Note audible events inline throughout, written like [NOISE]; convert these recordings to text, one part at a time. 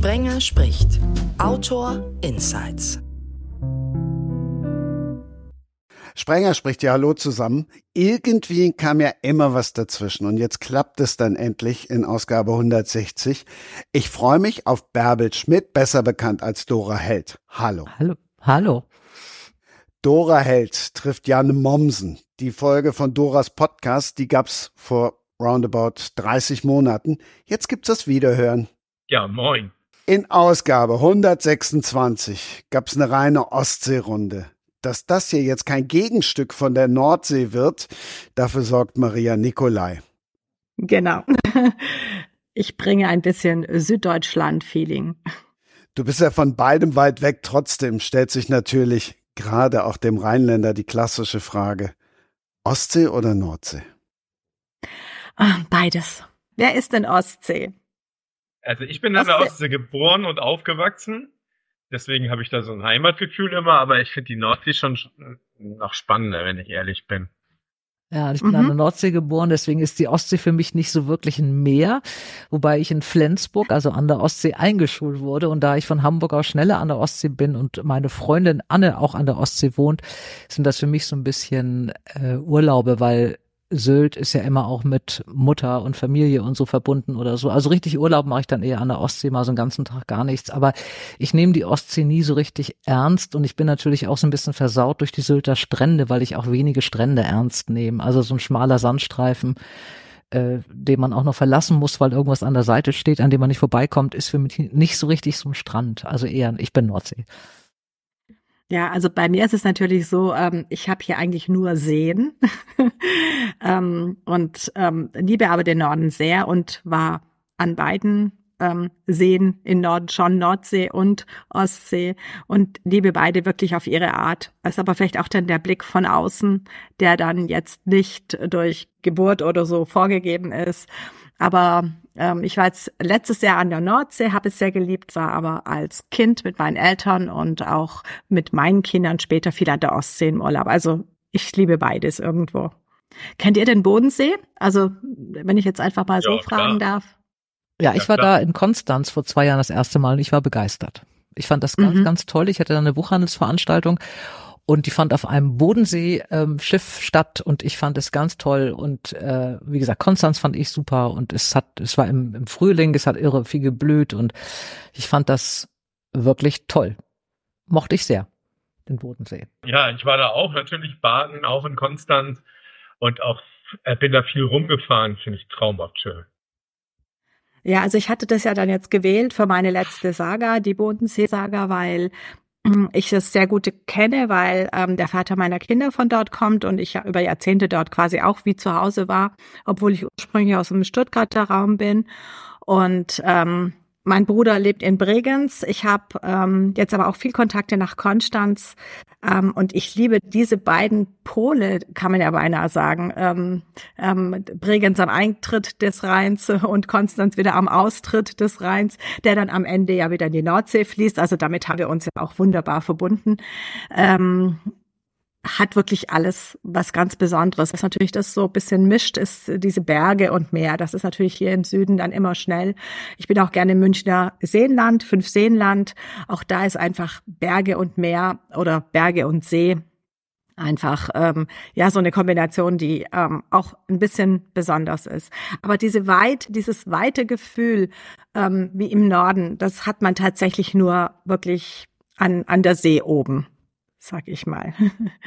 Sprenger spricht. Autor Insights. Sprenger spricht ja Hallo zusammen. Irgendwie kam ja immer was dazwischen und jetzt klappt es dann endlich in Ausgabe 160. Ich freue mich auf Bärbel Schmidt, besser bekannt als Dora Held. Hallo. Hallo. Hallo. Dora Held trifft Janne Mommsen. Die Folge von Doras Podcast, die gab's vor roundabout 30 Monaten. Jetzt gibt's das Wiederhören. Ja, moin. In Ausgabe 126 gab's eine reine Ostseerunde. Dass das hier jetzt kein Gegenstück von der Nordsee wird, dafür sorgt Maria Nikolai. Genau. [LAUGHS] Ich bringe ein bisschen Süddeutschland-Feeling. Du bist ja von beidem weit weg, trotzdem stellt sich natürlich gerade auch dem Rheinländer die klassische Frage, Ostsee oder Nordsee? Ah, beides. Wer ist denn Ostsee? Also ich bin an der Ostsee geboren und aufgewachsen. Deswegen habe ich da so ein Heimatgefühl immer, aber ich finde die Nordsee schon noch spannender, wenn ich ehrlich bin. Ja, ich bin mhm. an der Nordsee geboren, deswegen ist die Ostsee für mich nicht so wirklich ein Meer, wobei ich in Flensburg, also an der Ostsee, eingeschult wurde. Und da ich von Hamburg aus schneller an der Ostsee bin und meine Freundin Anne auch an der Ostsee wohnt, sind das für mich so ein bisschen äh, Urlaube, weil Sylt ist ja immer auch mit Mutter und Familie und so verbunden oder so. Also richtig Urlaub mache ich dann eher an der Ostsee mal so einen ganzen Tag gar nichts. Aber ich nehme die Ostsee nie so richtig ernst und ich bin natürlich auch so ein bisschen versaut durch die Sylter Strände, weil ich auch wenige Strände ernst nehme. Also so ein schmaler Sandstreifen, äh, den man auch noch verlassen muss, weil irgendwas an der Seite steht, an dem man nicht vorbeikommt, ist für mich nicht so richtig so ein Strand. Also eher, ich bin Nordsee. Ja, also bei mir ist es natürlich so, ähm, ich habe hier eigentlich nur Seen [LAUGHS] ähm, und ähm, liebe aber den Norden sehr und war an beiden ähm, Seen in Norden schon Nordsee und Ostsee und liebe beide wirklich auf ihre Art. Ist aber vielleicht auch dann der Blick von außen, der dann jetzt nicht durch Geburt oder so vorgegeben ist. Aber ähm, ich war jetzt letztes Jahr an der Nordsee, habe es sehr geliebt, war aber als Kind mit meinen Eltern und auch mit meinen Kindern später viel an der Ostsee im Urlaub. Also ich liebe beides irgendwo. Kennt ihr den Bodensee? Also wenn ich jetzt einfach mal so ja, fragen darf. Ja, ich war da in Konstanz vor zwei Jahren das erste Mal und ich war begeistert. Ich fand das ganz, mhm. ganz toll. Ich hatte da eine Buchhandelsveranstaltung und die fand auf einem Bodensee-Schiff ähm, statt und ich fand es ganz toll und äh, wie gesagt, Konstanz fand ich super und es hat, es war im, im Frühling, es hat irre viel geblüht und ich fand das wirklich toll. Mochte ich sehr, den Bodensee. Ja, ich war da auch natürlich baden, auch in Konstanz und auch äh, bin da viel rumgefahren, finde ich traumhaft schön. Ja, also ich hatte das ja dann jetzt gewählt für meine letzte Saga, die Bodensee-Saga, weil ich es sehr gut kenne, weil ähm, der Vater meiner Kinder von dort kommt und ich ja über Jahrzehnte dort quasi auch wie zu Hause war, obwohl ich ursprünglich aus dem Stuttgarter Raum bin. Und ähm, mein Bruder lebt in Bregenz. Ich habe ähm, jetzt aber auch viel Kontakte nach Konstanz. Ähm, und ich liebe diese beiden Pole, kann man ja beinahe sagen. Ähm, ähm, Bregenz am Eintritt des Rheins und Konstanz wieder am Austritt des Rheins, der dann am Ende ja wieder in die Nordsee fließt. Also damit haben wir uns ja auch wunderbar verbunden. Ähm, hat wirklich alles was ganz Besonderes. Was natürlich das so ein bisschen mischt, ist diese Berge und Meer. Das ist natürlich hier im Süden dann immer schnell. Ich bin auch gerne im Münchner Seenland, fünf Seenland. Auch da ist einfach Berge und Meer oder Berge und See einfach ähm, ja so eine Kombination, die ähm, auch ein bisschen besonders ist. Aber diese weit, dieses weite Gefühl ähm, wie im Norden, das hat man tatsächlich nur wirklich an an der See oben sag ich mal.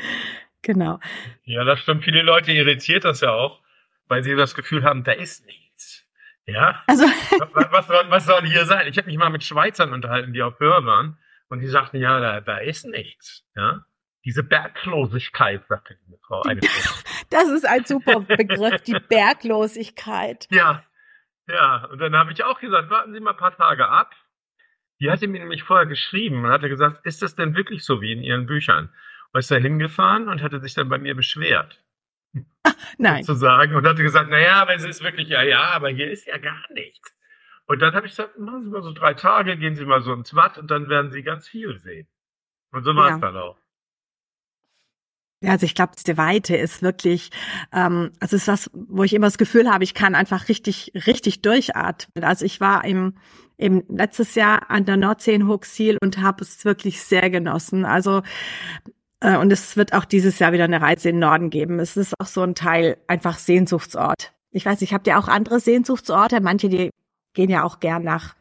[LAUGHS] genau. Ja, das stimmt. Viele Leute irritiert das ja auch, weil sie das Gefühl haben, da ist nichts. Ja. Also [LAUGHS] was, was, soll, was soll hier sein? Ich habe mich mal mit Schweizern unterhalten, die auf Hör waren, und die sagten, ja, da, da ist nichts. Ja. Diese Berglosigkeit, sagte die Frau. Eine [LAUGHS] das ist ein super Begriff, die Berglosigkeit. Ja, ja. Und dann habe ich auch gesagt, warten Sie mal ein paar Tage ab. Die hatte mir nämlich vorher geschrieben und hatte gesagt, ist das denn wirklich so wie in ihren Büchern? Und ist da hingefahren und hatte sich dann bei mir beschwert. [LAUGHS] Nein. Sozusagen. Und hatte gesagt, naja, aber es ist wirklich, ja, ja, aber hier ist ja gar nichts. Und dann habe ich gesagt, machen Sie mal so drei Tage, gehen Sie mal so ins Watt und dann werden Sie ganz viel sehen. Und so war es ja. dann auch. Ja, also ich glaube, die Weite ist wirklich, ähm, also ist was, wo ich immer das Gefühl habe, ich kann einfach richtig, richtig durchatmen. Also ich war im, im letztes Jahr an der Nordsee in Hochsiel und habe es wirklich sehr genossen. Also äh, und es wird auch dieses Jahr wieder eine Reise in den Norden geben. Es ist auch so ein Teil einfach Sehnsuchtsort. Ich weiß, ich habt ja auch andere Sehnsuchtsorte. Manche, die gehen ja auch gern nach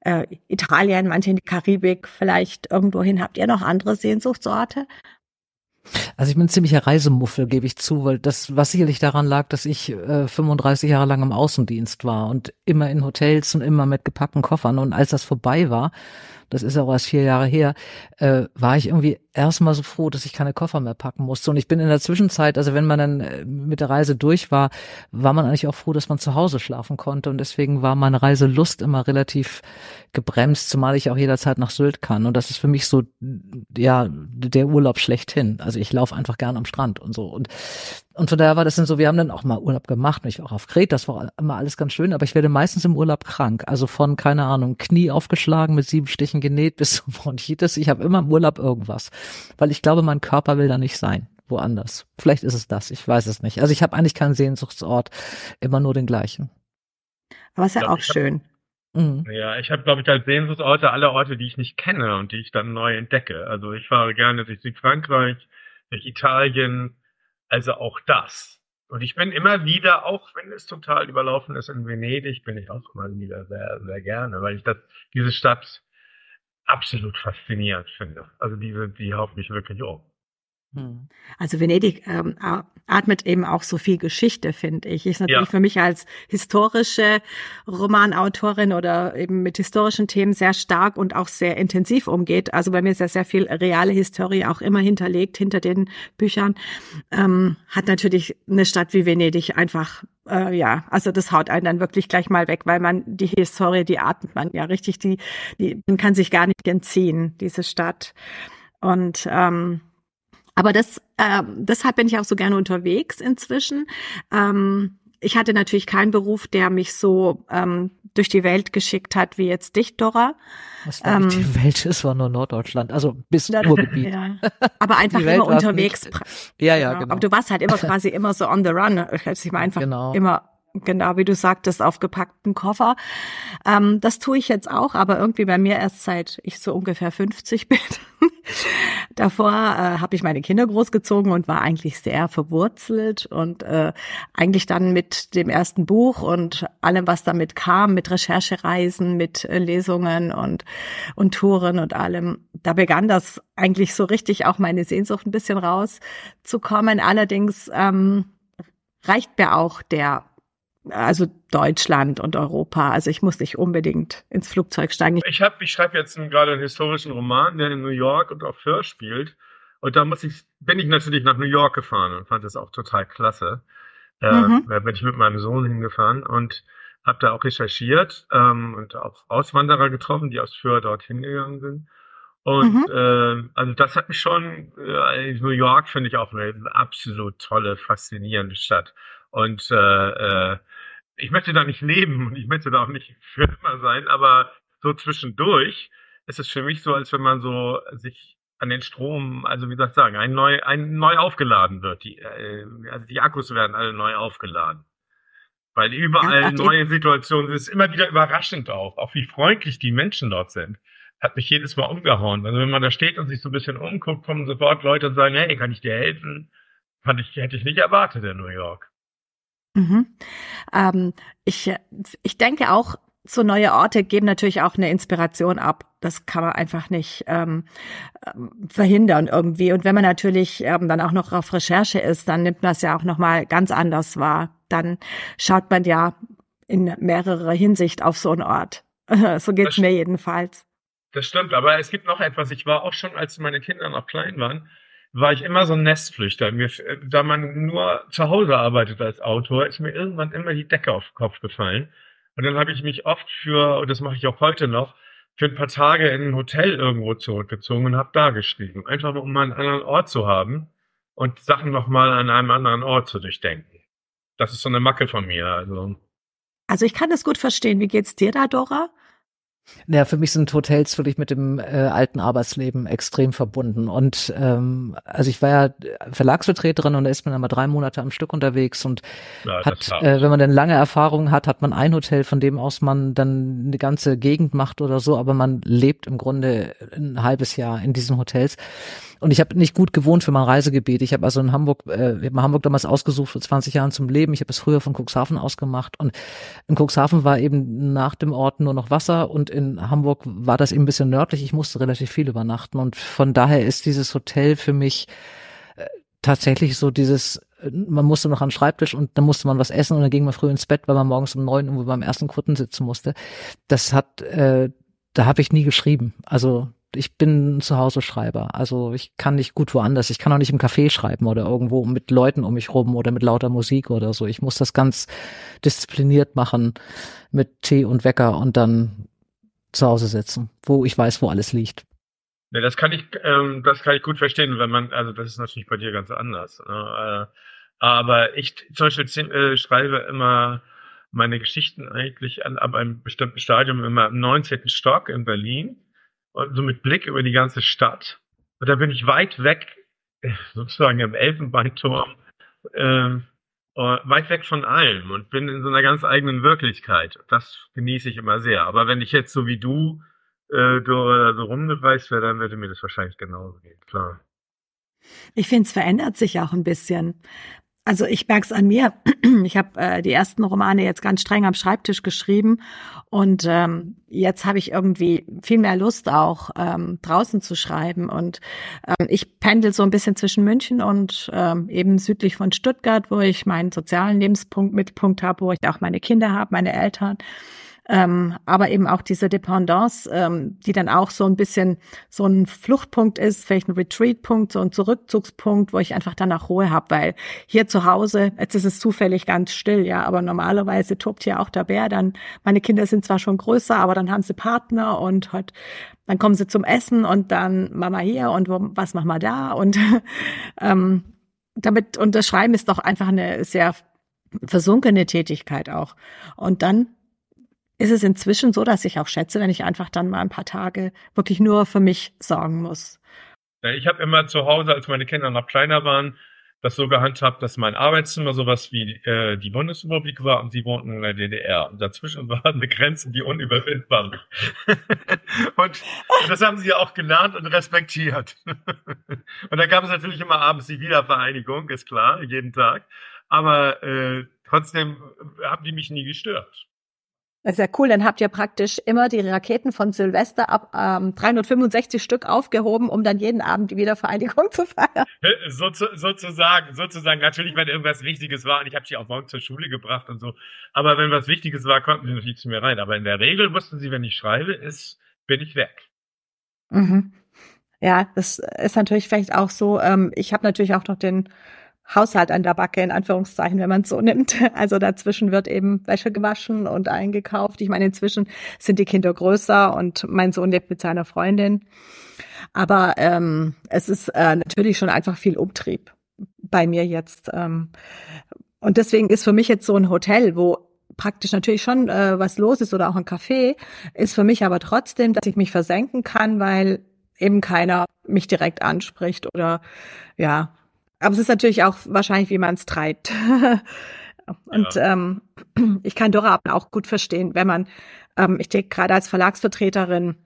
äh, Italien, manche in die Karibik, vielleicht irgendwohin. Habt ihr noch andere Sehnsuchtsorte? Also ich bin ein ziemlicher Reisemuffel, gebe ich zu, weil das, was sicherlich daran lag, dass ich äh, 35 Jahre lang im Außendienst war und immer in Hotels und immer mit gepackten Koffern. Und als das vorbei war, das ist auch erst vier Jahre her, äh, war ich irgendwie erstmal so froh, dass ich keine Koffer mehr packen musste. Und ich bin in der Zwischenzeit, also wenn man dann äh, mit der Reise durch war, war man eigentlich auch froh, dass man zu Hause schlafen konnte. Und deswegen war meine Reiselust immer relativ gebremst, zumal ich auch jederzeit nach Sylt kann. Und das ist für mich so, ja, der Urlaub schlechthin. Also ich laufe einfach gern am Strand und so. Und und von daher war das dann so, wir haben dann auch mal Urlaub gemacht, nicht auch auf Kreta, das war immer alles ganz schön, aber ich werde meistens im Urlaub krank. Also von, keine Ahnung, Knie aufgeschlagen, mit sieben Stichen genäht bis [LAUGHS] zu Bronchitis. Ich habe immer im Urlaub irgendwas. Weil ich glaube, mein Körper will da nicht sein. Woanders. Vielleicht ist es das, ich weiß es nicht. Also ich habe eigentlich keinen Sehnsuchtsort, immer nur den gleichen. Aber ist ja auch schön. Mhm. Ja, ich habe, glaube ich, als Sehnsuchtsorte alle Orte, die ich nicht kenne und die ich dann neu entdecke. Also ich fahre gerne durch Südfrankreich, durch Italien, also auch das. Und ich bin immer wieder, auch wenn es total überlaufen ist in Venedig, bin ich auch immer wieder sehr, sehr gerne, weil ich das, diese Stadt absolut faszinierend finde. Also diese, die haut mich wirklich um. Hm. Also Venedig ähm, atmet eben auch so viel Geschichte, finde ich. Ist natürlich ja. für mich als historische Romanautorin oder eben mit historischen Themen sehr stark und auch sehr intensiv umgeht. Also bei mir ist ja sehr viel reale Historie auch immer hinterlegt hinter den Büchern. Ähm, hat natürlich eine Stadt wie Venedig einfach, äh, ja, also das haut einen dann wirklich gleich mal weg, weil man die Historie, die atmet man ja richtig, die, die man kann sich gar nicht entziehen, diese Stadt. Und ähm, aber das, äh, deshalb bin ich auch so gerne unterwegs inzwischen. Ähm, ich hatte natürlich keinen Beruf, der mich so ähm, durch die Welt geschickt hat wie jetzt dich, Dora. Was war ähm, die Welt? Es war nur Norddeutschland, also bis Ruhrgebiet. Ja. [LAUGHS] Aber einfach immer unterwegs. Ja, ja, genau. genau. Aber du warst halt immer quasi [LAUGHS] immer so on the run. Ich meine einfach genau. immer genau wie du sagtest, auf gepackten Koffer. Ähm, das tue ich jetzt auch, aber irgendwie bei mir erst seit ich so ungefähr 50 bin. [LAUGHS] Davor äh, habe ich meine Kinder großgezogen und war eigentlich sehr verwurzelt und äh, eigentlich dann mit dem ersten Buch und allem, was damit kam, mit Recherchereisen, mit äh, Lesungen und, und Touren und allem, da begann das eigentlich so richtig auch meine Sehnsucht ein bisschen rauszukommen. Allerdings ähm, reicht mir auch der also Deutschland und Europa. Also ich muss nicht unbedingt ins Flugzeug steigen. Ich habe, ich schreibe jetzt gerade einen historischen Roman, der in New York und auf Föhr spielt. Und da muss ich, bin ich natürlich nach New York gefahren und fand das auch total klasse. Äh, mhm. Da bin ich mit meinem Sohn hingefahren und habe da auch recherchiert ähm, und auch Auswanderer getroffen, die aus Föhr dorthin gegangen sind. Und mhm. äh, also das hat mich schon, äh, New York finde ich auch eine absolut tolle, faszinierende Stadt. Und äh, äh, ich möchte da nicht leben und ich möchte da auch nicht für immer sein, aber so zwischendurch ist es für mich so, als wenn man so sich an den Strom, also wie soll ich sagen, ein neu, ein neu aufgeladen wird. Die, äh, also die Akkus werden alle neu aufgeladen. Weil überall ja, neue Situationen sind. Es ist immer wieder überraschend auch, auch wie freundlich die Menschen dort sind. Hat mich jedes Mal umgehauen. Also wenn man da steht und sich so ein bisschen umguckt, kommen sofort Leute und sagen, hey, kann ich dir helfen? Fand ich, hätte ich nicht erwartet in New York. Mhm. Ähm, ich, ich denke auch, so neue Orte geben natürlich auch eine Inspiration ab. Das kann man einfach nicht ähm, ähm, verhindern irgendwie. Und wenn man natürlich ähm, dann auch noch auf Recherche ist, dann nimmt man es ja auch noch mal ganz anders wahr. Dann schaut man ja in mehrerer Hinsicht auf so einen Ort. [LAUGHS] so geht's mir jedenfalls. Das stimmt, aber es gibt noch etwas. Ich war auch schon, als meine Kinder noch klein waren, war ich immer so ein Nestflüchter. Mir, da man nur zu Hause arbeitet als Autor, ist mir irgendwann immer die Decke auf den Kopf gefallen. Und dann habe ich mich oft für, und das mache ich auch heute noch, für ein paar Tage in ein Hotel irgendwo zurückgezogen und habe da geschrieben. Einfach um mal einen anderen Ort zu haben und Sachen nochmal an einem anderen Ort zu durchdenken. Das ist so eine Macke von mir. Also, also ich kann das gut verstehen. Wie geht's dir da, Dora? Ja, für mich sind Hotels wirklich mit dem äh, alten Arbeitsleben extrem verbunden. Und ähm, also ich war ja Verlagsvertreterin und da ist man immer drei Monate am Stück unterwegs und ja, hat, äh, wenn man dann lange Erfahrung hat, hat man ein Hotel, von dem aus man dann eine ganze Gegend macht oder so, aber man lebt im Grunde ein halbes Jahr in diesen Hotels. Und ich habe nicht gut gewohnt für mein Reisegebiet. Ich habe also in Hamburg, äh, ich habe Hamburg damals ausgesucht für 20 Jahren zum Leben. Ich habe es früher von Cuxhaven aus gemacht. Und in Cuxhaven war eben nach dem Ort nur noch Wasser und in Hamburg war das eben ein bisschen nördlich. Ich musste relativ viel übernachten. Und von daher ist dieses Hotel für mich äh, tatsächlich so dieses äh, man musste noch an den Schreibtisch und dann musste man was essen und dann ging man früh ins Bett, weil man morgens um neun irgendwo beim ersten Kunden sitzen musste. Das hat, äh, da habe ich nie geschrieben. Also ich bin zu Hause Schreiber. Also ich kann nicht gut woanders. Ich kann auch nicht im Café schreiben oder irgendwo mit Leuten um mich rum oder mit lauter Musik oder so. Ich muss das ganz diszipliniert machen mit Tee und Wecker und dann zu Hause sitzen, wo ich weiß, wo alles liegt. Ja, das kann ich, ähm, das kann ich gut verstehen, wenn man, also das ist natürlich bei dir ganz anders. Ne? Äh, aber ich zum Beispiel äh, schreibe immer meine Geschichten eigentlich an, ab einem bestimmten Stadium immer im 19. Stock in Berlin und so mit Blick über die ganze Stadt. Und da bin ich weit weg, sozusagen im Elfenbeinturm, äh, weit weg von allem und bin in so einer ganz eigenen Wirklichkeit. Das genieße ich immer sehr. Aber wenn ich jetzt so wie du äh, so, so rumgereist wäre, dann würde mir das wahrscheinlich genauso gehen, klar. Ich finde, es verändert sich auch ein bisschen. Also ich merke es an mir. [CLEARS THROAT] Ich habe äh, die ersten Romane jetzt ganz streng am Schreibtisch geschrieben und ähm, jetzt habe ich irgendwie viel mehr Lust auch ähm, draußen zu schreiben und ähm, ich pendel so ein bisschen zwischen München und ähm, eben südlich von Stuttgart, wo ich meinen sozialen Lebenspunkt Mittelpunkt habe, wo ich auch meine Kinder habe, meine Eltern ähm, aber eben auch diese Dependance, ähm, die dann auch so ein bisschen so ein Fluchtpunkt ist, vielleicht ein Retreatpunkt, so ein Zurückzugspunkt, wo ich einfach dann auch Ruhe habe, weil hier zu Hause, jetzt ist es zufällig ganz still, ja, aber normalerweise tobt hier auch der Bär, dann, meine Kinder sind zwar schon größer, aber dann haben sie Partner und halt, dann kommen sie zum Essen und dann Mama hier und wo, was machen wir da und [LAUGHS] ähm, damit, und das Schreiben ist doch einfach eine sehr versunkene Tätigkeit auch. Und dann ist es inzwischen so, dass ich auch schätze, wenn ich einfach dann mal ein paar Tage wirklich nur für mich sorgen muss. Ich habe immer zu Hause, als meine Kinder noch kleiner waren, das so gehandhabt, dass mein Arbeitszimmer sowas wie äh, die Bundesrepublik war und sie wohnten in der DDR. Und dazwischen [LAUGHS] war eine Grenze, die unüberwindbar [LAUGHS] und, das haben sie auch gelernt und respektiert. [LAUGHS] und da gab es natürlich immer abends die Wiedervereinigung, ist klar, jeden Tag. Aber äh, trotzdem haben die mich nie gestört. Das ist ja cool, dann habt ihr praktisch immer die Raketen von Silvester ab ähm, 365 Stück aufgehoben, um dann jeden Abend die Wiedervereinigung [LAUGHS] zu feiern. So, sozusagen, sozusagen, natürlich, wenn irgendwas Wichtiges war, und ich habe sie auch morgen zur Schule gebracht und so, aber wenn was Wichtiges war, konnten sie natürlich zu mir rein. Aber in der Regel wussten sie, wenn ich schreibe, ist, bin ich weg. Mhm. Ja, das ist natürlich vielleicht auch so. Ähm, ich habe natürlich auch noch den Haushalt an der Backe, in Anführungszeichen, wenn man es so nimmt. [LAUGHS] Also dazwischen wird eben Wäsche gewaschen und eingekauft. Ich meine, inzwischen sind die Kinder größer und mein Sohn lebt mit seiner Freundin. Aber ähm, es ist äh, natürlich schon einfach viel Umtrieb bei mir jetzt. Ähm, und deswegen ist für mich jetzt so ein Hotel, wo praktisch natürlich schon äh, was los ist oder auch ein Café, ist für mich aber trotzdem, dass ich mich versenken kann, weil eben keiner mich direkt anspricht oder ja, aber es ist natürlich auch wahrscheinlich, wie man es treibt. [LAUGHS] Und ja. ähm, [CLEARS THROAT] ich kann Dora auch gut verstehen, wenn man, ähm, ich denke gerade als Verlagsvertreterin,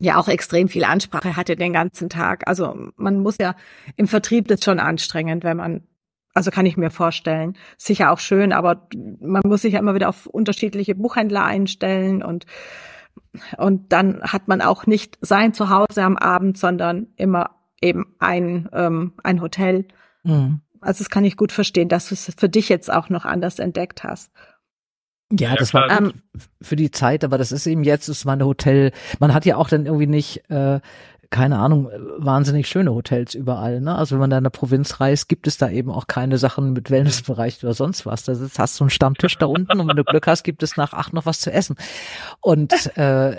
ja auch extrem viel Ansprache hatte den ganzen Tag. Also man muss ja im Vertrieb das schon anstrengend, wenn man, also kann ich mir vorstellen, sicher auch schön, aber man muss sich ja immer wieder auf unterschiedliche Buchhändler einstellen und und dann hat man auch nicht sein Zuhause am Abend, sondern immer eben ein ähm, ein Hotel Mhm. Also das kann ich gut verstehen, dass du es für dich jetzt auch noch anders entdeckt hast. Ja, das war ähm, für die Zeit, aber das ist eben jetzt, ist mein Hotel, man hat ja auch dann irgendwie nicht, äh, keine Ahnung, wahnsinnig schöne Hotels überall. Ne? Also wenn man da in der Provinz reist, gibt es da eben auch keine Sachen mit Wellnessbereich oder sonst was. Da sitzt, hast du einen Stammtisch da unten und wenn du Glück hast, gibt es nach acht noch was zu essen. Und äh,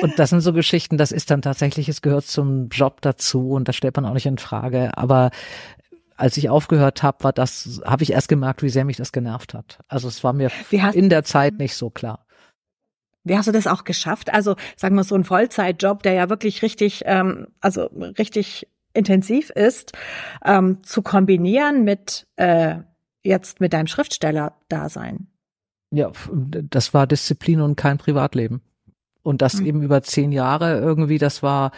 und das sind so Geschichten, das ist dann tatsächlich, es gehört zum Job dazu und das stellt man auch nicht in Frage. Aber als ich aufgehört habe, war das, habe ich erst gemerkt, wie sehr mich das genervt hat. Also es war mir in der Zeit nicht so klar. Wie hast du das auch geschafft? Also sagen wir so ein Vollzeitjob, der ja wirklich richtig, ähm, also richtig intensiv ist, ähm, zu kombinieren mit äh, jetzt mit deinem Schriftsteller-Dasein. Ja, das war Disziplin und kein Privatleben. Und das mhm. eben über zehn Jahre irgendwie, das war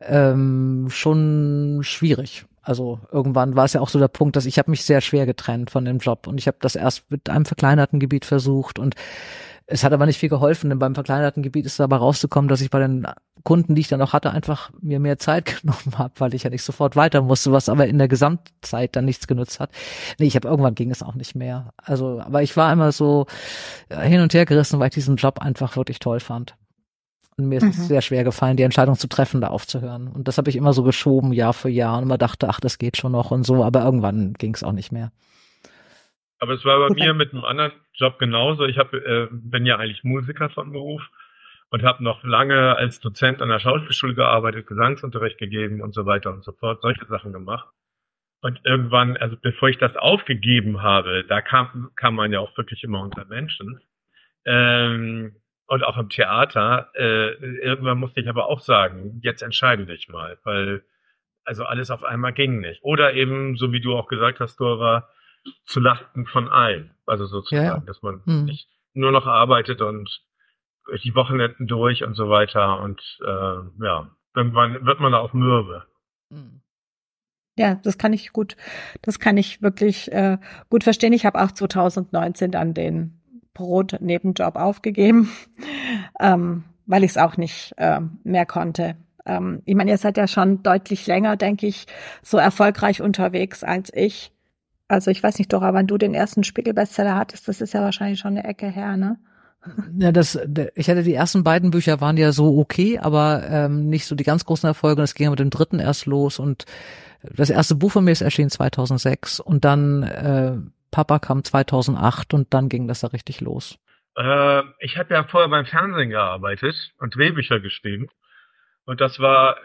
ähm, schon schwierig. Also irgendwann war es ja auch so der Punkt, dass ich habe mich sehr schwer getrennt von dem Job und ich habe das erst mit einem verkleinerten Gebiet versucht und es hat aber nicht viel geholfen, denn beim verkleinerten Gebiet ist dabei rauszukommen, dass ich bei den Kunden, die ich dann auch hatte, einfach mir mehr Zeit [LAUGHS] genommen habe, weil ich ja nicht sofort weiter musste, was aber in der Gesamtzeit dann nichts genutzt hat. Nee, ich habe irgendwann ging es auch nicht mehr. Also, aber ich war immer so hin und her gerissen, weil ich diesen Job einfach wirklich toll fand. Und mir ist mhm. es sehr schwer gefallen, die Entscheidung zu treffen, da aufzuhören. Und das habe ich immer so geschoben, Jahr für Jahr. Und immer dachte, ach, das geht schon noch und so. Aber irgendwann ging es auch nicht mehr. Aber es war bei mir mit einem anderen Job genauso. Ich hab, äh, bin ja eigentlich Musiker von Beruf und habe noch lange als Dozent an der Schauspielschule gearbeitet, Gesangsunterricht gegeben und so weiter und so fort, solche Sachen gemacht. Und irgendwann, also bevor ich das aufgegeben habe, da kam, kam man ja auch wirklich immer unter Menschen. Ähm, und auch im Theater, äh, irgendwann musste ich aber auch sagen, jetzt entscheide dich mal, weil also alles auf einmal ging nicht. Oder eben, so wie du auch gesagt hast, Dora, zu Lasten von allen. Also sozusagen, ja, ja. dass man hm. nicht nur noch arbeitet und die Wochenenden durch und so weiter. Und äh, ja, irgendwann wird man da auch mürbe. Hm. Ja, das kann ich gut, das kann ich wirklich äh, gut verstehen. Ich habe auch 2019 dann den Brot-Nebenjob aufgegeben, [LAUGHS] ähm, weil ich es auch nicht äh, mehr konnte. Ähm, ich meine, ihr seid ja schon deutlich länger, denke ich, so erfolgreich unterwegs als ich. Also ich weiß nicht, Dora, wann du den ersten Spiegelbestseller hattest, das ist ja wahrscheinlich schon eine Ecke her, ne? [LAUGHS] Ja, das, ich hatte die ersten beiden Bücher waren ja so okay, aber ähm, nicht so die ganz großen Erfolge. Das ging mit dem dritten erst los und das erste Buch von mir ist erschienen 2006 und dann äh, Papa kam 2008 und dann ging das da richtig los. Äh, ich habe ja vorher beim Fernsehen gearbeitet und Drehbücher geschrieben und das war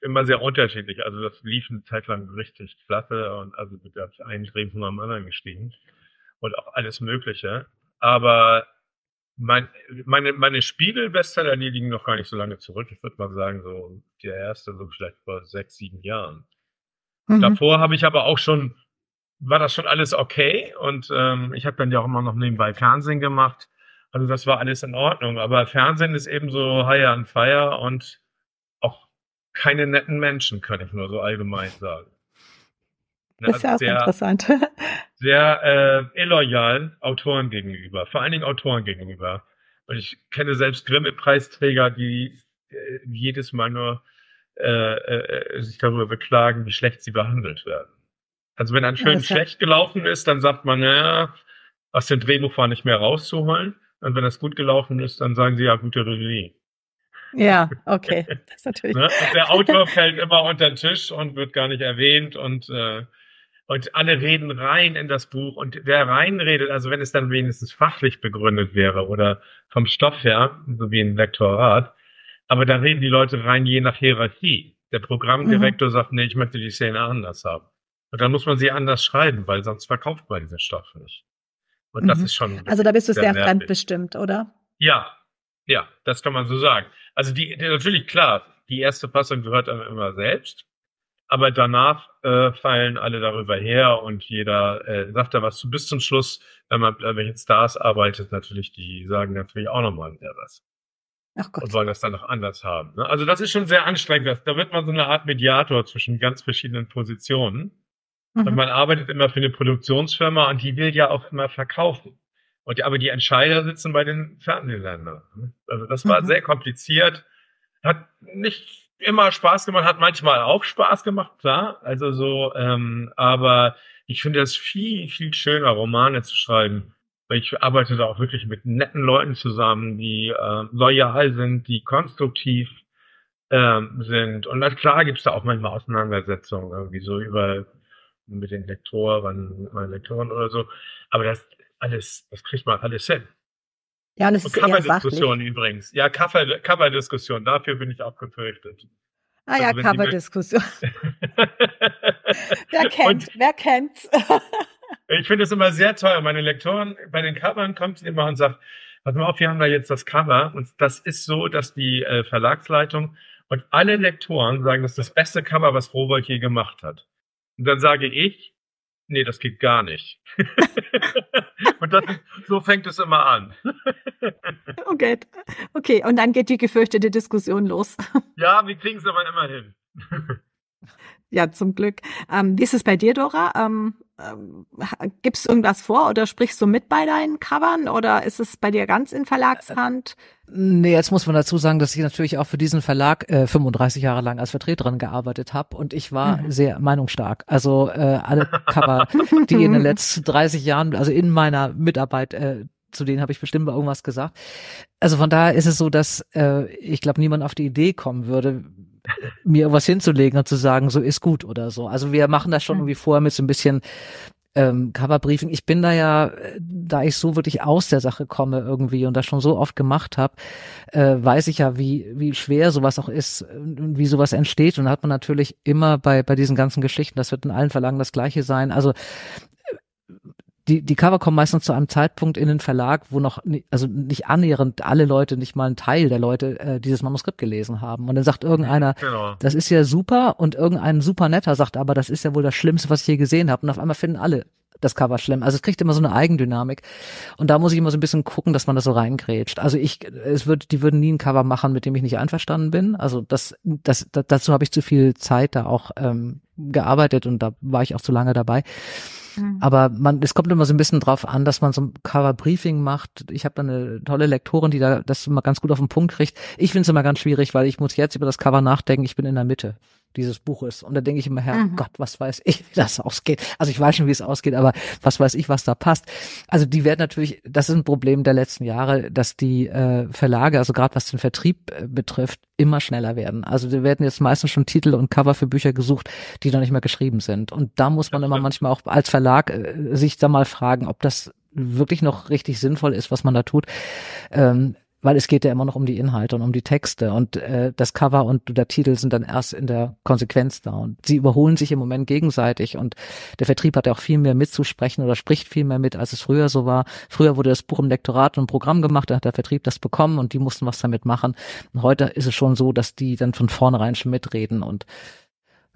immer sehr unterschiedlich. Also das lief eine Zeit lang richtig klasse und also da habe ich einen Drehbuch nach dem anderen gestiegen und auch alles Mögliche. Aber mein, meine, meine Spiegel-Bestseller, die liegen noch gar nicht so lange zurück. Ich würde mal sagen, so der erste, so vielleicht vor sechs, sieben Jahren. Mhm. Davor habe ich aber auch schon, war das schon alles okay und ähm, ich habe dann ja auch immer noch nebenbei Fernsehen gemacht. Also das war alles in Ordnung. Aber Fernsehen ist eben so higher and fire und keine netten Menschen, kann ich nur so allgemein sagen. Das ist ja auch sehr, interessant. [LAUGHS] Sehr äh, illoyal Autoren gegenüber, vor allen Dingen Autoren gegenüber. Und ich kenne selbst Grimme-Preisträger, die äh, jedes Mal nur äh, äh, sich darüber beklagen, wie schlecht sie behandelt werden. Also wenn ein Film ja, schlecht gelaufen ist, dann sagt man, naja, aus dem Drehbuch war nicht mehr rauszuholen. Und wenn es gut gelaufen ist, dann sagen sie ja gute Regie. Ja, okay. [LAUGHS] Das ist natürlich. ne? Der Autor fällt immer unter den Tisch und wird gar nicht erwähnt und, äh, und alle reden rein in das Buch und wer reinredet, also wenn es dann wenigstens fachlich begründet wäre oder vom Stoff her, so wie ein Lektorat, aber da reden die Leute rein je nach Hierarchie. Der Programmdirektor mhm. sagt, nee, ich möchte die Szene anders haben. Und dann muss man sie anders schreiben, weil sonst verkauft man diesen Stoff nicht. Und mhm. das ist schon. Also da bist du sehr, sehr fremdbestimmt, oder? Ja, ja, das kann man so sagen. Also die, natürlich klar, die erste Fassung gehört einem immer selbst, aber danach äh, fallen alle darüber her und jeder äh, sagt da was zu. Bis zum Schluss, wenn man mit Stars arbeitet, natürlich, die sagen natürlich auch nochmal wieder was. Ach Gott. Und wollen das dann noch anders haben. Ne? Also das ist schon sehr anstrengend. Da wird man so eine Art Mediator zwischen ganz verschiedenen Positionen. Mhm. Und man arbeitet immer für eine Produktionsfirma und die will ja auch immer verkaufen. Und, aber die Entscheider sitzen bei den Fernsehsendern. Also das war mhm. sehr kompliziert. Hat nicht immer Spaß gemacht, hat manchmal auch Spaß gemacht, klar. Also so, ähm, aber ich finde es viel, viel schöner, Romane zu schreiben. Weil ich arbeite da auch wirklich mit netten Leuten zusammen, die äh, loyal sind, die konstruktiv ähm, sind. Und klar gibt es da auch manchmal Auseinandersetzungen, irgendwie so über mit den Lektoren, meinen Lektoren oder so. Aber das alles, das kriegt man alles hin. Ja, und es ist Cover-Diskussion übrigens. Ja, Cover-Diskussion, dafür bin ich auch gefürchtet. Ah ja, also, Cover-Diskussion. [LAUGHS] wer kennt, und wer kennt's? [LAUGHS] ich finde es immer sehr toll. Meine Lektoren, bei den Covern kommt sie immer und sagt, Pass mal auf, wir haben da jetzt das Cover und das ist so, dass die äh, Verlagsleitung und alle Lektoren sagen, das ist das beste Cover, was Rowold je gemacht hat. Und dann sage ich, nee, das geht gar nicht. [LAUGHS] und das, so fängt es immer an. [LAUGHS] okay. okay, und dann geht die gefürchtete Diskussion los. [LAUGHS] ja, wir kriegen es aber immer hin. ja, zum Glück. Ähm, wie ist es bei dir, Dora? Ähm, ähm, [LAUGHS] gibst du irgendwas vor oder sprichst du mit bei deinen Covern oder ist es bei dir ganz in Verlagshand? Nee, jetzt muss man dazu sagen, dass ich natürlich auch für diesen Verlag äh, 35 Jahre lang als Vertreterin gearbeitet habe und ich war mhm. sehr meinungsstark. Also äh, alle Cover, die in den [LAUGHS] letzten 30 Jahren, also in meiner Mitarbeit äh, zu denen habe ich bestimmt mal irgendwas gesagt. Also von daher ist es so, dass äh, ich glaube, niemand auf die Idee kommen würde, mir irgendwas hinzulegen und zu sagen, so ist gut oder so. Also wir machen das schon irgendwie vorher mit so ein bisschen ähm, Coverbriefing. Ich bin da ja, da ich so wirklich aus der Sache komme irgendwie und das schon so oft gemacht habe, äh, weiß ich ja, wie wie schwer sowas auch ist und wie sowas entsteht. Und da hat man natürlich immer bei bei diesen ganzen Geschichten, das wird in allen Verlagen das Gleiche sein. Also die, die Cover kommen meistens zu einem Zeitpunkt in den Verlag, wo noch, also nicht annähernd alle Leute, nicht mal ein Teil der Leute äh, dieses Manuskript gelesen haben. Und dann sagt irgendeiner, genau. das ist ja super und irgendein super netter sagt aber, das ist ja wohl das Schlimmste, was ich je gesehen habe. Und auf einmal finden alle das Cover schlimm. Also es kriegt immer so eine Eigendynamik. Und da muss ich immer so ein bisschen gucken, dass man das so reingrätscht. Also ich, es wird, die würden nie ein Cover machen, mit dem ich nicht einverstanden bin. Also das, das, das dazu habe ich zu viel Zeit da auch ähm, gearbeitet und da war ich auch zu lange dabei. Mhm. Aber man, es kommt immer so ein bisschen drauf an, dass man so ein Cover-Briefing macht. Ich habe da eine tolle Lektorin, die da das immer ganz gut auf den Punkt kriegt. Ich finde es immer ganz schwierig, weil ich muss jetzt über das Cover nachdenken. Ich bin in der Mitte dieses Buches. Und da denke ich immer, Herr mhm. Gott, was weiß ich, wie das ausgeht. Also ich weiß schon, wie es ausgeht, aber was weiß ich, was da passt. Also die werden natürlich, das ist ein Problem der letzten Jahre, dass die äh, Verlage, also gerade was den Vertrieb äh, betrifft, immer schneller werden. Also da werden jetzt meistens schon Titel und Cover für Bücher gesucht, die noch nicht mehr geschrieben sind. Und da muss man immer manchmal auch als Verlag äh, sich da mal fragen, ob das wirklich noch richtig sinnvoll ist, was man da tut. Ähm, weil es geht ja immer noch um die Inhalte und um die Texte und äh, das Cover und der Titel sind dann erst in der Konsequenz da und sie überholen sich im Moment gegenseitig und der Vertrieb hat ja auch viel mehr mitzusprechen oder spricht viel mehr mit, als es früher so war. Früher wurde das Buch im Lektorat und Programm gemacht, da hat der Vertrieb das bekommen und die mussten was damit machen. Und heute ist es schon so, dass die dann von vornherein schon mitreden und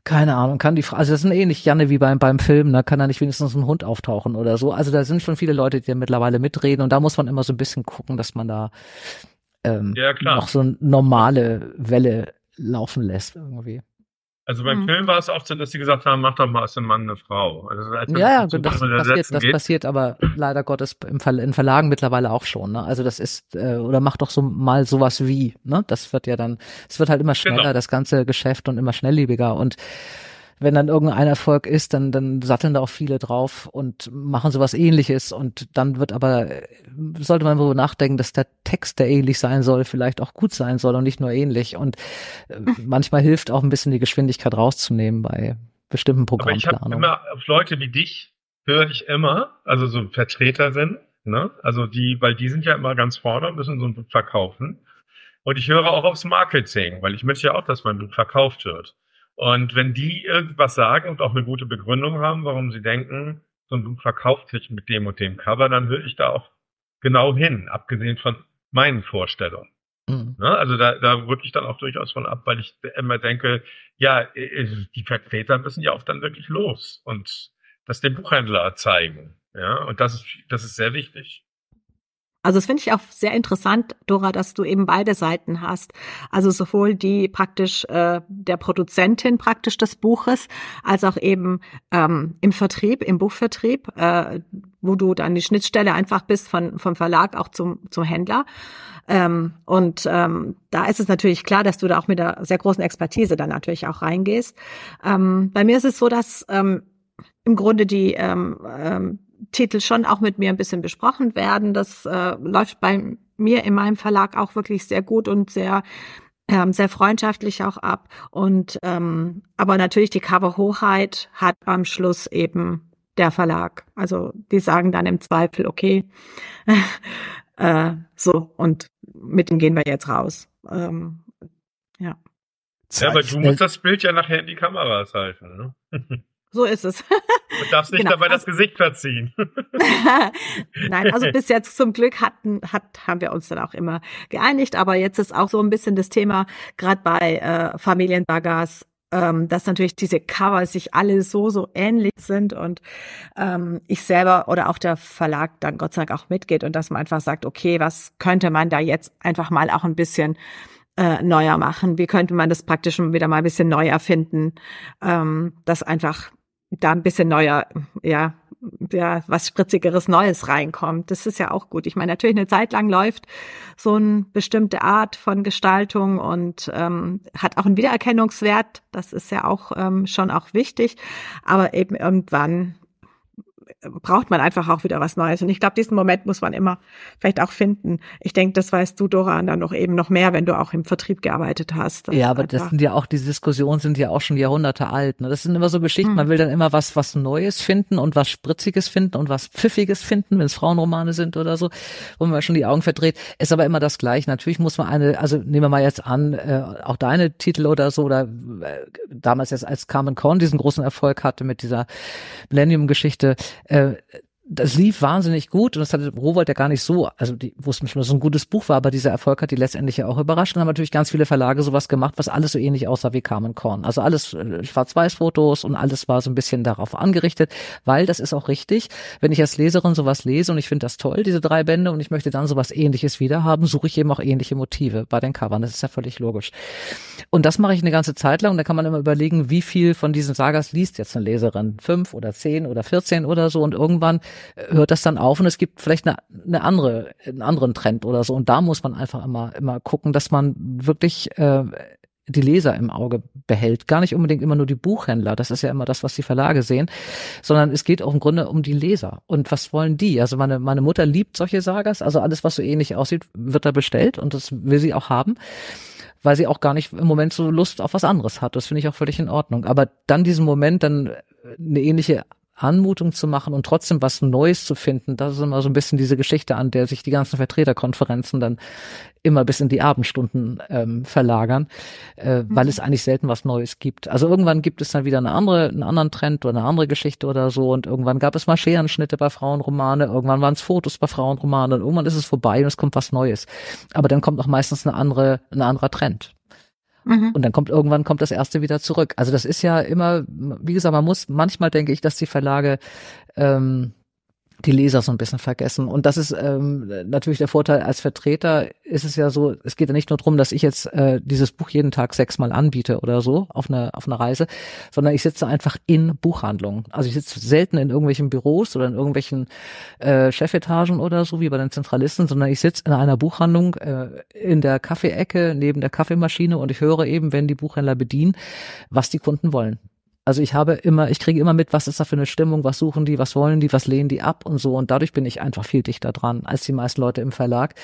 keine Ahnung, kann die, also das ist ähnlich, Janne, wie beim, beim Film, da kann da nicht wenigstens ein Hund auftauchen oder so. Also da sind schon viele Leute, die da mittlerweile mitreden und da muss man immer so ein bisschen gucken, dass man da ähm, ja, noch so eine normale Welle laufen lässt irgendwie. Also beim mhm. Film war es oft so, dass sie gesagt haben, mach doch mal aus dem Mann eine Frau. Also ja, ja, das, passiert, das passiert aber leider Gottes im Ver in Verlagen mittlerweile auch schon. Ne? Also das ist, äh, oder mach doch so mal sowas wie, ne? Das wird ja dann, es wird halt immer schneller, genau. das ganze Geschäft und immer schnelllebiger und wenn dann irgendein Erfolg ist, dann, dann satteln da auch viele drauf und machen sowas ähnliches und dann wird aber, äh, sollte man darüber nachdenken, dass der Text, der ähnlich sein soll, vielleicht auch gut sein soll und nicht nur ähnlich und äh, manchmal hilft auch ein bisschen die Geschwindigkeit rauszunehmen bei bestimmten Programmplanungen. immer auf Leute wie dich höre ich immer, also so Vertreter sind, ne? Also die, weil die sind ja immer ganz vorne und müssen so ein Buch verkaufen. Und ich höre auch aufs Marketing, weil ich möchte ja auch, dass mein Buch verkauft wird. Und wenn die irgendwas sagen und auch eine gute Begründung haben, warum sie denken, so ein Buch verkauft sich mit dem und dem Cover, dann höre ich da auch genau hin, abgesehen von meinen Vorstellungen. Mhm. Ne? Also da, da rücke ich dann auch durchaus von ab, weil ich immer denke, ja, die Vertreter müssen ja auch dann wirklich los und das dem Buchhändler zeigen. Ja, und das ist, das ist sehr wichtig. Also das finde ich auch sehr interessant, Dora, dass du eben beide Seiten hast. Also sowohl die praktisch äh, der Produzentin praktisch des Buches, als auch eben ähm, im Vertrieb, im Buchvertrieb, äh, wo du dann die Schnittstelle einfach bist von vom Verlag auch zum zum Händler. Ähm, und ähm, da ist es natürlich klar, dass du da auch mit einer sehr großen Expertise dann natürlich auch reingehst. Ähm, bei mir ist es so, dass ähm, im Grunde die ähm, ähm, Titel schon auch mit mir ein bisschen besprochen werden. Das äh, läuft bei mir in meinem Verlag auch wirklich sehr gut und sehr ähm, sehr freundschaftlich auch ab. Und ähm, aber natürlich die Coverhochheit hat am Schluss eben der Verlag. Also die sagen dann im Zweifel, okay, [LAUGHS] äh, so und mit dem gehen wir jetzt raus. Ähm, ja. Ja, aber du musst das Bild ja nachher in die Kameras halten. Ne? [LAUGHS] So ist es. [LAUGHS] Du darfst nicht genau. dabei das Gesicht verziehen. [LAUGHS] Nein, also [LAUGHS] bis jetzt zum Glück hatten, hat, haben wir uns dann auch immer geeinigt. Aber jetzt ist auch so ein bisschen das Thema, gerade bei äh, Familiensagas, ähm, dass natürlich diese Cover sich alle so, so ähnlich sind und ähm, ich selber oder auch der Verlag dann Gott sei Dank auch mitgeht und dass man einfach sagt, okay, was könnte man da jetzt einfach mal auch ein bisschen äh, neuer machen? Wie könnte man das praktisch wieder mal ein bisschen neu erfinden? Ähm, dass einfach da ein bisschen neuer, ja, ja, was spritzigeres Neues reinkommt. Das ist ja auch gut. Ich meine, natürlich eine Zeit lang läuft so eine bestimmte Art von Gestaltung und ähm, hat auch einen Wiedererkennungswert. Das ist ja auch ähm, schon auch wichtig. Aber eben irgendwann braucht man einfach auch wieder was Neues. Und ich glaube, diesen Moment muss man immer vielleicht auch finden. Ich denke, das weißt du, Dora, dann noch eben noch mehr, wenn du auch im Vertrieb gearbeitet hast. Ja, aber das sind ja auch, diese Diskussionen sind ja auch schon Jahrhunderte alt. Ne? Das sind immer so Geschichten, hm. man will dann immer was, was Neues finden und was Spritziges finden und was Pfiffiges finden, wenn es Frauenromane sind oder so, wo man schon die Augen verdreht. Ist aber immer das Gleiche. Natürlich muss man eine, also nehmen wir mal jetzt an, äh, auch deine Titel oder so, oder äh, damals jetzt als Carmen Korn diesen großen Erfolg hatte mit dieser Millennium-Geschichte, äh, das lief wahnsinnig gut und das hatte Rowold ja gar nicht so, also die wussten schon, dass es ein gutes Buch war, aber dieser Erfolg hat die letztendlich ja auch überrascht und haben natürlich ganz viele Verlage sowas gemacht, was alles so ähnlich aussah wie Carmen Korn. Also alles äh, Schwarz-Weiß-Fotos und alles war so ein bisschen darauf angerichtet, weil das ist auch richtig, wenn ich als Leserin sowas lese und ich finde das toll, diese drei Bände und ich möchte dann sowas ähnliches wieder haben, suche ich eben auch ähnliche Motive bei den Covern. Das ist ja völlig logisch. Und das mache ich eine ganze Zeit lang und da kann man immer überlegen, wie viel von diesen Sagas liest jetzt eine Leserin? Fünf oder zehn oder vierzehn oder so und irgendwann hört das dann auf und es gibt vielleicht eine, eine andere, einen anderen Trend oder so. Und da muss man einfach immer, immer gucken, dass man wirklich äh, die Leser im Auge behält. Gar nicht unbedingt immer nur die Buchhändler, das ist ja immer das, was die Verlage sehen, sondern es geht auch im Grunde um die Leser. Und was wollen die? Also meine, meine Mutter liebt solche Sagas, also alles, was so ähnlich aussieht, wird da bestellt und das will sie auch haben weil sie auch gar nicht im Moment so Lust auf was anderes hat. Das finde ich auch völlig in Ordnung. Aber dann diesen Moment, dann eine ähnliche Anmutung zu machen und trotzdem was Neues zu finden, das ist immer so ein bisschen diese Geschichte, an der sich die ganzen Vertreterkonferenzen dann immer bis in die Abendstunden ähm, verlagern, äh, mhm. weil es eigentlich selten was Neues gibt. Also irgendwann gibt es dann wieder eine andere, einen anderen Trend oder eine andere Geschichte oder so und irgendwann gab es mal Scherenschnitte bei Frauenromane, irgendwann waren es Fotos bei Frauenromanen und irgendwann ist es vorbei und es kommt was Neues. Aber dann kommt auch meistens eine andere, ein anderer Trend. Mhm. Und dann kommt irgendwann kommt das erste wieder zurück. Also das ist ja immer, wie gesagt, man muss manchmal denke ich, dass die Verlage ähm, die Leser so ein bisschen vergessen. Und das ist ähm, natürlich der Vorteil als Vertreter ist es ja so, es geht ja nicht nur darum, dass ich jetzt äh, dieses Buch jeden Tag sechsmal anbiete oder so auf einer auf einer Reise, sondern ich sitze einfach in Buchhandlungen. Also ich sitze selten in irgendwelchen Büros oder in irgendwelchen äh, Chefetagen oder so wie bei den Zentralisten, sondern ich sitze in einer Buchhandlung äh, in der Kaffeeecke neben der Kaffeemaschine und ich höre eben, wenn die Buchhändler bedienen, was die Kunden wollen. Also ich habe immer, ich kriege immer mit, was ist da für eine Stimmung, was suchen die, was wollen die, was lehnen die ab und so. Und dadurch bin ich einfach viel dichter dran als die meisten Leute im Verlag.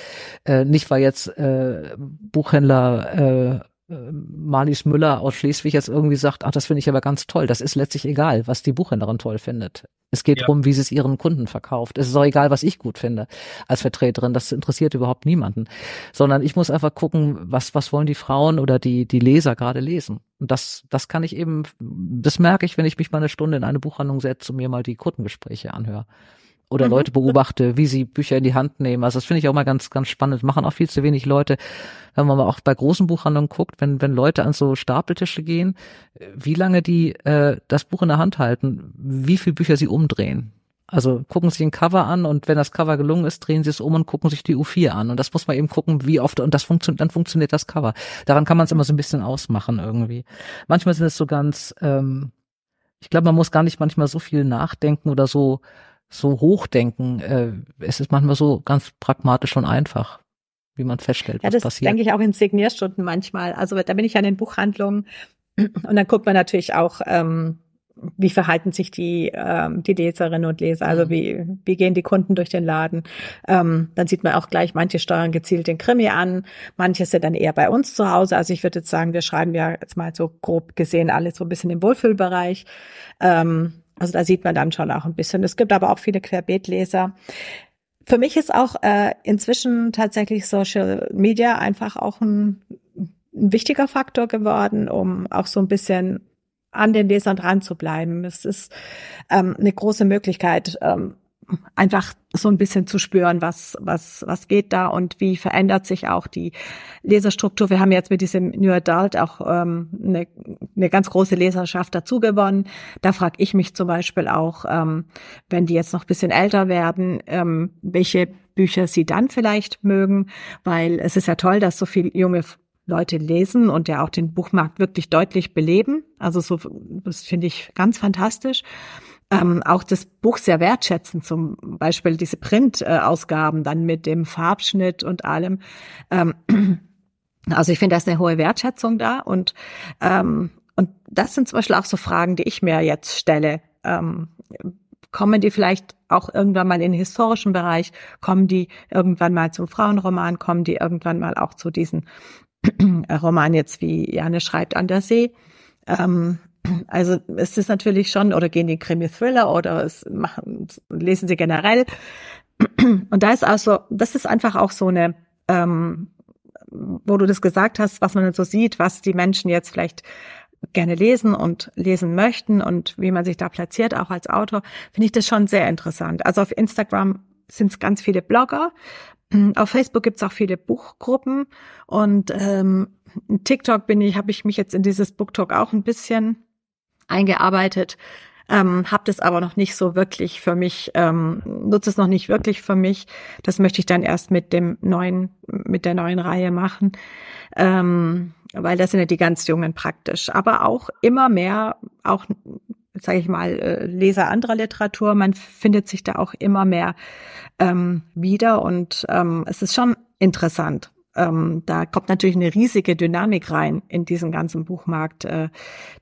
Äh, nicht, weil jetzt äh, Buchhändler äh, Marlies Müller aus Schleswig jetzt irgendwie sagt, ach, das finde ich aber ganz toll. Das ist letztlich egal, was die Buchhändlerin toll findet. Es geht ja. darum, wie sie es ihren Kunden verkauft. Es ist auch egal, was ich gut finde als Vertreterin. Das interessiert überhaupt niemanden. Sondern ich muss einfach gucken, was, was wollen die Frauen oder die, die Leser gerade lesen. Und das, das kann ich eben, das merke ich, wenn ich mich mal eine Stunde in eine Buchhandlung setze und mir mal die Kundengespräche anhöre oder mhm. Leute beobachte, wie sie Bücher in die Hand nehmen. Also das finde ich auch mal ganz, ganz spannend. Machen auch viel zu wenig Leute, wenn man mal auch bei großen Buchhandlungen guckt, wenn, wenn Leute an so Stapeltische gehen, wie lange die äh, das Buch in der Hand halten, wie viele Bücher sie umdrehen. Also gucken sich ein Cover an und wenn das Cover gelungen ist, drehen sie es um und gucken sich die U4 an. Und das muss man eben gucken, wie oft, und das funktioniert, dann funktioniert das Cover. Daran kann man es immer so ein bisschen ausmachen irgendwie. Manchmal sind es so ganz, ähm, ich glaube, man muss gar nicht manchmal so viel nachdenken oder so so hochdenken. Äh, es ist manchmal so ganz pragmatisch und einfach, wie man feststellt, ja, was passiert. Das denke ich auch in Signierstunden manchmal. Also da bin ich an den Buchhandlungen [CLEARS THROAT] und dann guckt man natürlich auch, ähm, wie verhalten sich die, ähm, die Leserinnen und Leser, also mhm. wie, wie gehen die Kunden durch den Laden. Ähm, dann sieht man auch gleich, manche steuern gezielt den Krimi an, manche sind dann eher bei uns zu Hause. Also ich würde jetzt sagen, wir schreiben ja jetzt mal so grob gesehen alles so ein bisschen im Wohlfühlbereich. Ähm, also da sieht man dann schon auch ein bisschen. Es gibt aber auch viele Querbeetleser. Für mich ist auch äh, inzwischen tatsächlich Social Media einfach auch ein, ein wichtiger Faktor geworden, um auch so ein bisschen an den Lesern dran zu bleiben. Es ist ähm, eine große Möglichkeit, ähm, einfach so ein bisschen zu spüren, was, was, was geht da und wie verändert sich auch die Leserstruktur. Wir haben jetzt mit diesem New Adult auch ähm, eine, eine ganz große Leserschaft dazu gewonnen. Da frage ich mich zum Beispiel auch, ähm, wenn die jetzt noch ein bisschen älter werden, ähm, welche Bücher sie dann vielleicht mögen, weil es ist ja toll, dass so viele junge Leute lesen und ja auch den Buchmarkt wirklich deutlich beleben. Also so, das finde ich ganz fantastisch ähm, auch das Buch sehr wertschätzen, zum Beispiel diese Print-Ausgaben dann mit dem Farbschnitt und allem. Ähm, [CLEARS THROAT] also ich finde, da ist eine hohe Wertschätzung da und ähm, und das sind zum Beispiel auch so Fragen, die ich mir jetzt stelle. Ähm, kommen die vielleicht auch irgendwann mal in den historischen Bereich? Kommen die irgendwann mal zum Frauenroman? Kommen die irgendwann mal auch zu diesen [CLEARS THROAT] Roman jetzt wie Janne schreibt an der See? Ähm, also es ist natürlich schon, oder gehen die Krimi-Thriller oder es machen, lesen sie generell. Und da ist also, das ist einfach auch so eine, ähm, wo du das gesagt hast, was man so sieht, was die Menschen jetzt vielleicht gerne lesen und lesen möchten und wie man sich da platziert, auch als Autor, finde ich das schon sehr interessant. Also auf Instagram sind es ganz viele Blogger. Auf Facebook gibt es auch viele Buchgruppen und ähm, TikTok bin ich, habe ich mich jetzt in dieses BookTalk auch ein bisschen eingearbeitet, ähm, habe das aber noch nicht so wirklich für mich, ähm, nutze es noch nicht wirklich für mich. Das möchte ich dann erst mit dem neuen, mit der neuen Reihe machen, ähm, weil das sind ja die ganz Jungen praktisch. Aber auch immer mehr, auch sage ich mal, äh, Leser anderer Literatur. Man findet sich da auch immer mehr ähm, wieder und ähm, es ist schon interessant ähm, da kommt natürlich eine riesige Dynamik rein in diesen ganzen Buchmarkt, äh,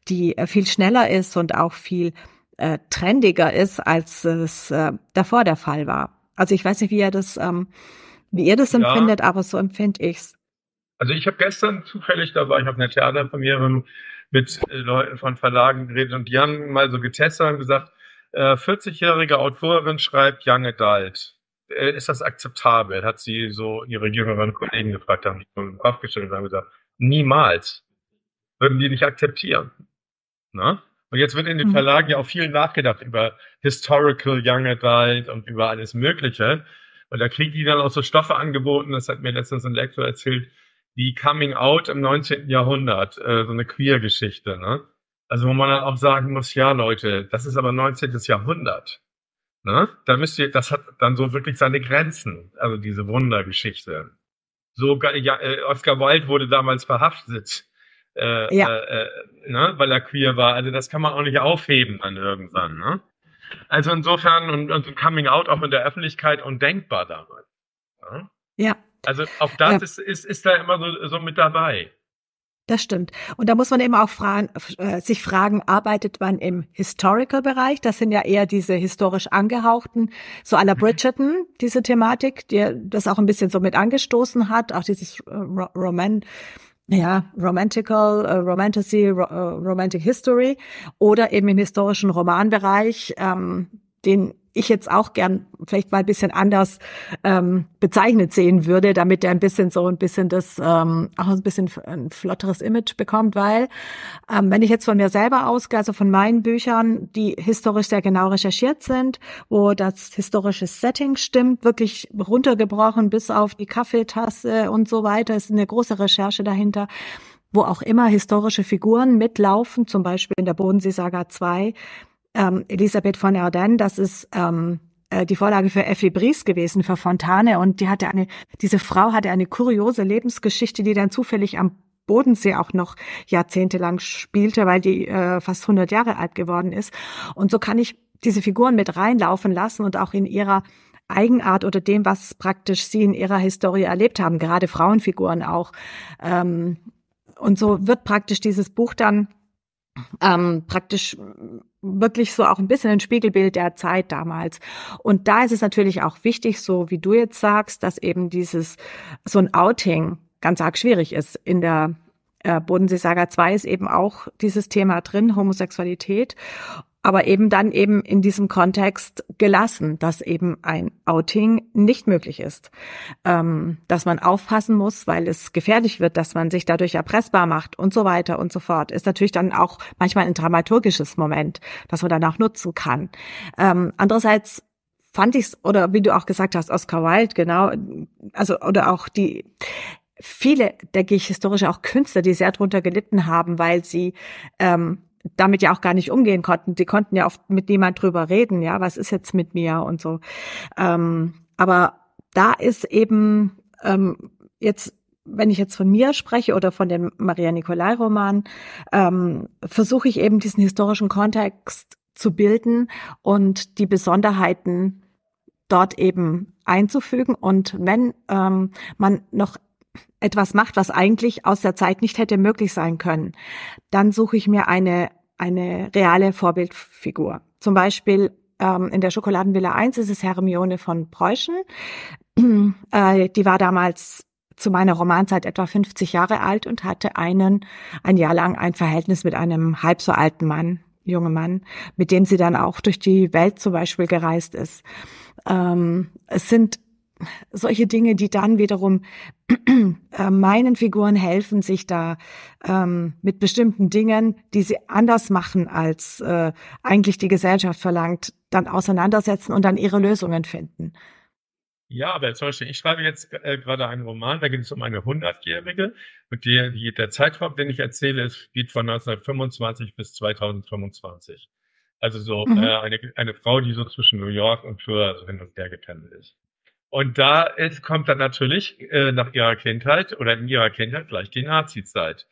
die äh, viel schneller ist und auch viel äh, trendiger ist, als es äh, davor der Fall war. Also ich weiß nicht, wie ihr das, ähm, wie ihr das ja. empfindet, aber so empfinde ich's. Also ich habe gestern zufällig, da war ich auf einer Theaterpremiere mit äh, Leuten von Verlagen geredet und die haben mal so getestet und gesagt, äh, 40-jährige Autorin schreibt Young Adult. Äh, ist das akzeptabel? Hat sie so ihre jüngeren Kollegen gefragt, haben die im Kopf gestellt und haben gesagt, niemals. Würden die nicht akzeptieren. Na? Und jetzt wird in den mhm. Verlagen ja auch viel nachgedacht über Historical Young Adult und über alles Mögliche. Und da kriegen die dann auch so Stoffe angeboten, das hat mir letztens ein Lektor erzählt, wie Coming Out im 19. Jahrhundert, äh, so eine Queer-Geschichte. Ne? Also wo man dann auch sagen muss, ja Leute, das ist aber 19. Jahrhundert. Ne? Da müsst ihr, das hat dann so wirklich seine Grenzen, also diese Wundergeschichte. So, ja, äh, Oscar Wilde wurde damals verhaftet, äh, ja. äh, äh, ne? weil er queer war. Also das kann man auch nicht aufheben dann irgendwann. Ne? Also insofern und, und Coming Out auch in der Öffentlichkeit undenkbar damals. Ne? Ja. Also auch das ja. ist, ist, ist da immer so, so mit dabei. Das stimmt. Und da muss man eben auch fragen, äh, sich fragen, arbeitet man im Historical-Bereich? Das sind ja eher diese historisch angehauchten, so aller mhm. Bridgerton, diese Thematik, die das auch ein bisschen so mit angestoßen hat, auch dieses äh, Roman, ja, Romantical, uh, Romantasy, uh, Romantic History oder eben im historischen Romanbereich, ähm, den ich jetzt auch gern vielleicht mal ein bisschen anders ähm, bezeichnet sehen würde, damit er ein bisschen so ein bisschen das ähm, auch ein bisschen ein flotteres Image bekommt, weil ähm, wenn ich jetzt von mir selber ausgehe, also von meinen Büchern, die historisch sehr genau recherchiert sind, wo das historische Setting stimmt, wirklich runtergebrochen bis auf die Kaffeetasse und so weiter, ist eine große Recherche dahinter wo auch immer historische Figuren mitlaufen, zum Beispiel in der Bodenseesaga 2, ähm, Elisabeth von Ardennes, das ist ähm, äh, die Vorlage für Effi Bries gewesen, für Fontane. Und die hatte eine, diese Frau hatte eine kuriose Lebensgeschichte, die dann zufällig am Bodensee auch noch jahrzehntelang spielte, weil die äh, fast 100 Jahre alt geworden ist. Und so kann ich diese Figuren mit reinlaufen lassen und auch in ihrer Eigenart oder dem, was praktisch sie in ihrer Historie erlebt haben, gerade Frauenfiguren auch. Ähm, und so wird praktisch dieses Buch dann ähm, praktisch wirklich so auch ein bisschen ein Spiegelbild der Zeit damals. Und da ist es natürlich auch wichtig, so wie du jetzt sagst, dass eben dieses, so ein Outing ganz arg schwierig ist. In der äh, Bodensee-Saga 2 ist eben auch dieses Thema drin, Homosexualität. Aber eben dann eben in diesem Kontext gelassen, dass eben ein Outing nicht möglich ist, ähm, dass man aufpassen muss, weil es gefährlich wird, dass man sich dadurch erpressbar macht und so weiter und so fort. Ist natürlich dann auch manchmal ein dramaturgisches Moment, das man danach nutzen kann. Ähm, andererseits fand ich es, oder wie du auch gesagt hast, Oscar Wilde, genau, also oder auch die viele, denke ich, historische auch Künstler, die sehr drunter gelitten haben, weil sie ähm, damit ja auch gar nicht umgehen konnten. Die konnten ja oft mit niemand drüber reden, ja, was ist jetzt mit mir und so. Ähm, aber da ist eben ähm, jetzt wenn ich jetzt von mir spreche oder von dem Maria Nicolai Roman, ähm, versuche ich eben diesen historischen Kontext zu bilden und die Besonderheiten dort eben einzufügen. Und wenn ähm, man noch etwas macht, was eigentlich aus der Zeit nicht hätte möglich sein können, dann suche ich mir eine, eine reale Vorbildfigur. Zum Beispiel ähm, in der Schokoladenvilla 1 ist es Hermione von Preußen. äh, die war damals zu meiner Romanzeit etwa 50 Jahre alt und hatte einen, ein Jahr lang ein Verhältnis mit einem halb so alten Mann, junge Mann, mit dem sie dann auch durch die Welt zum Beispiel gereist ist. Ähm, es sind solche Dinge, die dann wiederum [CLEARS THROAT] äh, meinen Figuren helfen, sich da ähm, mit bestimmten Dingen, die sie anders machen, als äh, eigentlich die Gesellschaft verlangt, dann auseinandersetzen und dann ihre Lösungen finden. Ja, aber zum Beispiel, ich schreibe jetzt äh, gerade einen Roman, da geht es um eine 100-Jährige, und die, die, der Zeitraum, den ich erzähle, geht von 1925 bis 2025. Also so mhm. äh, eine, eine Frau, die so zwischen New York und Fürth also hin und her gependelt ist. Und da ist, kommt dann natürlich äh, nach ihrer Kindheit oder in ihrer Kindheit gleich die Nazi-Zeit.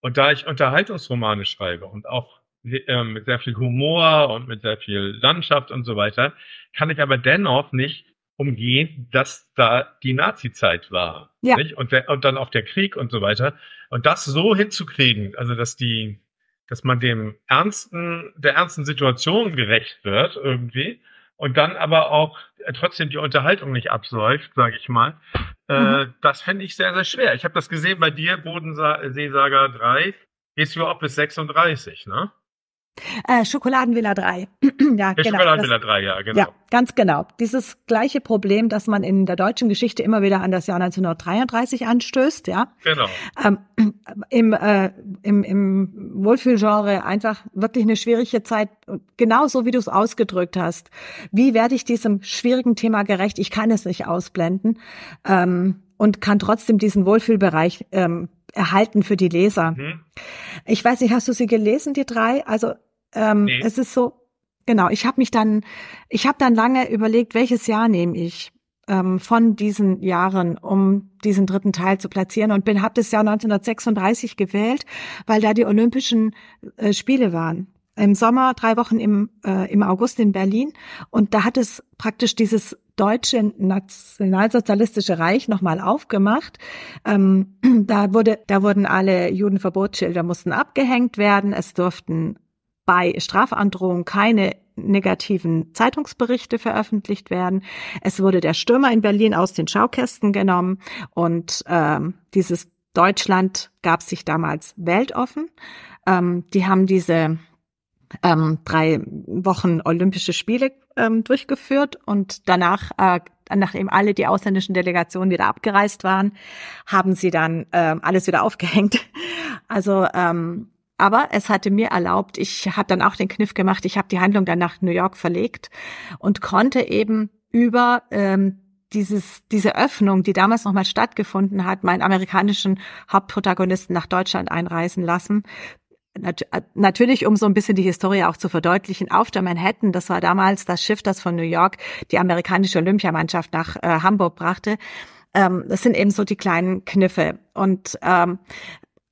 Und da ich Unterhaltungsromane schreibe und auch äh, mit sehr viel Humor und mit sehr viel Landschaft und so weiter, kann ich aber dennoch nicht umgehen, dass da die Nazi-Zeit war. Ja. Und, der, und dann auch der Krieg und so weiter. Und das so hinzukriegen, also dass die, dass man dem ernsten, der ernsten Situation gerecht wird irgendwie und dann aber auch äh, trotzdem die Unterhaltung nicht absäuft, sage ich mal. Äh, mhm. Das fände ich sehr, sehr schwer. Ich habe das gesehen bei dir, Bodenseesaga 3, gehst du auch bis 36, ne? Äh, Schokoladenvilla 3. [CLEARS THROAT] ja, genau. Schokoladenvilla 3, ja, genau. Ja, ganz genau. Dieses gleiche Problem, das man in der deutschen Geschichte immer wieder an das Jahr 1933 anstößt, ja. Genau. Ähm, Im, äh, im, im Wohlfühlgenre einfach wirklich eine schwierige Zeit, genauso wie du es ausgedrückt hast. Wie werde ich diesem schwierigen Thema gerecht? Ich kann es nicht ausblenden. Ähm, und kann trotzdem diesen Wohlfühlbereich ähm, erhalten für die Leser. Mhm. Ich weiß nicht, hast du sie gelesen, die drei? Also ähm, nee. Es ist so, genau, ich habe mich dann, ich habe dann lange überlegt, welches Jahr nehme ich ähm, von diesen Jahren, um diesen dritten Teil zu platzieren und bin habe das Jahr 1936 gewählt, weil da die Olympischen äh, Spiele waren. Im Sommer, drei Wochen im, äh, im August in Berlin. Und da hat es praktisch dieses deutsche nationalsozialistische Reich nochmal aufgemacht. Ähm, [CLEARS THROAT] da wurde, da wurden alle Judenverbotsschilder mussten abgehängt werden. Es durften bei Strafandrohung keine negativen Zeitungsberichte veröffentlicht werden. Es wurde der Stürmer in Berlin aus den Schaukästen genommen und ähm, dieses Deutschland gab sich damals weltoffen. Ähm, die haben diese ähm, drei Wochen Olympische Spiele ähm, durchgeführt und danach, äh, nachdem alle die ausländischen Delegationen wieder abgereist waren, haben sie dann ähm, alles wieder aufgehängt. [LAUGHS] Also ähm, aber es hatte mir erlaubt, ich habe dann auch den Kniff gemacht, ich habe die Handlung dann nach New York verlegt und konnte eben über ähm, dieses, diese Öffnung, die damals nochmal stattgefunden hat, meinen amerikanischen Hauptprotagonisten nach Deutschland einreisen lassen. Nat natürlich, um so ein bisschen die Historie auch zu verdeutlichen, auf der Manhattan, das war damals das Schiff, das von New York die amerikanische Olympiamannschaft nach äh, Hamburg brachte. Ähm, das sind eben so die kleinen Kniffe. Und ähm,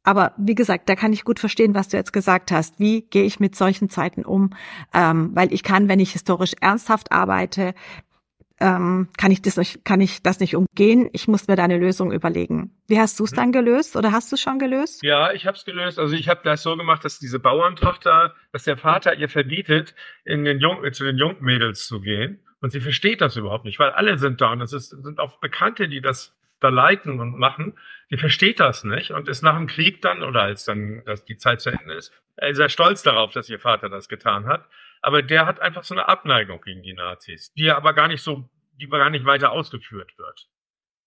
aber wie gesagt, da kann ich gut verstehen, was du jetzt gesagt hast. Wie gehe ich mit solchen Zeiten um? Ähm, weil ich kann, wenn ich historisch ernsthaft arbeite, ähm, kann ich das nicht, kann ich das nicht umgehen. Ich muss mir da eine Lösung überlegen. Wie hast du es mhm. dann gelöst oder hast du es schon gelöst? Ja, ich habe es gelöst. Also ich habe das so gemacht, dass diese Bauerntochter, dass der Vater ihr verbietet, in den Jung, zu den Jungmädels zu gehen. Und sie versteht das überhaupt nicht, weil alle sind da und es ist, sind auch Bekannte, die das da leiten und machen, die versteht das nicht und ist nach dem Krieg dann oder als dann dass die Zeit zu Ende ist, sehr stolz darauf, dass ihr Vater das getan hat. Aber der hat einfach so eine Abneigung gegen die Nazis, die aber gar nicht so, die gar nicht weiter ausgeführt wird.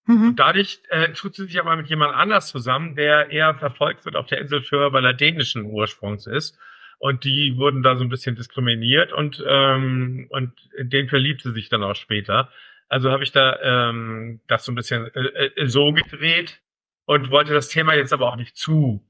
Mhm. Und dadurch äh, tut sie sich aber mit jemand anders zusammen, der eher verfolgt wird auf der Insel Föhr, weil er dänischen Ursprungs ist. Und die wurden da so ein bisschen diskriminiert und, ähm, und in den verliebt sie sich dann auch später. Also habe ich da ähm, das so ein bisschen äh, äh, so gedreht und wollte das Thema jetzt aber auch nicht zu.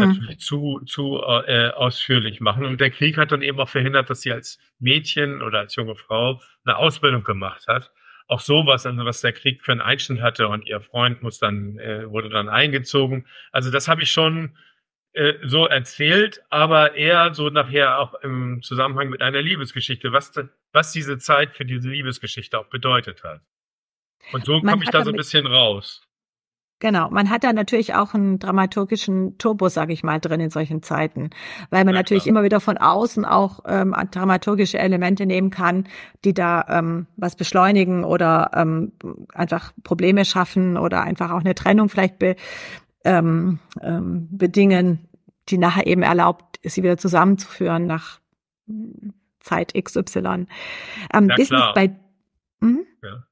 Natürlich zu zu äh, ausführlich machen. Und der Krieg hat dann eben auch verhindert, dass sie als Mädchen oder als junge Frau eine Ausbildung gemacht hat. Auch sowas, also was der Krieg für einen Einschnitt hatte und ihr Freund muss dann äh, wurde dann eingezogen. Also das habe ich schon äh, so erzählt, aber eher so nachher auch im Zusammenhang mit einer Liebesgeschichte, was, was diese Zeit für diese Liebesgeschichte auch bedeutet hat. Und so komme ich da so ein bisschen raus. Genau, man hat da natürlich auch einen dramaturgischen Turbo, sag ich mal, drin in solchen Zeiten, weil man ja, natürlich klar. immer wieder von außen auch ähm, dramaturgische Elemente nehmen kann, die da ähm, was beschleunigen oder ähm, einfach Probleme schaffen oder einfach auch eine Trennung vielleicht be, ähm, ähm, bedingen, die nachher eben erlaubt, sie wieder zusammenzuführen nach Zeit XY. Ähm, ja, Business bei hm? ja.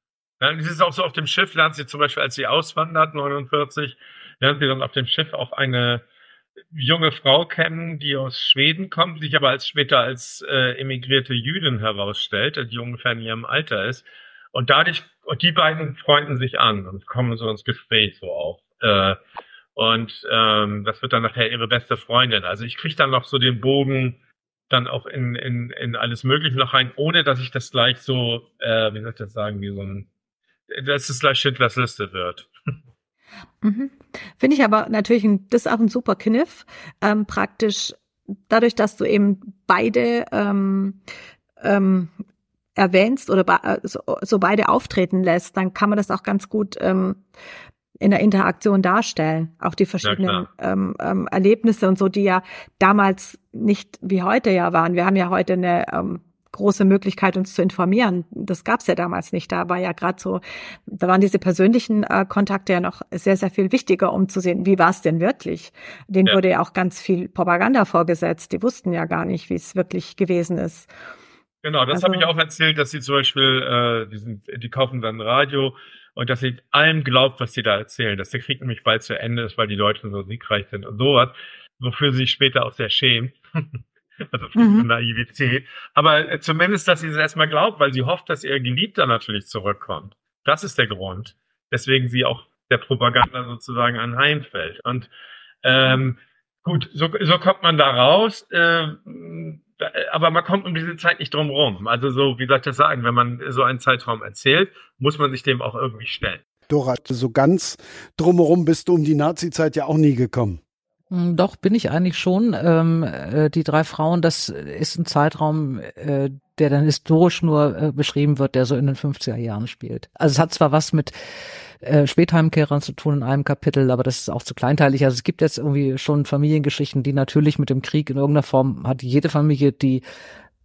Ja, es ist auch so auf dem Schiff, lernt sie zum Beispiel, als sie auswandert, 49, lernt sie dann auf dem Schiff auch eine junge Frau kennen, die aus Schweden kommt, sich aber als später als äh, emigrierte Jüdin herausstellt, die ungefähr in ihrem Alter ist. Und dadurch, und die beiden freunden sich an und kommen so ins Gespräch so auch. Äh, und ähm, das wird dann nachher ihre beste Freundin. Also ich kriege dann noch so den Bogen dann auch in, in, in alles Mögliche noch rein, ohne dass ich das gleich so, äh, wie soll ich das sagen, wie so ein, dass es gleich Schindlers Liste wird. Mhm. Finde ich aber natürlich ein, das ist auch ein super Kniff. Ähm, praktisch dadurch, dass du eben beide ähm, ähm, erwähnst oder äh, so, so beide auftreten lässt, dann kann man das auch ganz gut ähm, in der Interaktion darstellen. Auch die verschiedenen ja, ähm, ähm, Erlebnisse und so, die ja damals nicht wie heute ja waren. Wir haben ja heute eine ähm, große Möglichkeit, uns zu informieren. Das gab's ja damals nicht. Da war ja gerade so, da waren diese persönlichen äh, Kontakte ja noch sehr, sehr viel wichtiger, um zu sehen, wie war es denn wirklich. Denen ja. wurde ja auch ganz viel Propaganda vorgesetzt. Die wussten ja gar nicht, wie es wirklich gewesen ist. Genau, das also, habe ich auch erzählt, dass sie zum Beispiel, äh, die, sind, die kaufen dann Radio und dass sie allem glaubt, was sie da erzählen, dass der Krieg nämlich bald zu Ende ist, weil die Deutschen so siegreich sind und sowas, wofür sie sich später auch sehr schämt. [LAUGHS] [LAUGHS] also mhm. Naivität. Aber äh, zumindest, dass sie es erstmal glaubt, weil sie hofft, dass ihr Geliebter natürlich zurückkommt. Das ist der Grund, weswegen sie auch der Propaganda sozusagen anheimfällt. Und ähm, gut, so, so kommt man da raus. Äh, aber man kommt um diese Zeit nicht drum rum. Also so, wie soll ich das sagen, wenn man so einen Zeitraum erzählt, muss man sich dem auch irgendwie stellen. Dora, so ganz drumherum bist du um die Nazi-Zeit ja auch nie gekommen. Hm, doch, bin ich eigentlich schon. Ähm, äh, die drei Frauen, das ist ein Zeitraum, äh, der dann historisch nur äh, beschrieben wird, der so in den 50er Jahren spielt. Also es hat zwar was mit äh, Spätheimkehrern zu tun in einem Kapitel, aber das ist auch zu kleinteilig. Also es gibt jetzt irgendwie schon Familiengeschichten, die natürlich mit dem Krieg in irgendeiner Form hat jede Familie, die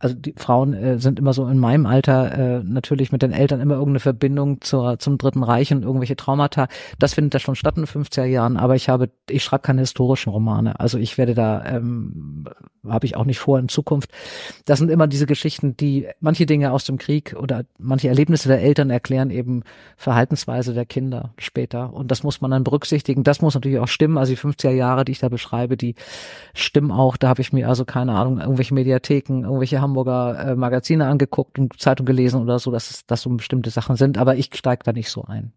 also die Frauen äh, sind immer so in meinem Alter äh, natürlich mit den Eltern immer irgendeine Verbindung zur, zum Dritten Reich und irgendwelche Traumata. Das findet da schon statt in den 50er Jahren, aber ich habe, ich schreibe keine historischen Romane. Also ich werde da, ähm, habe ich auch nicht vor in Zukunft. Das sind immer diese Geschichten, die manche Dinge aus dem Krieg oder manche Erlebnisse der Eltern erklären eben Verhaltensweise der Kinder später. Und das muss man dann berücksichtigen. Das muss natürlich auch stimmen. Also die 50er Jahre, die ich da beschreibe, die stimmen auch. Da habe ich mir also keine Ahnung, irgendwelche Mediatheken, irgendwelche Hamburger äh, Magazine angeguckt und Zeitung gelesen oder so, dass es, dass so bestimmte Sachen sind, aber ich steige da nicht so ein.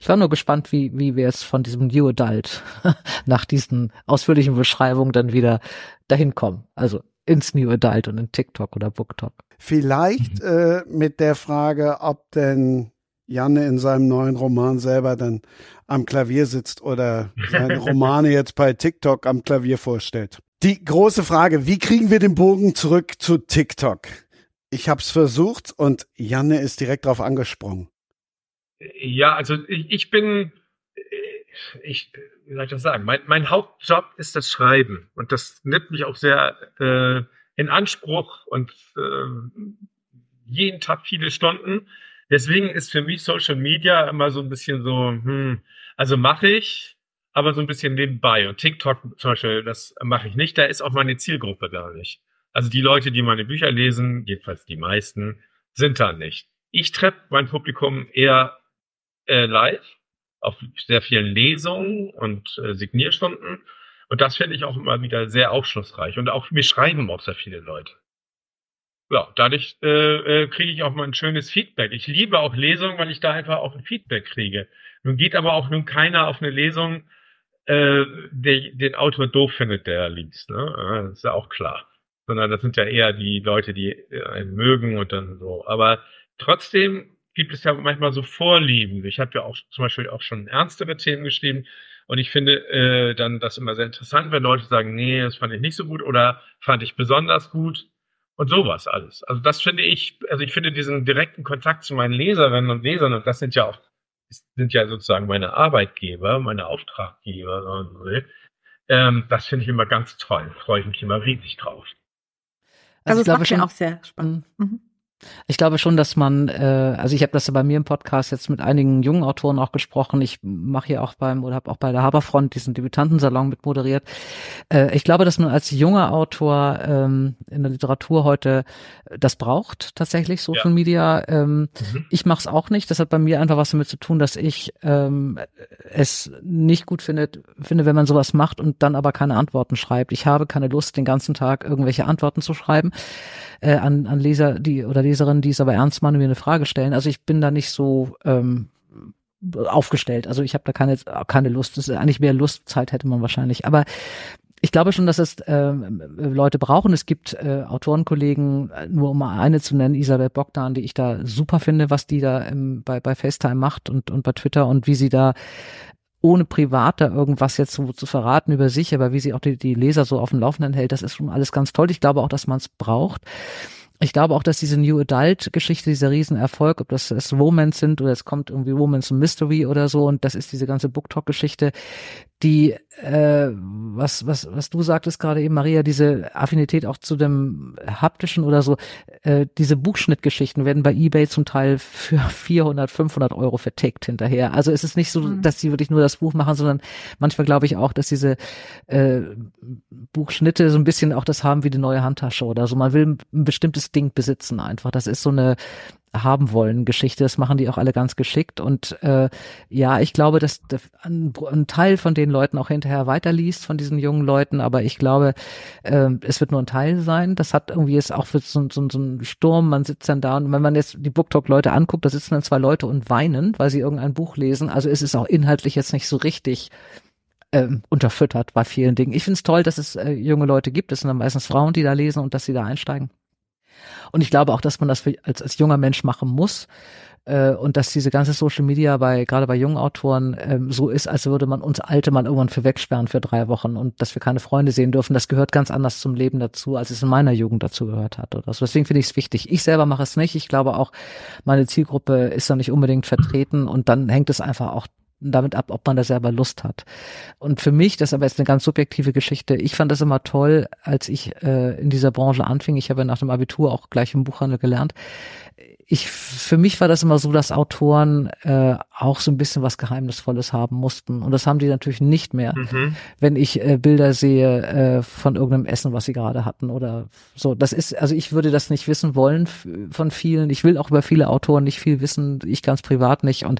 Ich war nur gespannt, wie, wie wir es von diesem New Adult [LAUGHS] nach diesen ausführlichen Beschreibungen dann wieder dahin kommen. Also ins New Adult und in TikTok oder BookTok. Vielleicht mhm. äh, mit der Frage, ob denn Janne in seinem neuen Roman selber dann am Klavier sitzt oder seine [LAUGHS] Romane jetzt bei TikTok am Klavier vorstellt. Die große Frage, wie kriegen wir den Bogen zurück zu TikTok? Ich habe es versucht und Janne ist direkt drauf angesprungen. Ja, also ich, ich bin, ich, wie soll ich das sagen? Mein, mein Hauptjob ist das Schreiben und das nimmt mich auch sehr äh, in Anspruch und äh, jeden Tag viele Stunden. Deswegen ist für mich Social Media immer so ein bisschen so, hm, also mache ich, aber so ein bisschen nebenbei. Und TikTok zum Beispiel, das mache ich nicht, da ist auch meine Zielgruppe gar nicht. Also die Leute, die meine Bücher lesen, jedenfalls die meisten, sind da nicht. Ich treffe mein Publikum eher äh, live auf sehr vielen Lesungen und äh, Signierstunden. Und das finde ich auch immer wieder sehr aufschlussreich. Und auch mir schreiben auch sehr viele Leute. Ja, dadurch äh, äh, kriege ich auch mal ein schönes Feedback. Ich liebe auch Lesungen, weil ich da einfach auch ein Feedback kriege. Nun geht aber auch nun keiner auf eine Lesung, äh, der den Autor doof findet, der er liest. Ne? Das ist ja auch klar. Sondern das sind ja eher die Leute, die einen mögen und dann so. Aber trotzdem gibt es ja manchmal so Vorlieben. Ich habe ja auch zum Beispiel auch schon ernstere Themen geschrieben und ich finde äh, dann das immer sehr interessant, wenn Leute sagen, nee, das fand ich nicht so gut oder fand ich besonders gut und sowas alles. Also das finde ich, also ich finde diesen direkten Kontakt zu meinen Leserinnen und Lesern und das sind ja auch sind ja sozusagen meine Arbeitgeber, meine Auftraggeber, wenn man so will. Ähm, das finde ich immer ganz toll. Freue ich mich immer riesig drauf. Also, also das macht schon, auch sehr spannend. Mhm. Ich glaube schon, dass man, äh, also ich habe das ja bei mir im Podcast jetzt mit einigen jungen Autoren auch gesprochen. Ich mache hier auch beim oder habe auch bei der Haberfront diesen Debütantensalon mit moderiert. Äh, ich glaube, dass man als junger Autor ähm, in der Literatur heute das braucht tatsächlich Social ja. Media. Ähm, mhm. Ich mache es auch nicht. Das hat bei mir einfach was damit zu tun, dass ich ähm, es nicht gut finde, finde, wenn man sowas macht und dann aber keine Antworten schreibt. Ich habe keine Lust, den ganzen Tag irgendwelche Antworten zu schreiben äh, an, an Leser, die oder Leserinnen, die es aber ernst meinen und mir eine Frage stellen. Also ich bin da nicht so ähm, aufgestellt. Also ich habe da keine, keine Lust. Das ist eigentlich mehr Lustzeit hätte man wahrscheinlich. Aber ich glaube schon, dass es äh, Leute brauchen. Es gibt äh, Autorenkollegen, nur um mal eine zu nennen, Isabel Bogdan, die ich da super finde, was die da ähm, bei, bei FaceTime macht und, und bei Twitter und wie sie da ohne privat da irgendwas jetzt so zu verraten über sich, aber wie sie auch die, die Leser so auf dem Laufenden hält, das ist schon alles ganz toll. Ich glaube auch, dass man es braucht. Ich glaube auch, dass diese New Adult Geschichte, dieser Riesenerfolg, ob das, das Romance sind oder es kommt irgendwie Romance Mystery oder so und das ist diese ganze Book Talk Geschichte, die äh, was was was du sagtest gerade eben Maria diese Affinität auch zu dem haptischen oder so äh, diese Buchschnittgeschichten werden bei eBay zum Teil für 400 500 Euro vertickt hinterher. Also es ist nicht so mhm. dass sie wirklich nur das Buch machen sondern manchmal glaube ich auch dass diese äh, Buchschnitte so ein bisschen auch das haben wie die neue Handtasche oder so. Man will ein bestimmtes Ding besitzen einfach. Das ist so eine haben wollen Geschichte. Das machen die auch alle ganz geschickt. Und äh, ja, ich glaube, dass ein, ein Teil von den Leuten auch hinterher weiterliest, von diesen jungen Leuten. Aber ich glaube, äh, es wird nur ein Teil sein. Das hat irgendwie jetzt auch für so, so, so einen Sturm. Man sitzt dann da und wenn man jetzt die BookTalk-Leute anguckt, da sitzen dann zwei Leute und weinen, weil sie irgendein Buch lesen. Also es ist auch inhaltlich jetzt nicht so richtig ähm, unterfüttert bei vielen Dingen. Ich finde es toll, dass es äh, junge Leute gibt. Es sind dann meistens Frauen, die da lesen und dass sie da einsteigen. Und ich glaube auch, dass man das als, als junger Mensch machen muss äh, und dass diese ganze Social Media bei gerade bei jungen Autoren ähm, so ist, als würde man uns Alte mal irgendwann für wegsperren für drei Wochen und dass wir keine Freunde sehen dürfen. Das gehört ganz anders zum Leben dazu, als es in meiner Jugend dazu gehört hat oder so. Deswegen finde ich es wichtig. Ich selber mache es nicht. Ich glaube auch, meine Zielgruppe ist da nicht unbedingt vertreten und dann hängt es einfach auch damit ab, ob man da selber Lust hat. Und für mich, das ist aber jetzt eine ganz subjektive Geschichte, ich fand das immer toll, als ich äh, in dieser Branche anfing. Ich habe nach dem Abitur auch gleich im Buchhandel gelernt ich, für mich war das immer so, dass Autoren äh, auch so ein bisschen was Geheimnisvolles haben mussten. Und das haben die natürlich nicht mehr, mhm. wenn ich äh, Bilder sehe äh, von irgendeinem Essen, was sie gerade hatten oder so. Das ist, also ich würde das nicht wissen wollen von vielen. Ich will auch über viele Autoren nicht viel wissen, ich ganz privat nicht. Und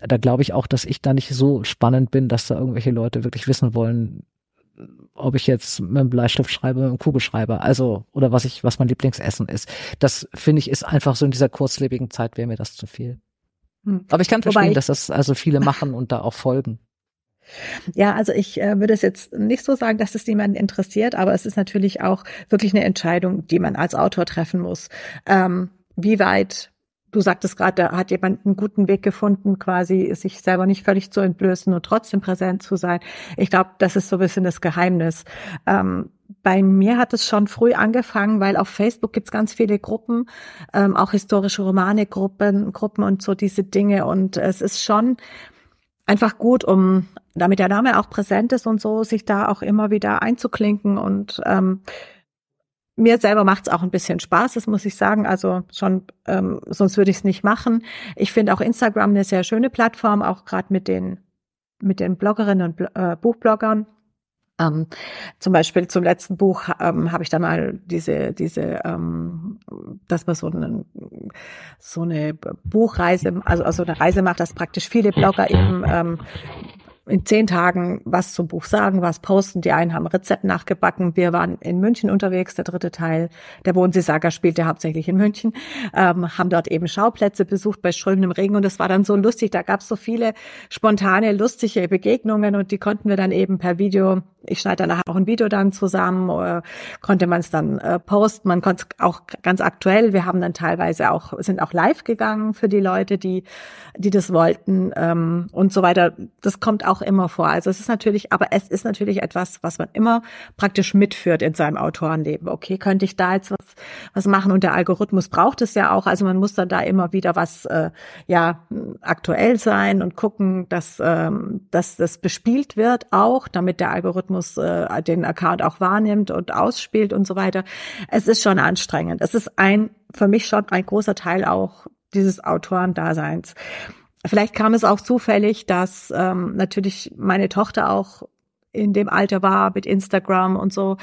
da glaube ich auch, dass ich da nicht so spannend bin, dass da irgendwelche Leute wirklich wissen wollen, ob ich jetzt mit einem Bleistift schreibe, mit einem Kugelschreiber, also oder was ich, was mein Lieblingsessen ist. Das finde ich ist einfach so in dieser kurzlebigen Zeit wäre mir das zu viel. Hm. Aber ich kann verstehen, Wobei, dass das also viele [LAUGHS] machen und da auch folgen. Ja, also ich äh, würde es jetzt nicht so sagen, dass es niemanden interessiert, aber es ist natürlich auch wirklich eine Entscheidung, die man als Autor treffen muss. Ähm, wie weit du sagtest gerade, da hat jemand einen guten Weg gefunden, quasi sich selber nicht völlig zu entblößen und trotzdem präsent zu sein. Ich glaube, das ist so ein bisschen das Geheimnis. Ähm, bei mir hat es schon früh angefangen, weil auf Facebook gibt's ganz viele Gruppen, ähm, auch historische Romane-Gruppen, Gruppen und so diese Dinge. Und es ist schon einfach gut, um, damit der Name auch präsent ist und so, sich da auch immer wieder einzuklinken und ähm, mir selber macht es auch ein bisschen Spaß, das muss ich sagen. Also schon, ähm, sonst würde ich es nicht machen. Ich finde auch Instagram eine sehr schöne Plattform, auch gerade mit den mit den Bloggerinnen und äh, Buchbloggern. Ähm, zum Beispiel zum letzten Buch ähm, habe ich da mal diese, diese, ähm, dass man so, einen, so eine Buchreise, also, also eine Reise macht, dass praktisch viele Blogger eben ähm, in zehn Tagen was zum Buch sagen, was posten. Die einen haben Rezept nachgebacken. Wir waren in München unterwegs. Der dritte Teil der Bodensee-Saga spielte hauptsächlich in München. Ähm, haben dort eben Schauplätze besucht bei strömendem Regen und es war dann so lustig. Da gab es so viele spontane, lustige Begegnungen und die konnten wir dann eben per Video ich schneide danach auch ein Video dann zusammen, oder konnte man es dann äh, posten, man konnte es auch ganz aktuell, wir haben dann teilweise auch, sind auch live gegangen für die Leute, die, die das wollten ähm, und so weiter. Das kommt auch immer vor. Also es ist natürlich, aber es ist natürlich etwas, was man immer praktisch mitführt in seinem Autorenleben. Okay, könnte ich da jetzt was, was machen? Und der Algorithmus braucht es ja auch. Also man muss dann da immer wieder was äh, ja aktuell sein und gucken, dass, ähm, dass das bespielt wird auch, damit der Algorithmus äh, den Account auch wahrnimmt und ausspielt und so weiter. Es ist schon anstrengend. Es ist ein, für mich schon ein großer Teil auch dieses Autorendaseins. Vielleicht kam es auch zufällig, dass ähm, natürlich meine Tochter auch in dem Alter war mit Instagram und so,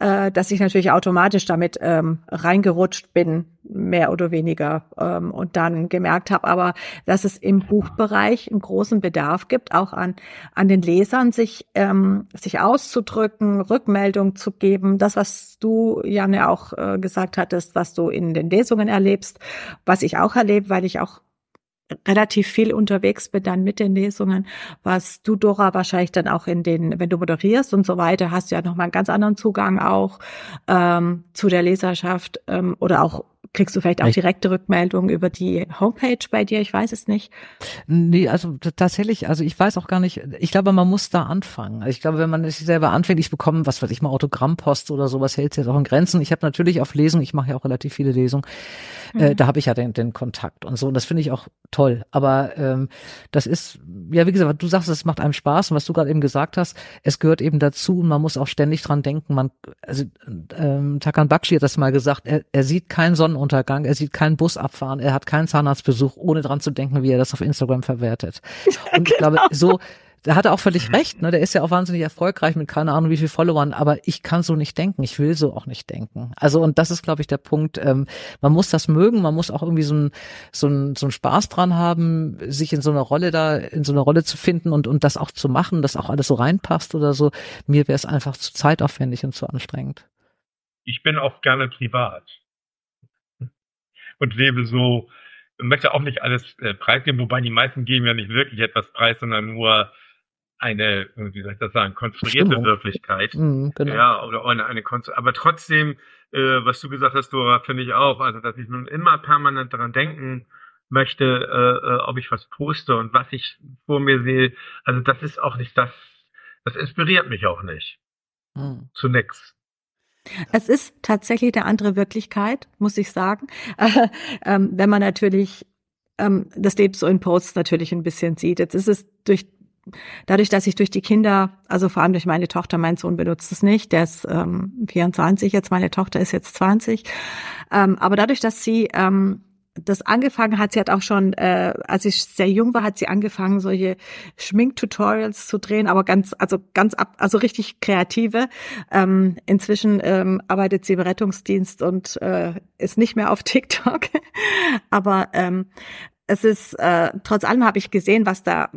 äh, dass ich natürlich automatisch damit ähm, reingerutscht bin, mehr oder weniger, ähm, und dann gemerkt habe, aber dass es im Buchbereich einen großen Bedarf gibt, auch an an den Lesern sich ähm, sich auszudrücken, Rückmeldung zu geben, das was du Janne auch äh, gesagt hattest, was du in den Lesungen erlebst, was ich auch erlebe, weil ich auch relativ viel unterwegs bin dann mit den Lesungen, was du, Dora, wahrscheinlich dann auch in den, wenn du moderierst und so weiter, hast du ja nochmal einen ganz anderen Zugang auch ähm, zu der Leserschaft ähm, oder auch Kriegst du vielleicht auch direkte Rückmeldungen über die Homepage bei dir? Ich weiß es nicht. Nee, also tatsächlich, also ich weiß auch gar nicht, ich glaube, man muss da anfangen. Ich glaube, wenn man sich selber anfängt, ich bekomme, was weiß ich mal, Autogrammpost oder sowas, hält sich jetzt auch in Grenzen. Ich habe natürlich auf Lesungen, ich mache ja auch relativ viele Lesungen, äh, mhm. äh, da habe ich ja den, den Kontakt und so. Und das finde ich auch toll. Aber ähm, das ist, ja, wie gesagt, du sagst, es macht einem Spaß und was du gerade eben gesagt hast, es gehört eben dazu und man muss auch ständig dran denken. Man, also ähm, Takan Bakshi hat das mal gesagt, er, er sieht keinen Sonnenaufgang Sonnenuntergang, er sieht keinen Bus abfahren, er hat keinen Zahnarztbesuch, ohne dran zu denken, wie er das auf Instagram verwertet. Ja, [LAUGHS] und ich genau. glaube, so, da hat er auch völlig recht, ne? Der ist ja auch wahnsinnig erfolgreich mit keine Ahnung wie viel Followern, aber ich kann so nicht denken, ich will so auch nicht denken. Also und das ist, glaube ich, der Punkt. Ähm, man muss das mögen, man muss auch irgendwie so ein so ein so ein Spaß dran haben, sich in so einer Rolle da in so einer Rolle zu finden und und das auch zu machen, dass auch alles so reinpasst oder so. Mir wäre es einfach zu zeitaufwendig und zu anstrengend. Ich bin auch gerne privat und lebe so, möchte auch nicht alles äh, preisgeben, wobei die meisten geben ja nicht wirklich etwas preis, sondern nur eine, wie soll ich das sagen, konstruierte Stimmung. Wirklichkeit. Mhm, genau. Ja, oder eine, eine Konstru aber trotzdem, äh, was du gesagt hast, Dora, finde ich auch, also dass ich nun immer permanent daran denken möchte, äh, äh, ob ich was poste und was ich vor mir sehe. Also das ist auch nicht das, das inspiriert mich auch nicht. Mhm. Zu nix. Es ist tatsächlich eine andere Wirklichkeit, muss ich sagen. Äh, [LAUGHS] ähm, wenn man natürlich ähm, das Leben so in Posts natürlich ein bisschen sieht. Jetzt ist es durch dadurch, dass ich durch die Kinder, also vor allem durch meine Tochter, mein Sohn benutzt es nicht, der ist ähm, 24 jetzt, meine Tochter ist jetzt 20, ähm, aber dadurch, dass sie ähm, das angefangen hat, sie hat auch schon, äh, als ich sehr jung war, hat sie angefangen, solche Schminktutorials zu drehen, aber ganz, also ganz ab, also richtig kreative. Ähm, inzwischen ähm, arbeitet sie im Rettungsdienst und äh, ist nicht mehr auf [LAUGHS] TikTok. aber ähm, es ist, äh, trotz allem habe ich gesehen, was da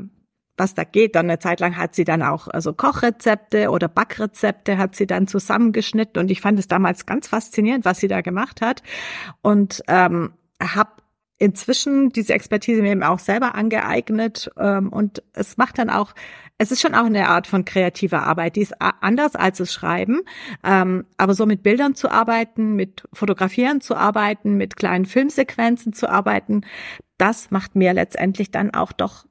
was da geht. Dann eine Zeit lang hat sie dann auch also Kochrezepte oder Backrezepte hat sie dann zusammengeschnitten und ich fand es damals ganz faszinierend, was sie da gemacht hat. Und ähm, habe inzwischen diese Expertise mir eben auch selber angeeignet ähm, und es macht dann auch, es ist schon auch eine Art von kreativer Arbeit, die ist anders als das Schreiben, ähm, aber so mit Bildern zu arbeiten, mit Fotografieren zu arbeiten, mit kleinen Filmsequenzen zu arbeiten, das macht mir letztendlich dann auch doch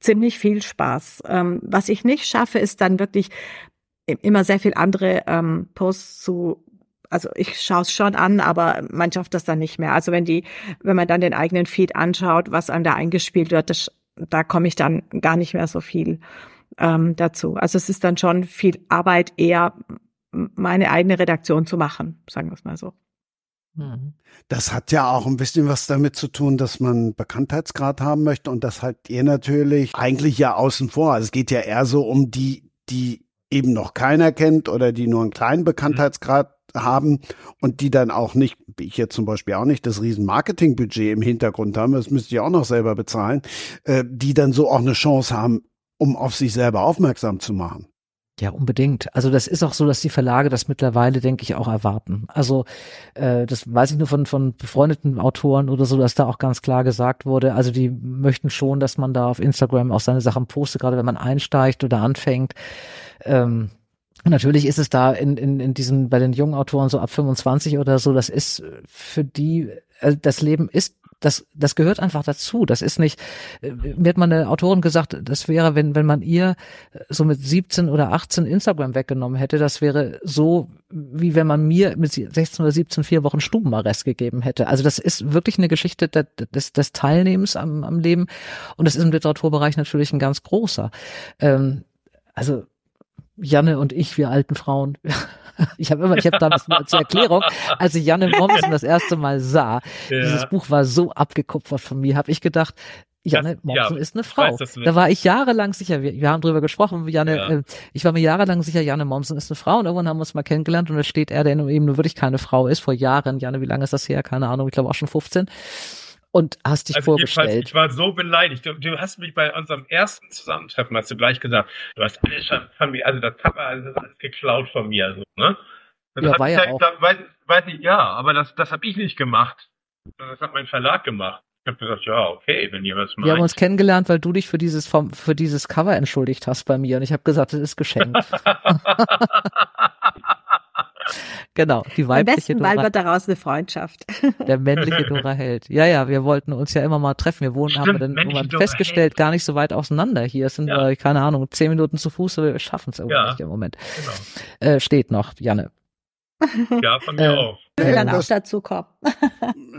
ziemlich viel Spaß. Ähm, was ich nicht schaffe, ist dann wirklich immer sehr viel andere ähm, Posts zu also ich schaue es schon an, aber man schafft das dann nicht mehr. Also wenn die, wenn man dann den eigenen Feed anschaut, was einem da eingespielt wird, das, da komme ich dann gar nicht mehr so viel ähm, dazu. Also es ist dann schon viel Arbeit, eher meine eigene Redaktion zu machen, sagen wir es mal so. Mhm. Das hat ja auch ein bisschen was damit zu tun, dass man Bekanntheitsgrad haben möchte und das halt ihr natürlich eigentlich ja außen vor. Also es geht ja eher so um die, die eben noch keiner kennt oder die nur einen kleinen Bekanntheitsgrad haben und die dann auch nicht, wie ich jetzt zum Beispiel auch nicht, das riesen Marketingbudget im Hintergrund haben, das müsst ihr auch noch selber bezahlen, äh, die dann so auch eine Chance haben, um auf sich selber aufmerksam zu machen. Ja, unbedingt. Also das ist auch so, dass die Verlage das mittlerweile, denke ich, auch erwarten. Also äh, das weiß ich nur von, von befreundeten Autoren oder so, dass da auch ganz klar gesagt wurde, also die möchten schon, dass man da auf Instagram auch seine Sachen postet, gerade wenn man einsteigt oder anfängt. Ähm, Natürlich ist es da in, in, in diesen, bei den jungen Autoren so ab 25 oder so, das ist für die, also das Leben ist das, das gehört einfach dazu. Das ist nicht, äh, mir hat mal Autorin gesagt, das wäre, wenn, wenn man ihr so mit 17 oder 18 Instagram weggenommen hätte, das wäre so, wie wenn man mir mit 16 oder 17 vier Wochen Stubenarrest gegeben hätte. Also das ist wirklich eine Geschichte des, des Teilnehmens am, am Leben. Und das ist im Literaturbereich natürlich ein ganz großer. Ähm, also Janne und ich, wir alten Frauen. [LAUGHS] Ich habe immer, ich habe damals [LAUGHS] nur zur Erklärung, als ich Janne Mommsen das erste Mal sah, ja. dieses Buch war so abgekupfert von mir, habe ich gedacht, Janne Mommsen ja, ist eine Frau. Weiß, da war ich jahrelang sicher, wir, wir haben drüber gesprochen, Janne, ja. äh, ich war mir jahrelang sicher, Janne Mommsen ist eine Frau und irgendwann haben wir uns mal kennengelernt und da steht er, der eben nur wirklich keine Frau ist, vor Jahren, Janne, wie lange ist das her? Keine Ahnung, ich glaube auch schon 15 und hast dich also vorgestellt. Ich war so beleidigt. Du, du, hast mich bei unserem ersten Zusammentreffen, hast du gleich gesagt, du hast alles von mir, also das Cover, also das alles geklaut von mir, so, ne? Das ja, war ja halt, auch. Weiß, weiß ich, ja, aber das, das habe ich nicht gemacht. Das hat mein Verlag gemacht. Ich habe gesagt, ja, okay, wenn ihr was meint. Wir haben uns kennengelernt, weil du dich für dieses für dieses Cover entschuldigt hast bei mir und ich habe gesagt, das ist geschenkt. [LAUGHS] [LAUGHS] Genau, die weibliche Am besten Dora. Mal wird daraus eine Freundschaft. [LAUGHS] Der männliche Dora Held. Ja, ja, wir wollten uns ja immer mal treffen. Wir wohnen, Stimmt, haben wir dann irgendwann festgestellt, Held. gar nicht so weit auseinander hier. Sind, ja. äh, keine Ahnung, zehn Minuten zu Fuß, aber wir schaffen es irgendwie ja. nicht im Moment. Genau. Äh, steht noch, Janne. [LAUGHS] Ja, von mir äh, auch. Ich will dann auch dazu kommen.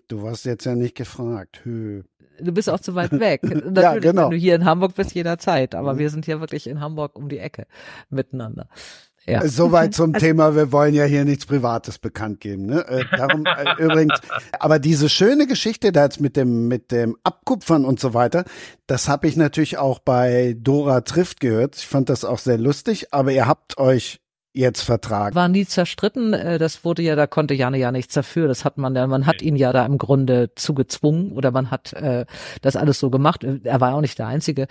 Du warst jetzt ja nicht gefragt. Hö. Du bist auch zu weit [LAUGHS] weg. Natürlich, ja, genau. wenn du hier in Hamburg bist, jederzeit. Aber mhm. wir sind hier wirklich in Hamburg um die Ecke miteinander. Ja. Soweit zum [LAUGHS] also, Thema, wir wollen ja hier nichts Privates bekannt geben. Ne? Äh, darum äh, [LAUGHS] übrigens, aber diese schöne Geschichte da jetzt mit dem mit dem Abkupfern und so weiter, das habe ich natürlich auch bei Dora trifft gehört. Ich fand das auch sehr lustig, aber ihr habt euch jetzt vertragen. War nie zerstritten. Äh, das wurde ja, da konnte Janne ja nichts dafür. Das hat man ja, man hat ihn ja da im Grunde zugezwungen oder man hat äh, das alles so gemacht. Er war auch nicht der Einzige.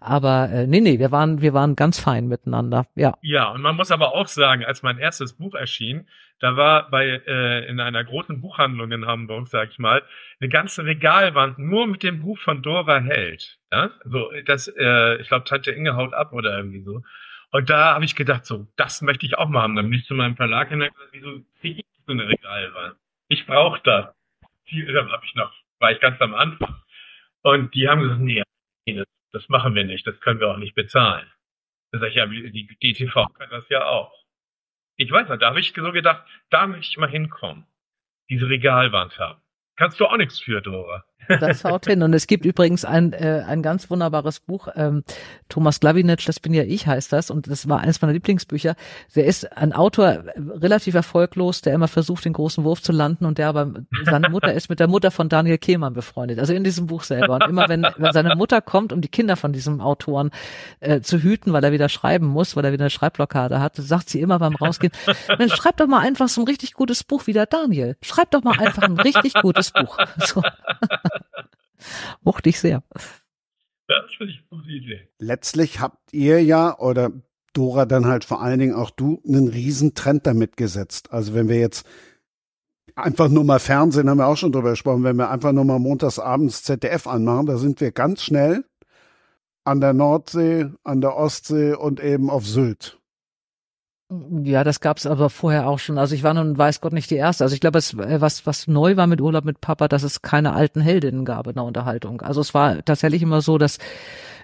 Aber äh, nee, nee, wir waren, wir waren ganz fein miteinander. Ja. Ja, und man muss aber auch sagen, als mein erstes Buch erschien, da war bei äh, in einer großen Buchhandlung in Hamburg, sag ich mal, eine ganze Regalwand nur mit dem Buch von Dora Held. Ja? So, das, äh, ich glaube, Tante Inge haut ab oder irgendwie so. Und da habe ich gedacht, so, das möchte ich auch mal haben. Dann bin ich zu meinem Verlag hin und gesagt, wieso kriege ich so eine Regalwand? Ich brauche das. Da habe ich noch, war ich ganz am Anfang. Und die haben gesagt, nee, das, das machen wir nicht, das können wir auch nicht bezahlen. Da sage ich, ja, die, die TV kann das ja auch. Ich weiß nicht, da habe ich so gedacht, da möchte ich mal hinkommen. Diese Regalwand haben. Kannst du auch nichts für, Dora. Das haut hin. Und es gibt übrigens ein, äh, ein ganz wunderbares Buch. Ähm, Thomas Glawinitsch, das bin ja ich, heißt das. Und das war eines meiner Lieblingsbücher. Der ist ein Autor, äh, relativ erfolglos, der immer versucht, den großen Wurf zu landen. Und der aber, seine Mutter ist mit der Mutter von Daniel Kehlmann befreundet. Also in diesem Buch selber. Und immer wenn, wenn seine Mutter kommt, um die Kinder von diesem Autoren äh, zu hüten, weil er wieder schreiben muss, weil er wieder eine Schreibblockade hat, sagt sie immer beim Rausgehen, Mensch, schreib doch mal einfach so ein richtig gutes Buch wie der Daniel. Schreib doch mal einfach ein richtig gutes Buch. [LAUGHS] So. [LAUGHS] Mochte ich sehr. Das finde ich eine gute Idee. Letztlich habt ihr ja oder Dora dann halt vor allen Dingen auch du einen riesen Trend damit gesetzt. Also wenn wir jetzt einfach nur mal Fernsehen, haben wir auch schon drüber gesprochen, wenn wir einfach nur mal montags abends ZDF anmachen, da sind wir ganz schnell an der Nordsee, an der Ostsee und eben auf Sylt. Ja, das gab's aber vorher auch schon. Also ich war nun weiß Gott nicht die erste. Also ich glaube, äh, was was neu war mit Urlaub mit Papa, dass es keine alten Heldinnen gab in der Unterhaltung. Also es war tatsächlich immer so, dass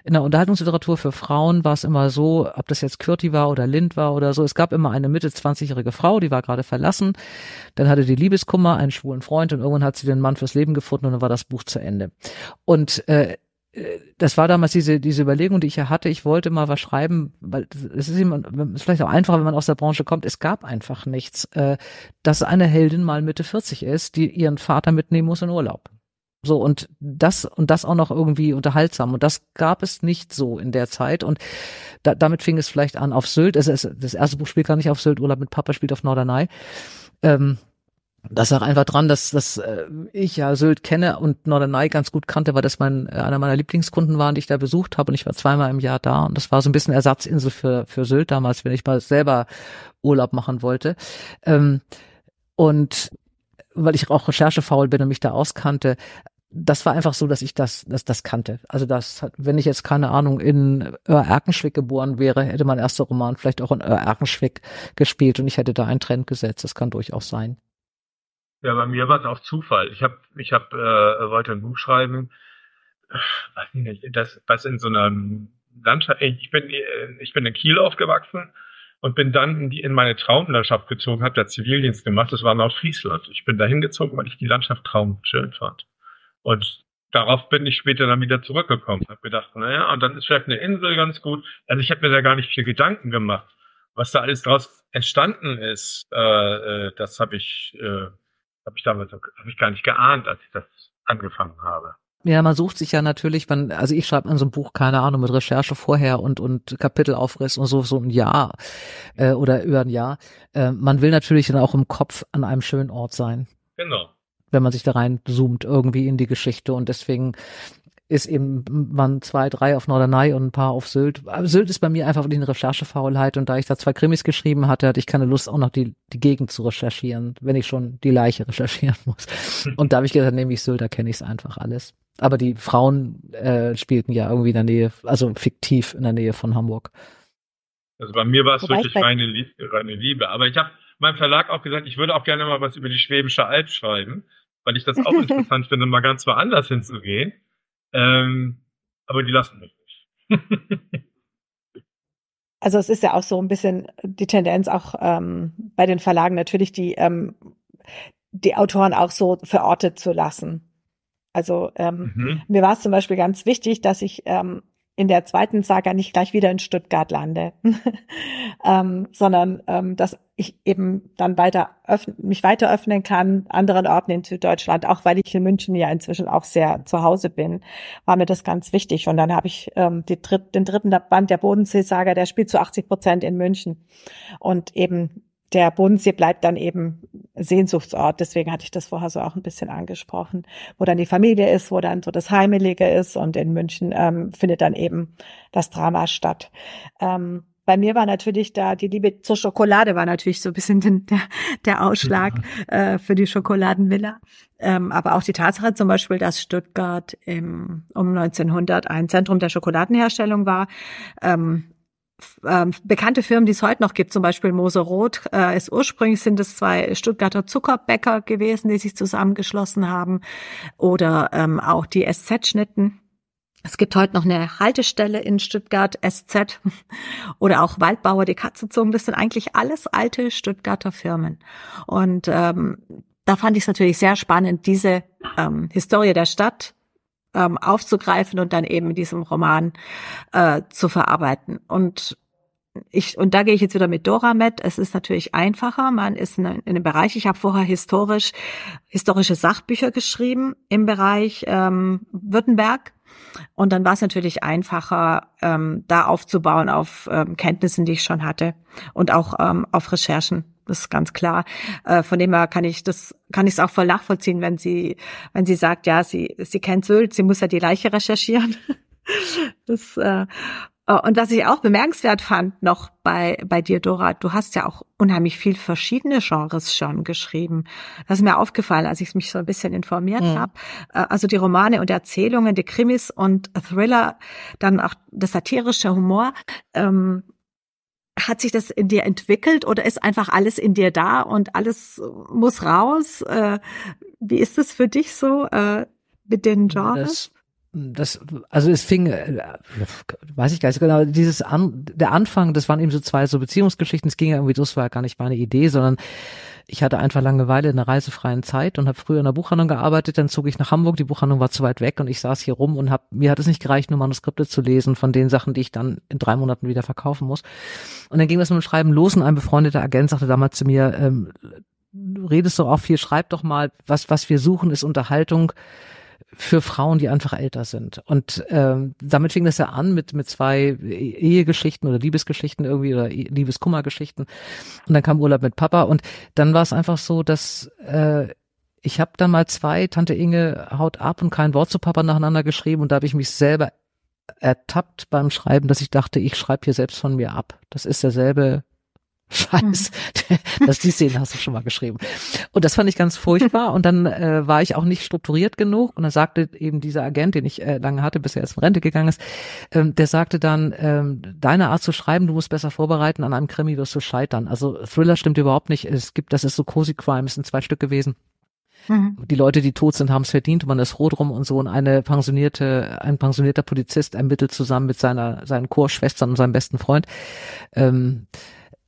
in der Unterhaltungsliteratur für Frauen war es immer so, ob das jetzt Kürti war oder Lind war oder so, es gab immer eine Mitte 20-jährige Frau, die war gerade verlassen, dann hatte die Liebeskummer, einen schwulen Freund und irgendwann hat sie den Mann fürs Leben gefunden und dann war das Buch zu Ende. Und äh, das war damals diese, diese Überlegung, die ich ja hatte. Ich wollte mal was schreiben, weil es ist, immer, ist vielleicht auch einfacher, wenn man aus der Branche kommt. Es gab einfach nichts, äh, dass eine Heldin mal Mitte 40 ist, die ihren Vater mitnehmen muss in Urlaub. So, und das, und das auch noch irgendwie unterhaltsam. Und das gab es nicht so in der Zeit. Und da, damit fing es vielleicht an auf Sylt. Es, es, das erste Buch spielt gar nicht auf Sylt, Urlaub mit Papa spielt auf Norderney. Ähm, das lag einfach dran, dass, dass äh, ich ja Sylt kenne und Norderney ganz gut kannte, weil das mein, äh, einer meiner Lieblingskunden waren, die ich da besucht habe und ich war zweimal im Jahr da und das war so ein bisschen Ersatzinsel für, für Sylt damals, wenn ich mal selber Urlaub machen wollte. Ähm, und weil ich auch recherchefaul bin und mich da auskannte, das war einfach so, dass ich das, dass das kannte. Also das, hat, wenn ich jetzt keine Ahnung in Erkenschwick geboren wäre, hätte mein erster Roman vielleicht auch in Erkenschwick gespielt und ich hätte da einen Trend gesetzt. Das kann durchaus sein. Ja, bei mir war es auch Zufall. Ich habe, ich habe, äh, wollte ein Buch schreiben, weiß nicht, das, was in so einer Landschaft. Ich bin, ich bin in Kiel aufgewachsen und bin dann in, die, in meine Traumlandschaft gezogen, habe da Zivildienst gemacht. Das war Nordfriesland. Ich bin da hingezogen, weil ich die Landschaft traumschön fand. Und darauf bin ich später dann wieder zurückgekommen. Habe gedacht, naja, und dann ist vielleicht eine Insel ganz gut. Also ich habe mir da gar nicht viel Gedanken gemacht, was da alles draus entstanden ist. Äh, äh, das habe ich äh, habe ich damals habe ich gar nicht geahnt, als ich das angefangen habe. Ja, man sucht sich ja natürlich, man, also ich schreibe in so einem Buch, keine Ahnung, mit Recherche vorher und, und Kapitelaufriss und so, so ein Jahr äh, oder über ein Jahr. Äh, man will natürlich dann auch im Kopf an einem schönen Ort sein. Genau. Wenn man sich da rein zoomt irgendwie in die Geschichte und deswegen ist eben, waren zwei, drei auf Norderney und ein paar auf Sylt. Aber Sylt ist bei mir einfach wirklich eine Recherchefaulheit und da ich da zwei Krimis geschrieben hatte, hatte ich keine Lust, auch noch die, die Gegend zu recherchieren, wenn ich schon die Leiche [LAUGHS] recherchieren muss. Und da habe ich gesagt, nehme ich Sylt, da kenne ich es einfach alles. Aber die Frauen äh, spielten ja irgendwie in der Nähe, also fiktiv in der Nähe von Hamburg. Also bei mir war es wirklich reine, reine Liebe. Aber ich habe meinem Verlag auch gesagt, ich würde auch gerne mal was über die Schwäbische Alb schreiben, weil ich das auch [LAUGHS] interessant finde, mal ganz woanders hinzugehen. Ähm, aber die lassen mich nicht. [LAUGHS] also es ist ja auch so ein bisschen die Tendenz auch ähm, bei den Verlagen natürlich die ähm, die Autoren auch so verortet zu lassen. Also ähm, mhm. mir war es zum Beispiel ganz wichtig, dass ich ähm, in der zweiten Saga nicht gleich wieder in Stuttgart lande, [LAUGHS] ähm, sondern ähm, dass ich eben dann weiter mich weiter öffnen kann, anderen Orten in Süddeutschland, auch weil ich in München ja inzwischen auch sehr zu Hause bin, war mir das ganz wichtig. Und dann habe ich ähm, die den dritten Band der Bodenseesaga, der spielt zu 80 Prozent in München. Und eben der Bodensee bleibt dann eben Sehnsuchtsort. Deswegen hatte ich das vorher so auch ein bisschen angesprochen, wo dann die Familie ist, wo dann so das Heimelige ist und in München ähm, findet dann eben das Drama statt. Ähm, bei mir war natürlich da die Liebe zur Schokolade war natürlich so ein bisschen den, der, der Ausschlag ja. äh, für die Schokoladenvilla. Ähm, aber auch die Tatsache zum Beispiel, dass Stuttgart im, um 1900 ein Zentrum der Schokoladenherstellung war, ähm, ähm, bekannte Firmen, die es heute noch gibt, zum Beispiel Moser Roth, äh, ist ursprünglich sind es zwei Stuttgarter Zuckerbäcker gewesen, die sich zusammengeschlossen haben, oder ähm, auch die SZ-Schnitten. Es gibt heute noch eine Haltestelle in Stuttgart, SZ, [LAUGHS] oder auch Waldbauer, die Katzenzungen. Das sind eigentlich alles alte Stuttgarter Firmen. Und ähm, da fand ich es natürlich sehr spannend, diese ähm, Historie der Stadt ähm, aufzugreifen und dann eben in diesem Roman äh, zu verarbeiten. Und ich, und da gehe ich jetzt wieder mit Dora mit. Es ist natürlich einfacher. Man ist in, in einem Bereich, ich habe vorher historisch, historische Sachbücher geschrieben im Bereich ähm, Württemberg. Und dann war es natürlich einfacher, ähm, da aufzubauen auf ähm, Kenntnissen, die ich schon hatte und auch ähm, auf Recherchen. Das ist ganz klar. Äh, von dem her kann ich das, kann ich es auch voll nachvollziehen, wenn sie, wenn sie sagt, ja, sie, sie kennt Sylt, sie muss ja die Leiche recherchieren. [LAUGHS] das, äh, und was ich auch bemerkenswert fand noch bei, bei dir, Dora, du hast ja auch unheimlich viel verschiedene Genres schon geschrieben. Das ist mir aufgefallen, als ich mich so ein bisschen informiert mhm. habe. Äh, also die Romane und Erzählungen, die Krimis und Thriller, dann auch das satirische Humor. Ähm, hat sich das in dir entwickelt oder ist einfach alles in dir da und alles muss raus? Äh, wie ist es für dich so äh, mit den Genres? Das, das, also es fing, äh, weiß ich gar nicht genau, dieses An, der Anfang, das waren eben so zwei so Beziehungsgeschichten, es ging ja irgendwie, das war gar nicht meine Idee, sondern ich hatte einfach Langeweile in der reisefreien Zeit und habe früher in der Buchhandlung gearbeitet, dann zog ich nach Hamburg, die Buchhandlung war zu weit weg und ich saß hier rum und hab, mir hat es nicht gereicht, nur Manuskripte zu lesen von den Sachen, die ich dann in drei Monaten wieder verkaufen muss. Und dann ging das mit dem Schreiben los und ein befreundeter Agent sagte damals zu mir, ähm, du redest doch auch viel, schreib doch mal, was, was wir suchen, ist Unterhaltung für Frauen, die einfach älter sind. Und ähm, damit fing das ja an mit mit zwei Ehegeschichten oder Liebesgeschichten irgendwie oder Liebeskummergeschichten. Und dann kam Urlaub mit Papa und dann war es einfach so, dass äh, ich habe dann mal zwei, Tante Inge haut ab und kein Wort zu Papa nacheinander geschrieben und da habe ich mich selber ertappt beim Schreiben, dass ich dachte, ich schreibe hier selbst von mir ab. Das ist derselbe Scheiß. Mhm. Das die Szene hast du schon mal geschrieben. Und das fand ich ganz furchtbar. Und dann äh, war ich auch nicht strukturiert genug. Und dann sagte eben dieser Agent, den ich äh, lange hatte, bis er jetzt in Rente gegangen ist, ähm, der sagte dann, ähm, deine Art zu schreiben, du musst besser vorbereiten, an einem Krimi wirst du scheitern. Also Thriller stimmt überhaupt nicht. Es gibt, das ist so Cozy Crime, es sind zwei Stück gewesen. Mhm. Die Leute, die tot sind, haben es verdient und man ist rot rum und so. Und eine pensionierte, ein pensionierter Polizist ermittelt zusammen mit seiner, seinen Chorschwestern und seinem besten Freund. Ähm,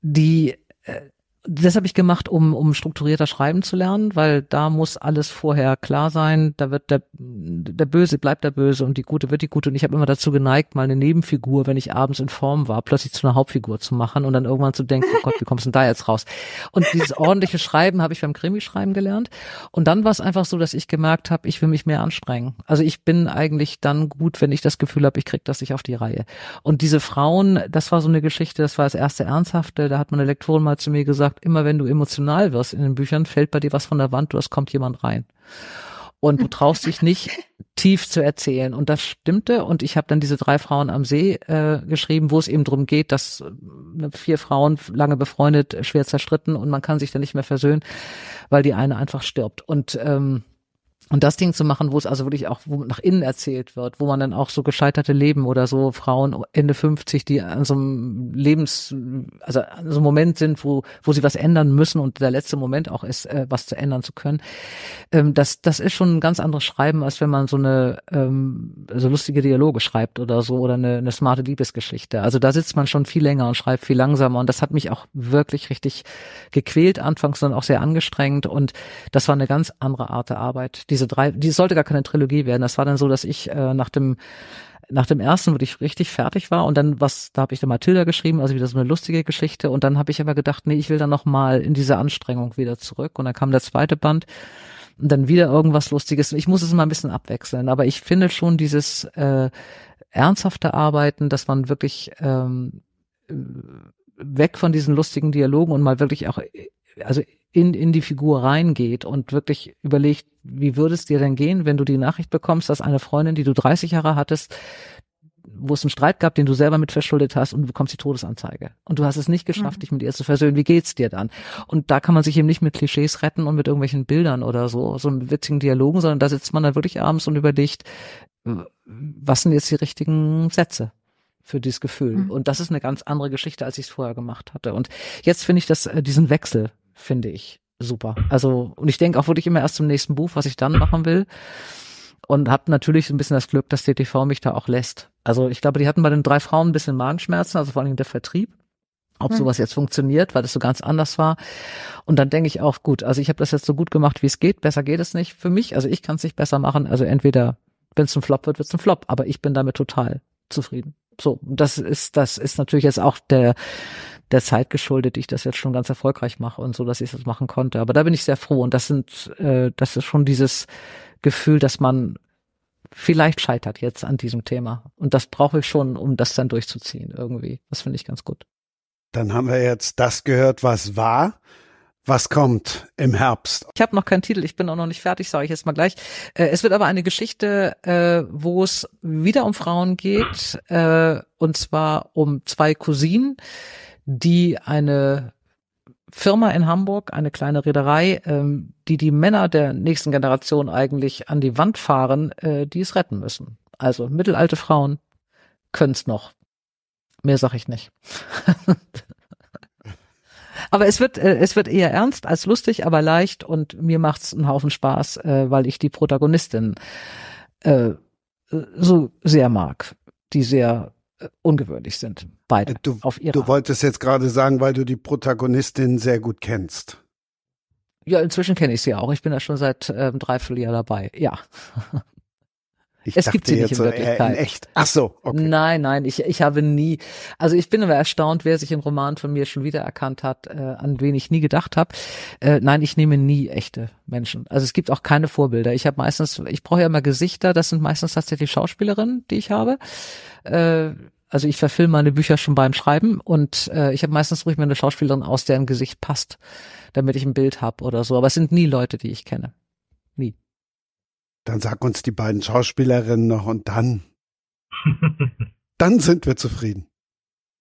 die äh, das habe ich gemacht, um, um strukturierter schreiben zu lernen, weil da muss alles vorher klar sein. Da wird der, der Böse bleibt der Böse und die Gute wird die Gute. Und ich habe immer dazu geneigt, mal eine Nebenfigur, wenn ich abends in Form war, plötzlich zu einer Hauptfigur zu machen und dann irgendwann zu denken, oh Gott, wie kommst du denn da jetzt raus? Und dieses ordentliche Schreiben habe ich beim Krimi-Schreiben gelernt. Und dann war es einfach so, dass ich gemerkt habe, ich will mich mehr anstrengen. Also ich bin eigentlich dann gut, wenn ich das Gefühl habe, ich krieg das nicht auf die Reihe. Und diese Frauen, das war so eine Geschichte, das war das erste Ernsthafte. Da hat meine Lektorin mal zu mir gesagt, gesagt, immer wenn du emotional wirst in den Büchern, fällt bei dir was von der Wand, du, es kommt jemand rein. Und du traust dich nicht [LAUGHS] tief zu erzählen. Und das stimmte. Und ich habe dann diese drei Frauen am See äh, geschrieben, wo es eben darum geht, dass äh, vier Frauen lange befreundet, schwer zerstritten und man kann sich dann nicht mehr versöhnen, weil die eine einfach stirbt. Und ähm, und das Ding zu machen, wo es also wirklich auch wo nach innen erzählt wird, wo man dann auch so gescheiterte Leben oder so Frauen Ende 50, die an so einem Lebens, also an so einem Moment sind, wo, wo sie was ändern müssen und der letzte Moment auch ist, äh, was zu ändern zu können. Ähm, das, das ist schon ein ganz anderes Schreiben, als wenn man so eine ähm, so lustige Dialoge schreibt oder so oder eine, eine smarte Liebesgeschichte. Also da sitzt man schon viel länger und schreibt viel langsamer und das hat mich auch wirklich richtig gequält anfangs, sondern auch sehr angestrengt und das war eine ganz andere Art der Arbeit. Diese drei, die sollte gar keine Trilogie werden. Das war dann so, dass ich äh, nach dem nach dem ersten, wo ich richtig fertig war und dann was, da habe ich dann Matilda geschrieben, also wieder so eine lustige Geschichte und dann habe ich aber gedacht, nee, ich will dann noch mal in diese Anstrengung wieder zurück und dann kam der zweite Band und dann wieder irgendwas Lustiges. Ich muss es mal ein bisschen abwechseln, aber ich finde schon dieses äh, ernsthafte Arbeiten, dass man wirklich ähm, weg von diesen lustigen Dialogen und mal wirklich auch also in, in die Figur reingeht und wirklich überlegt, wie würde es dir denn gehen, wenn du die Nachricht bekommst, dass eine Freundin, die du 30 Jahre hattest, wo es einen Streit gab, den du selber mit verschuldet hast und du bekommst die Todesanzeige. Und du hast es nicht geschafft, mhm. dich mit ihr zu versöhnen. Wie geht's dir dann? Und da kann man sich eben nicht mit Klischees retten und mit irgendwelchen Bildern oder so, so mit witzigen Dialogen, sondern da sitzt man dann wirklich abends und überlegt, was sind jetzt die richtigen Sätze? für dieses Gefühl. Mhm. Und das ist eine ganz andere Geschichte, als ich es vorher gemacht hatte. Und jetzt finde ich das, äh, diesen Wechsel finde ich super. Also, und ich denke auch wirklich immer erst zum nächsten Buch, was ich dann machen will. Und habe natürlich ein bisschen das Glück, dass DTV mich da auch lässt. Also ich glaube, die hatten bei den drei Frauen ein bisschen Magenschmerzen, also vor allem der Vertrieb ob hm. sowas jetzt funktioniert, weil das so ganz anders war. Und dann denke ich auch, gut, also ich habe das jetzt so gut gemacht, wie es geht. Besser geht es nicht für mich. Also ich kann es nicht besser machen. Also entweder, wenn es ein Flop wird, wird es ein Flop. Aber ich bin damit total zufrieden. So, das ist, das ist natürlich jetzt auch der der Zeit geschuldet, ich das jetzt schon ganz erfolgreich mache und so, dass ich das machen konnte. Aber da bin ich sehr froh und das sind, äh, das ist schon dieses Gefühl, dass man vielleicht scheitert jetzt an diesem Thema. Und das brauche ich schon, um das dann durchzuziehen irgendwie. Das finde ich ganz gut. Dann haben wir jetzt das gehört, was war. Was kommt im Herbst? Ich habe noch keinen Titel, ich bin auch noch nicht fertig, sage ich jetzt mal gleich. Äh, es wird aber eine Geschichte, äh, wo es wieder um Frauen geht, äh, und zwar um zwei Cousinen, die eine Firma in Hamburg, eine kleine Reederei, ähm, die die Männer der nächsten Generation eigentlich an die Wand fahren, äh, die es retten müssen. Also mittelalte Frauen können's noch. Mehr sag ich nicht. [LAUGHS] aber es wird, äh, es wird eher ernst als lustig, aber leicht und mir macht's einen Haufen Spaß, äh, weil ich die Protagonistin äh, so sehr mag, die sehr ungewöhnlich sind. Beide. Du, auf ihre du wolltest jetzt gerade sagen, weil du die Protagonistin sehr gut kennst. Ja, inzwischen kenne ich sie auch. Ich bin da schon seit ähm, dreiviertel Jahr dabei. Ja. [LAUGHS] Ich es gibt sie nicht in Wirklichkeit. In echt. Ach so, okay. Nein, nein, ich, ich habe nie, also ich bin immer erstaunt, wer sich im Roman von mir schon wieder erkannt hat, äh, an wen ich nie gedacht habe. Äh, nein, ich nehme nie echte Menschen. Also es gibt auch keine Vorbilder. Ich habe meistens, ich brauche ja immer Gesichter, das sind meistens tatsächlich Schauspielerinnen, die ich habe. Äh, also ich verfilme meine Bücher schon beim Schreiben und äh, ich habe meistens ruhig mir eine Schauspielerin aus, deren Gesicht passt, damit ich ein Bild habe oder so. Aber es sind nie Leute, die ich kenne. Nie. Dann sag uns die beiden Schauspielerinnen noch und dann. [LAUGHS] dann sind wir zufrieden.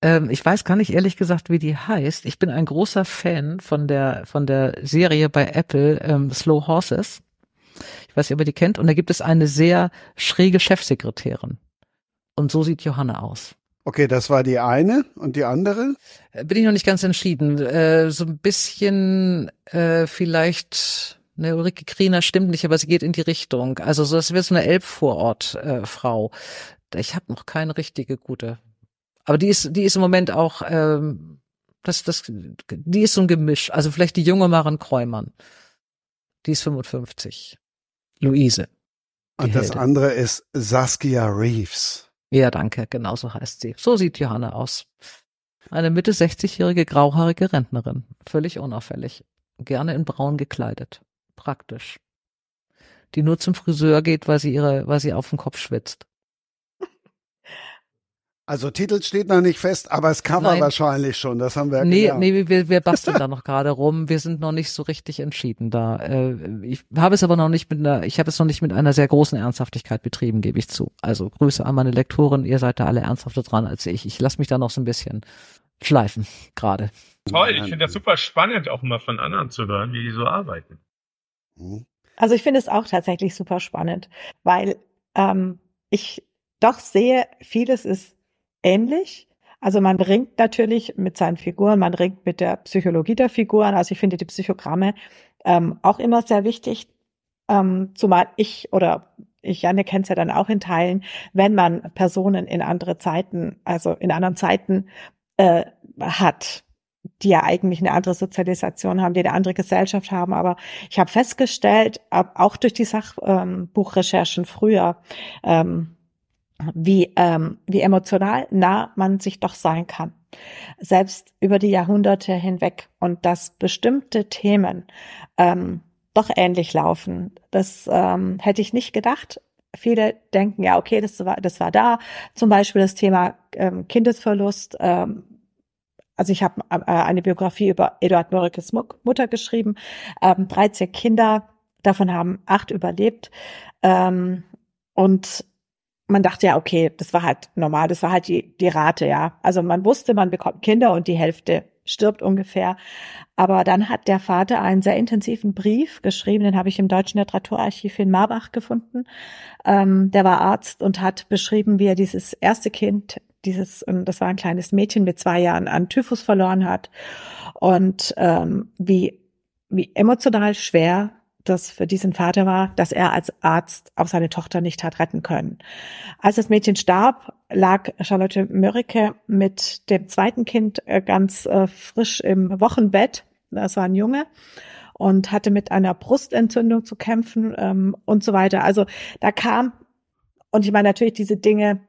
Ähm, ich weiß gar nicht ehrlich gesagt, wie die heißt. Ich bin ein großer Fan von der von der Serie bei Apple ähm, Slow Horses. Ich weiß nicht, ob ihr die kennt. Und da gibt es eine sehr schräge Chefsekretärin. Und so sieht Johanna aus. Okay, das war die eine und die andere? Äh, bin ich noch nicht ganz entschieden. Äh, so ein bisschen äh, vielleicht Ne, Ulrike Kriener stimmt nicht, aber sie geht in die Richtung. Also so, das wird so eine Elbvorort-Frau. Äh, ich habe noch keine richtige gute. Aber die ist, die ist im Moment auch, ähm, das, das, die ist so ein Gemisch. Also vielleicht die junge Maren Kräumann. Die ist 55. Luise. Und das Heldin. andere ist Saskia Reeves. Ja, danke. Genau so heißt sie. So sieht Johanna aus. Eine Mitte 60-jährige grauhaarige Rentnerin. Völlig unauffällig. Gerne in braun gekleidet praktisch. Die nur zum Friseur geht, weil sie ihre, weil sie auf dem Kopf schwitzt. Also Titel steht noch nicht fest, aber das Cover Nein. wahrscheinlich schon. Das haben wir ja Nee, nee, wir, wir basteln da noch gerade rum. Wir sind noch nicht so richtig entschieden da. Äh, ich habe es aber noch nicht mit einer, ich habe es noch nicht mit einer sehr großen Ernsthaftigkeit betrieben, gebe ich zu. Also Grüße an meine Lektoren, ihr seid da alle ernsthafter dran als ich. Ich lasse mich da noch so ein bisschen schleifen gerade. Toll, ich finde das super spannend, auch mal von anderen zu hören, wie die so arbeiten. Mhm. Also ich finde es auch tatsächlich super spannend, weil ähm, ich doch sehe, vieles ist ähnlich. Also man ringt natürlich mit seinen Figuren, man ringt mit der Psychologie der Figuren. Also ich finde die Psychogramme ähm, auch immer sehr wichtig. Ähm, zumal ich oder ich, Janne kennt es ja dann auch in Teilen, wenn man Personen in andere Zeiten, also in anderen Zeiten äh, hat, die ja eigentlich eine andere Sozialisation haben, die eine andere Gesellschaft haben. Aber ich habe festgestellt, auch durch die Sachbuchrecherchen früher, ähm, wie, ähm, wie emotional nah man sich doch sein kann. Selbst über die Jahrhunderte hinweg. Und dass bestimmte Themen ähm, doch ähnlich laufen. Das ähm, hätte ich nicht gedacht. Viele denken ja, okay, das war, das war da. Zum Beispiel das Thema ähm, Kindesverlust, ähm, also ich habe äh, eine Biografie über Eduard Mörikes Mutter geschrieben, ähm, 13 Kinder, davon haben acht überlebt. Ähm, und man dachte ja, okay, das war halt normal, das war halt die, die Rate, ja. Also man wusste, man bekommt Kinder und die Hälfte stirbt ungefähr. Aber dann hat der Vater einen sehr intensiven Brief geschrieben, den habe ich im Deutschen Literaturarchiv in Marbach gefunden. Ähm, der war Arzt und hat beschrieben, wie er dieses erste Kind dieses, das war ein kleines Mädchen mit zwei Jahren an Typhus verloren hat und ähm, wie, wie emotional schwer das für diesen Vater war, dass er als Arzt auch seine Tochter nicht hat retten können. Als das Mädchen starb, lag Charlotte Mörike mit dem zweiten Kind äh, ganz äh, frisch im Wochenbett. Das war ein Junge und hatte mit einer Brustentzündung zu kämpfen ähm, und so weiter. Also da kam, und ich meine natürlich diese Dinge,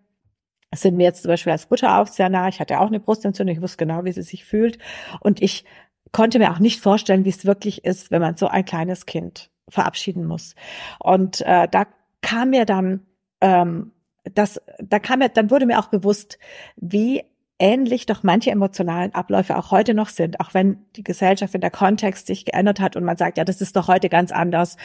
sind mir jetzt zum Beispiel als Mutter auch sehr nah. Ich hatte auch eine Brustentzündung, ich wusste genau, wie sie sich fühlt. Und ich konnte mir auch nicht vorstellen, wie es wirklich ist, wenn man so ein kleines Kind verabschieden muss. Und äh, da kam mir dann, ähm, das, da kam mir, dann wurde mir auch bewusst, wie ähnlich doch manche emotionalen Abläufe auch heute noch sind, auch wenn die Gesellschaft, wenn der Kontext sich geändert hat und man sagt, ja, das ist doch heute ganz anders.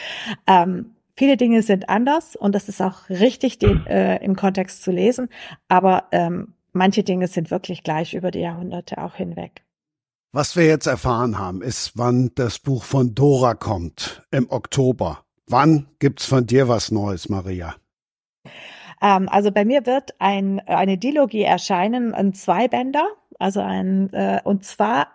Ähm, Viele Dinge sind anders und das ist auch richtig, den äh, im Kontext zu lesen, aber ähm, manche Dinge sind wirklich gleich über die Jahrhunderte auch hinweg. Was wir jetzt erfahren haben, ist, wann das Buch von Dora kommt, im Oktober. Wann gibt's von dir was Neues, Maria? Ähm, also bei mir wird ein, eine Dilogie erscheinen, ein Zweibänder, also ein, äh, und zwar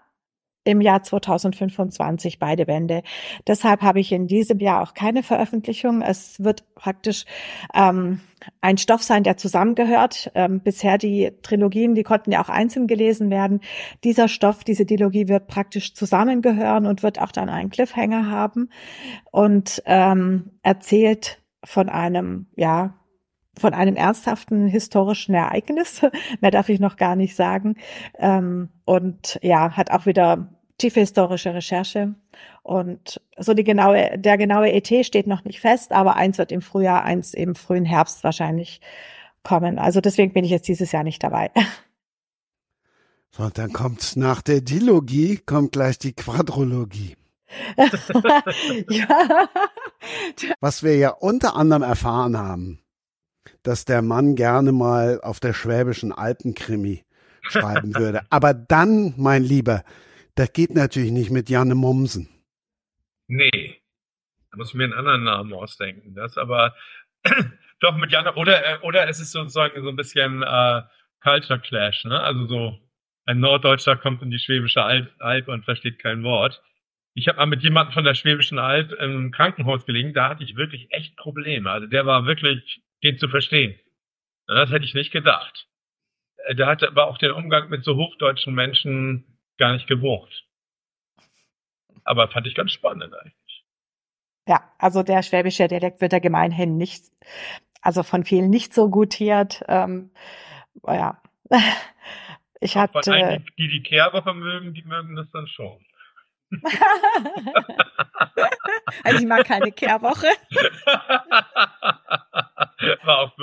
im Jahr 2025 beide Bände. Deshalb habe ich in diesem Jahr auch keine Veröffentlichung. Es wird praktisch ähm, ein Stoff sein, der zusammengehört. Ähm, bisher die Trilogien, die konnten ja auch einzeln gelesen werden. Dieser Stoff, diese Dilogie wird praktisch zusammengehören und wird auch dann einen Cliffhanger haben und ähm, erzählt von einem, ja, von einem ernsthaften historischen Ereignis. [LAUGHS] Mehr darf ich noch gar nicht sagen. Ähm, und ja, hat auch wieder tiefe historische Recherche. Und so die genaue, der genaue ET steht noch nicht fest, aber eins wird im Frühjahr, eins im frühen Herbst wahrscheinlich kommen. Also deswegen bin ich jetzt dieses Jahr nicht dabei. So, und dann kommt nach der Dilogie, kommt gleich die Quadrologie. [LAUGHS] ja. Was wir ja unter anderem erfahren haben, dass der Mann gerne mal auf der schwäbischen Alpenkrimi schreiben [LAUGHS] würde. Aber dann, mein Lieber, das geht natürlich nicht mit Janne Mommsen. Nee. Da muss ich mir einen anderen Namen ausdenken. Das aber [CLEARS THROAT] doch mit Janne, oder, äh, oder es ist sozusagen so ein bisschen äh, Culture Clash, ne? Also so ein Norddeutscher kommt in die Schwäbische Alb, Alb und versteht kein Wort. Ich habe mal mit jemandem von der Schwäbischen Alb im Krankenhaus gelegen, da hatte ich wirklich echt Probleme. Also der war wirklich, den zu verstehen. Das hätte ich nicht gedacht. Äh, der hatte aber auch den Umgang mit so hochdeutschen Menschen gar nicht gewucht. Aber fand ich ganz spannend eigentlich. Ja, also der schwäbische Dialekt wird ja gemeinhin nicht, also von vielen nicht so gutiert. Ähm, ja, [LAUGHS] ich hatte. Die, die die Kehrwoche mögen, die mögen das dann schon. [LAUGHS] also ich mag keine Kehrwoche. [LAUGHS]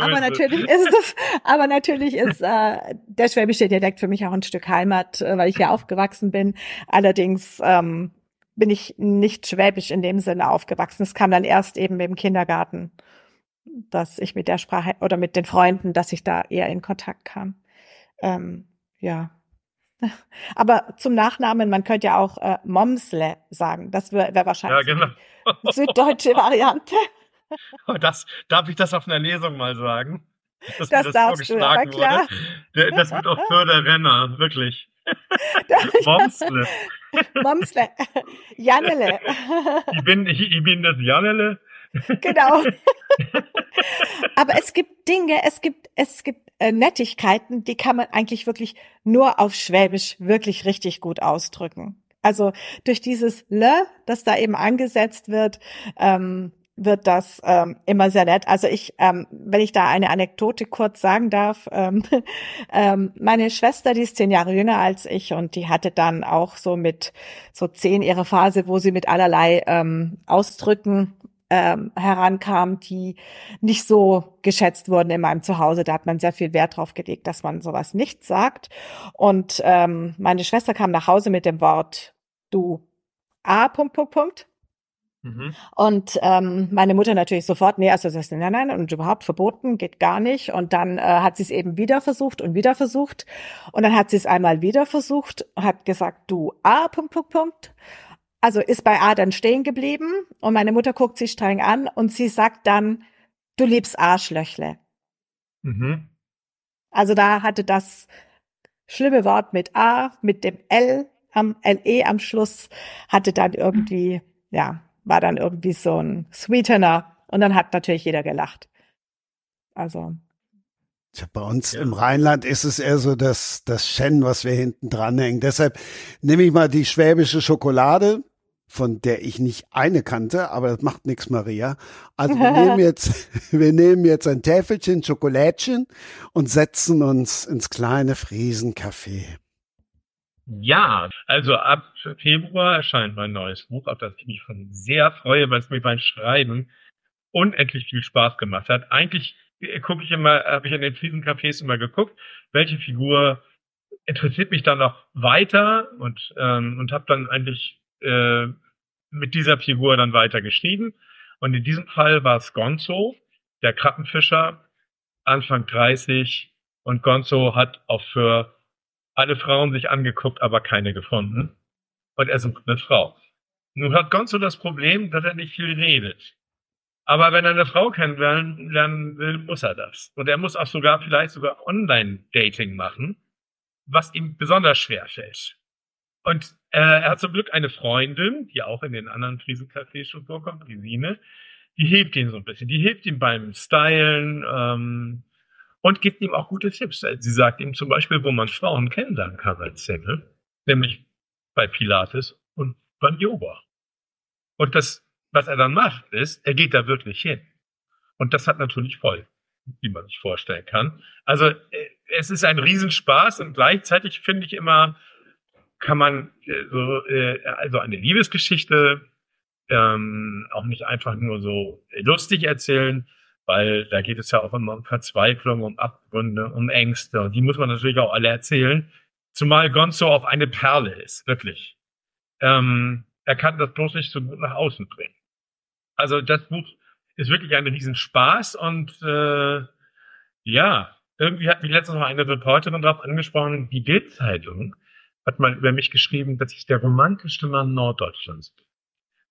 Aber natürlich ist es, aber natürlich ist äh, der schwäbische Dialekt für mich auch ein Stück Heimat, äh, weil ich hier aufgewachsen bin. Allerdings ähm, bin ich nicht schwäbisch in dem Sinne aufgewachsen. Es kam dann erst eben im Kindergarten, dass ich mit der Sprache oder mit den Freunden, dass ich da eher in Kontakt kam. Ähm, ja. Aber zum Nachnamen, man könnte ja auch äh, Momsle sagen. Das wäre wär wahrscheinlich ja, genau. die süddeutsche Variante. Oh, das, darf ich das auf einer Lesung mal sagen? Dass das, das darfst du, aber klar. Wurde. Das wird auch Förderrenner, wirklich. Momsle. Momsle. Janele. Ich bin, ich, ich bin das Janele. Genau. aber es gibt Dinge, es gibt, es gibt äh, Nettigkeiten, die kann man eigentlich wirklich nur auf Schwäbisch wirklich richtig gut ausdrücken. Also durch dieses Le, das da eben angesetzt wird, ähm, wird das ähm, immer sehr nett. Also ich, ähm, wenn ich da eine Anekdote kurz sagen darf, ähm, [LAUGHS] ähm, meine Schwester, die ist zehn Jahre jünger als ich und die hatte dann auch so mit so zehn ihre Phase, wo sie mit allerlei ähm, Ausdrücken ähm, herankam, die nicht so geschätzt wurden in meinem Zuhause. Da hat man sehr viel Wert drauf gelegt, dass man sowas nicht sagt. Und ähm, meine Schwester kam nach Hause mit dem Wort du A. Punkt, Punkt, Punkt. Mhm. Und ähm, meine Mutter natürlich sofort, nee, also das ist nein, nein, und überhaupt verboten, geht gar nicht. Und dann äh, hat sie es eben wieder versucht und wieder versucht. Und dann hat sie es einmal wieder versucht, hat gesagt, du A, Punkt, Punkt, Punkt also ist bei A dann stehen geblieben und meine Mutter guckt sie streng an und sie sagt dann, du liebst Arschlöchle. Mhm. Also da hatte das schlimme Wort mit A, mit dem L am LE am Schluss, hatte dann irgendwie, ja, war dann irgendwie so ein Sweetener und dann hat natürlich jeder gelacht. Also. Tja, bei uns ja. im Rheinland ist es eher so das, das Shen, was wir hinten dranhängen. Deshalb nehme ich mal die schwäbische Schokolade von der ich nicht eine kannte, aber das macht nichts, Maria. Also wir [LAUGHS] nehmen jetzt, wir nehmen jetzt ein Täfelchen Schokolädchen und setzen uns ins kleine Friesencafé. Ja, also ab Februar erscheint mein neues Buch, auf das ich mich schon sehr freue, weil es mir beim Schreiben unendlich viel Spaß gemacht hat. Eigentlich gucke ich immer, habe ich in den Friesencafés immer geguckt, welche Figur interessiert mich dann noch weiter und ähm, und habe dann eigentlich äh, mit dieser Figur dann weiter geschrieben. Und in diesem Fall war es Gonzo, der Krabbenfischer, Anfang 30. Und Gonzo hat auch für alle Frauen sich angeguckt, aber keine gefunden. Und er sucht eine Frau. Nun hat Gonzo das Problem, dass er nicht viel redet. Aber wenn er eine Frau kennenlernen will, muss er das. Und er muss auch sogar vielleicht sogar Online-Dating machen, was ihm besonders schwer fällt. Und er hat zum Glück eine Freundin, die auch in den anderen Krisencafés schon vorkommt, die Sine, die hilft ihm so ein bisschen. Die hilft ihm beim Stylen ähm, und gibt ihm auch gute Tipps. Sie sagt ihm zum Beispiel, wo man Frauen kennenlernen kann als Single, nämlich bei Pilates und beim Yoga. Und das, was er dann macht, ist, er geht da wirklich hin. Und das hat natürlich voll die man sich vorstellen kann. Also äh, es ist ein Riesenspaß und gleichzeitig finde ich immer, kann man äh, so, äh, also eine Liebesgeschichte ähm, auch nicht einfach nur so lustig erzählen, weil da geht es ja auch immer um Verzweiflung, um Abgründe, um Ängste und die muss man natürlich auch alle erzählen. Zumal Gonzo auch eine Perle ist, wirklich. Ähm, er kann das bloß nicht so gut nach außen bringen. Also das Buch ist wirklich ein Riesenspaß und äh, ja, irgendwie hat mich letztens noch eine Reporterin darauf angesprochen, die Bildzeitung hat mal über mich geschrieben, dass ich der romantischste Mann Norddeutschlands bin.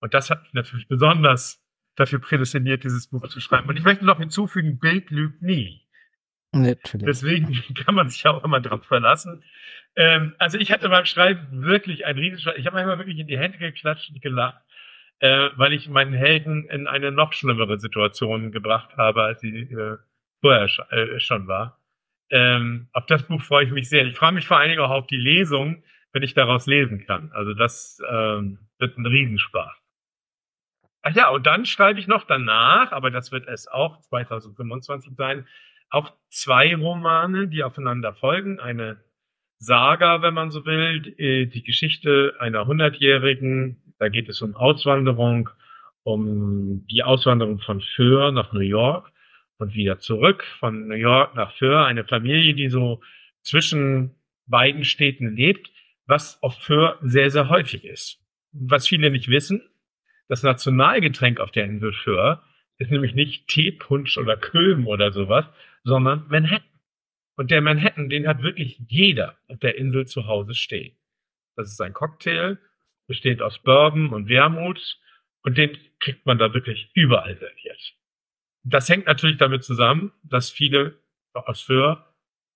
Und das hat mich natürlich besonders dafür prädestiniert, dieses Buch zu schreiben. Und ich möchte noch hinzufügen, Bild lügt nie. Natürlich. Deswegen [LAUGHS] kann man sich auch immer drauf verlassen. Ähm, also ich hatte beim Schreiben wirklich ein riesiges, ich habe manchmal wirklich in die Hände geklatscht und gelacht, äh, weil ich meinen Helden in eine noch schlimmere Situation gebracht habe, als sie äh, vorher äh, schon war. Ähm, auf das Buch freue ich mich sehr. Ich freue mich vor allen Dingen auch auf die Lesung, wenn ich daraus lesen kann. Also das ähm, wird ein Riesenspaß. Ach ja, und dann schreibe ich noch danach, aber das wird es auch 2025 sein, auch zwei Romane, die aufeinander folgen. Eine Saga, wenn man so will, äh, die Geschichte einer Hundertjährigen. Da geht es um Auswanderung, um die Auswanderung von Föhr nach New York und wieder zurück von New York nach Föhr. Eine Familie, die so zwischen beiden Städten lebt, was auf Föhr sehr, sehr häufig ist. Was viele nicht wissen, das Nationalgetränk auf der Insel Föhr ist nämlich nicht Teepunsch oder Köln oder sowas, sondern Manhattan. Und der Manhattan, den hat wirklich jeder auf der Insel zu Hause stehen. Das ist ein Cocktail, besteht aus Bourbon und Wermut und den kriegt man da wirklich überall serviert. Das hängt natürlich damit zusammen, dass viele aus Föhr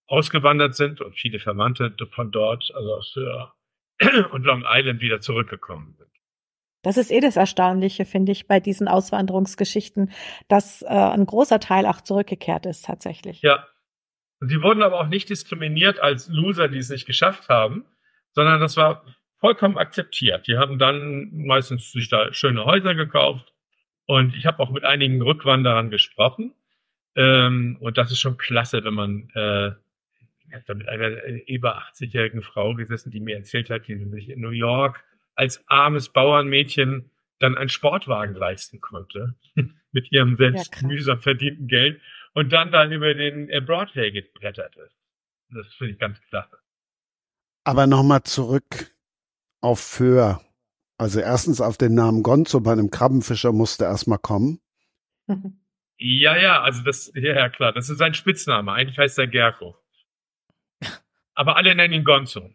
ausgewandert sind und viele Verwandte von dort, also aus Föhr [CLEARS THROAT] und Long Island wieder zurückgekommen sind. Das ist eh das Erstaunliche, finde ich, bei diesen Auswanderungsgeschichten, dass äh, ein großer Teil auch zurückgekehrt ist tatsächlich. Ja. Und sie wurden aber auch nicht diskriminiert als Loser, die es nicht geschafft haben, sondern das war vollkommen akzeptiert. Die haben dann meistens sich da schöne Häuser gekauft. Und ich habe auch mit einigen Rückwanderern gesprochen. Ähm, und das ist schon klasse, wenn man äh, ich habe da mit einer äh, über 80-jährigen Frau gesessen, die mir erzählt hat, die sich in New York als armes Bauernmädchen dann einen Sportwagen leisten konnte [LAUGHS] mit ihrem selbst ja, mühsam verdienten Geld und dann dann über den äh, Broadway gebretterte. Das finde ich ganz klasse. Aber nochmal zurück auf Föhr. Also erstens auf den Namen Gonzo bei einem Krabbenfischer musste erstmal kommen. Ja, ja, also das, ja, ja, klar, das ist sein Spitzname. Eigentlich heißt er Gerko. Aber alle nennen ihn Gonzo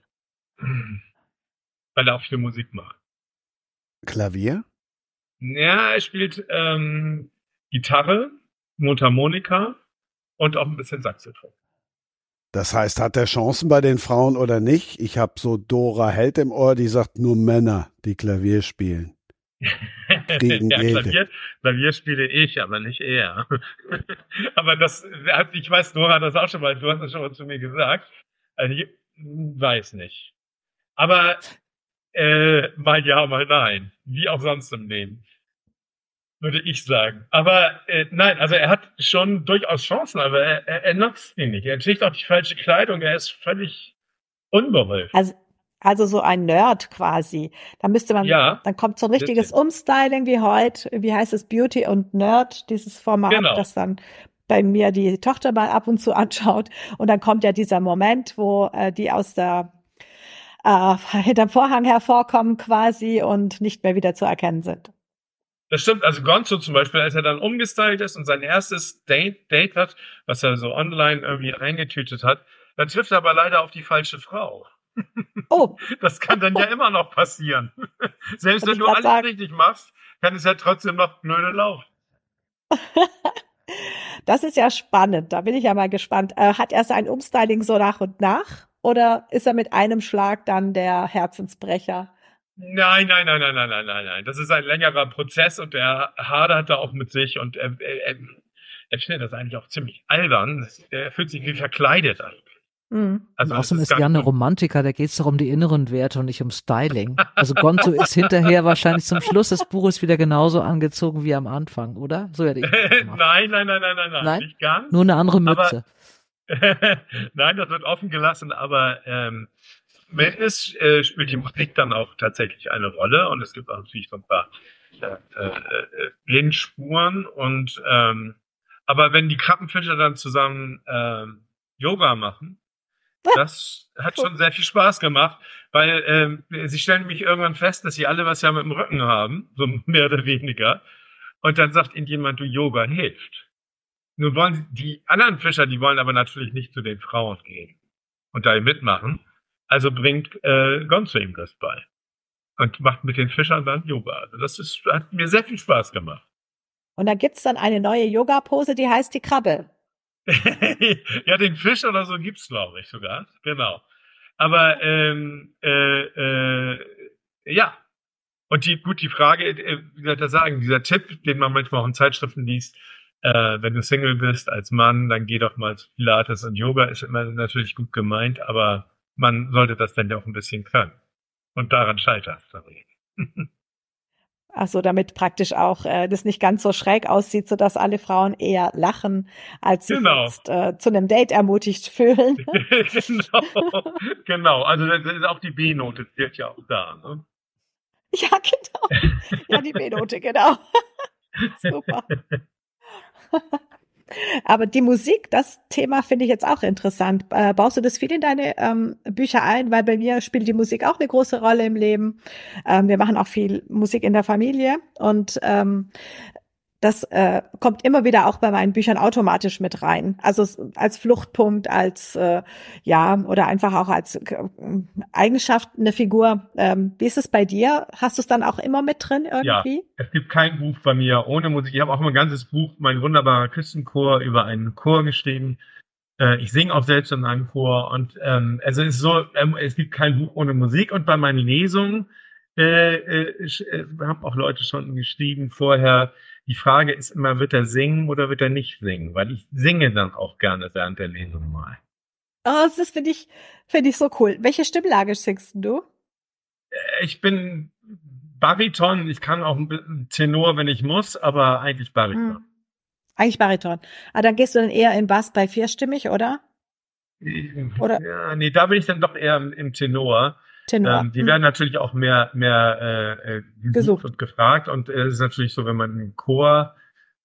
weil er auch viel Musik macht. Klavier? Ja, er spielt ähm, Gitarre, Mundharmonika und auch ein bisschen Saxophon. Das heißt, hat er Chancen bei den Frauen oder nicht? Ich habe so Dora Held im Ohr, die sagt nur Männer, die Klavier spielen. [LAUGHS] Gegen ja, Klavier, Klavier spiele ich, aber nicht er. [LAUGHS] aber das, ich weiß, Dora hat das auch schon mal, du hast das schon mal zu mir gesagt. Also ich weiß nicht. Aber äh, mal ja, mal nein. Wie auch sonst im Leben. Würde ich sagen. Aber äh, nein, also er hat schon durchaus Chancen, aber er, er, er nutzt die nicht. Er trägt auch die falsche Kleidung, er ist völlig unbeholfen. Also, also so ein Nerd quasi. Da müsste man, ja, dann kommt so ein richtiges Umstyling wie heute, wie heißt es, Beauty und Nerd, dieses Format, genau. das dann bei mir die Tochter mal ab und zu [LAUGHS] anschaut. Und dann kommt ja dieser Moment, wo äh, die aus der äh, [LAUGHS] hinterm Vorhang hervorkommen quasi und nicht mehr wieder zu erkennen sind. Das stimmt, also Gonzo zum Beispiel, als er dann umgestylt ist und sein erstes Date, Date hat, was er so online irgendwie eingetütet hat, dann trifft er aber leider auf die falsche Frau. Oh. [LAUGHS] Das kann dann ja immer noch passieren. [LAUGHS] Selbst wenn du alles sagen. richtig machst, kann es ja trotzdem noch blöde laufen. [LAUGHS] das ist ja spannend. Da bin ich ja mal gespannt. Äh, hat er sein Umstyling so nach und nach? Oder ist er mit einem Schlag dann der Herzensbrecher? Nein, nein, nein, nein, nein, nein, nein, nein. Das ist ein längerer Prozess und er hadert da auch mit sich und er, er, er findet das eigentlich auch ziemlich albern. Er fühlt sich wie verkleidet an. Mhm. Also außerdem ist Jan ein Romantiker, da geht es doch um die inneren Werte und nicht um Styling. Also Gonzo [LAUGHS] ist hinterher wahrscheinlich zum Schluss des Buches wieder genauso angezogen wie am Anfang, oder? So hätte ich [LAUGHS] nein, nein, nein, nein, nein, nein, nicht ganz. Nur eine andere Mütze. [LAUGHS] nein, das wird offen gelassen, aber ähm, Mendes äh, spielt die Musik dann auch tatsächlich eine Rolle und es gibt auch natürlich so ein paar äh, äh, Blindspuren und ähm, aber wenn die Krabbenfischer dann zusammen ähm, Yoga machen, das hat schon sehr viel Spaß gemacht, weil ähm, sie stellen mich irgendwann fest, dass sie alle was ja mit dem Rücken haben, so [LAUGHS] mehr oder weniger. Und dann sagt ihnen jemand, du Yoga hilft. Nun wollen sie, die anderen Fischer, die wollen aber natürlich nicht zu den Frauen gehen und da mitmachen. Also bringt äh, Gonzo ihm das bei und macht mit den Fischern dann Yoga. Also das ist, hat mir sehr viel Spaß gemacht. Und da gibt's dann eine neue Yoga-Pose, die heißt die Krabbe. [LAUGHS] ja, den Fisch oder so gibt's glaube ich sogar. Genau. Aber ähm, äh, äh, ja. Und die, gut, die Frage, äh, wie soll ich das sagen, dieser Tipp, den man manchmal auch in Zeitschriften liest, äh, wenn du Single bist als Mann, dann geh doch mal zu Pilates und Yoga, ist immer natürlich gut gemeint, aber man sollte das dann ja auch ein bisschen können. Und daran scheitert es dann. Also damit praktisch auch äh, das nicht ganz so schräg aussieht, so dass alle Frauen eher lachen, als sich genau. jetzt äh, zu einem Date ermutigt fühlen. [LAUGHS] genau, genau. Also das ist auch die B-Note wird ja auch da. Ne? Ja, genau. Ja, die B-Note, genau. [LAUGHS] Super. [LAUGHS] Aber die Musik, das Thema finde ich jetzt auch interessant. Äh, baust du das viel in deine ähm, Bücher ein? Weil bei mir spielt die Musik auch eine große Rolle im Leben. Ähm, wir machen auch viel Musik in der Familie und ähm, das äh, kommt immer wieder auch bei meinen Büchern automatisch mit rein. Also als Fluchtpunkt, als äh, ja oder einfach auch als äh, Eigenschaft eine Figur. Ähm, wie ist es bei dir? Hast du es dann auch immer mit drin irgendwie? Ja, es gibt kein Buch bei mir ohne Musik. Ich habe auch immer ein ganzes Buch, mein wunderbarer Küstenchor, über einen Chor geschrieben. Äh, ich singe auch selbst in einem Chor und ähm, also es ist so, ähm, es gibt kein Buch ohne Musik und bei meinen Lesungen äh, äh, äh haben auch Leute schon geschrieben vorher die Frage ist immer, wird er singen oder wird er nicht singen? Weil ich singe dann auch gerne während der Lesung mal. Oh, das finde ich, finde ich so cool. Welche Stimmlage singst du? Äh, ich bin Bariton. Ich kann auch ein Tenor, wenn ich muss, aber eigentlich Bariton. Hm. Eigentlich Bariton. Ah, dann gehst du dann eher in Bass bei vierstimmig, oder? Oder? Ja, nee, da bin ich dann doch eher im Tenor. Tenor. Ähm, die hm. werden natürlich auch mehr, mehr äh, äh gesucht und gefragt. Und äh, es ist natürlich so, wenn man in einen Chor,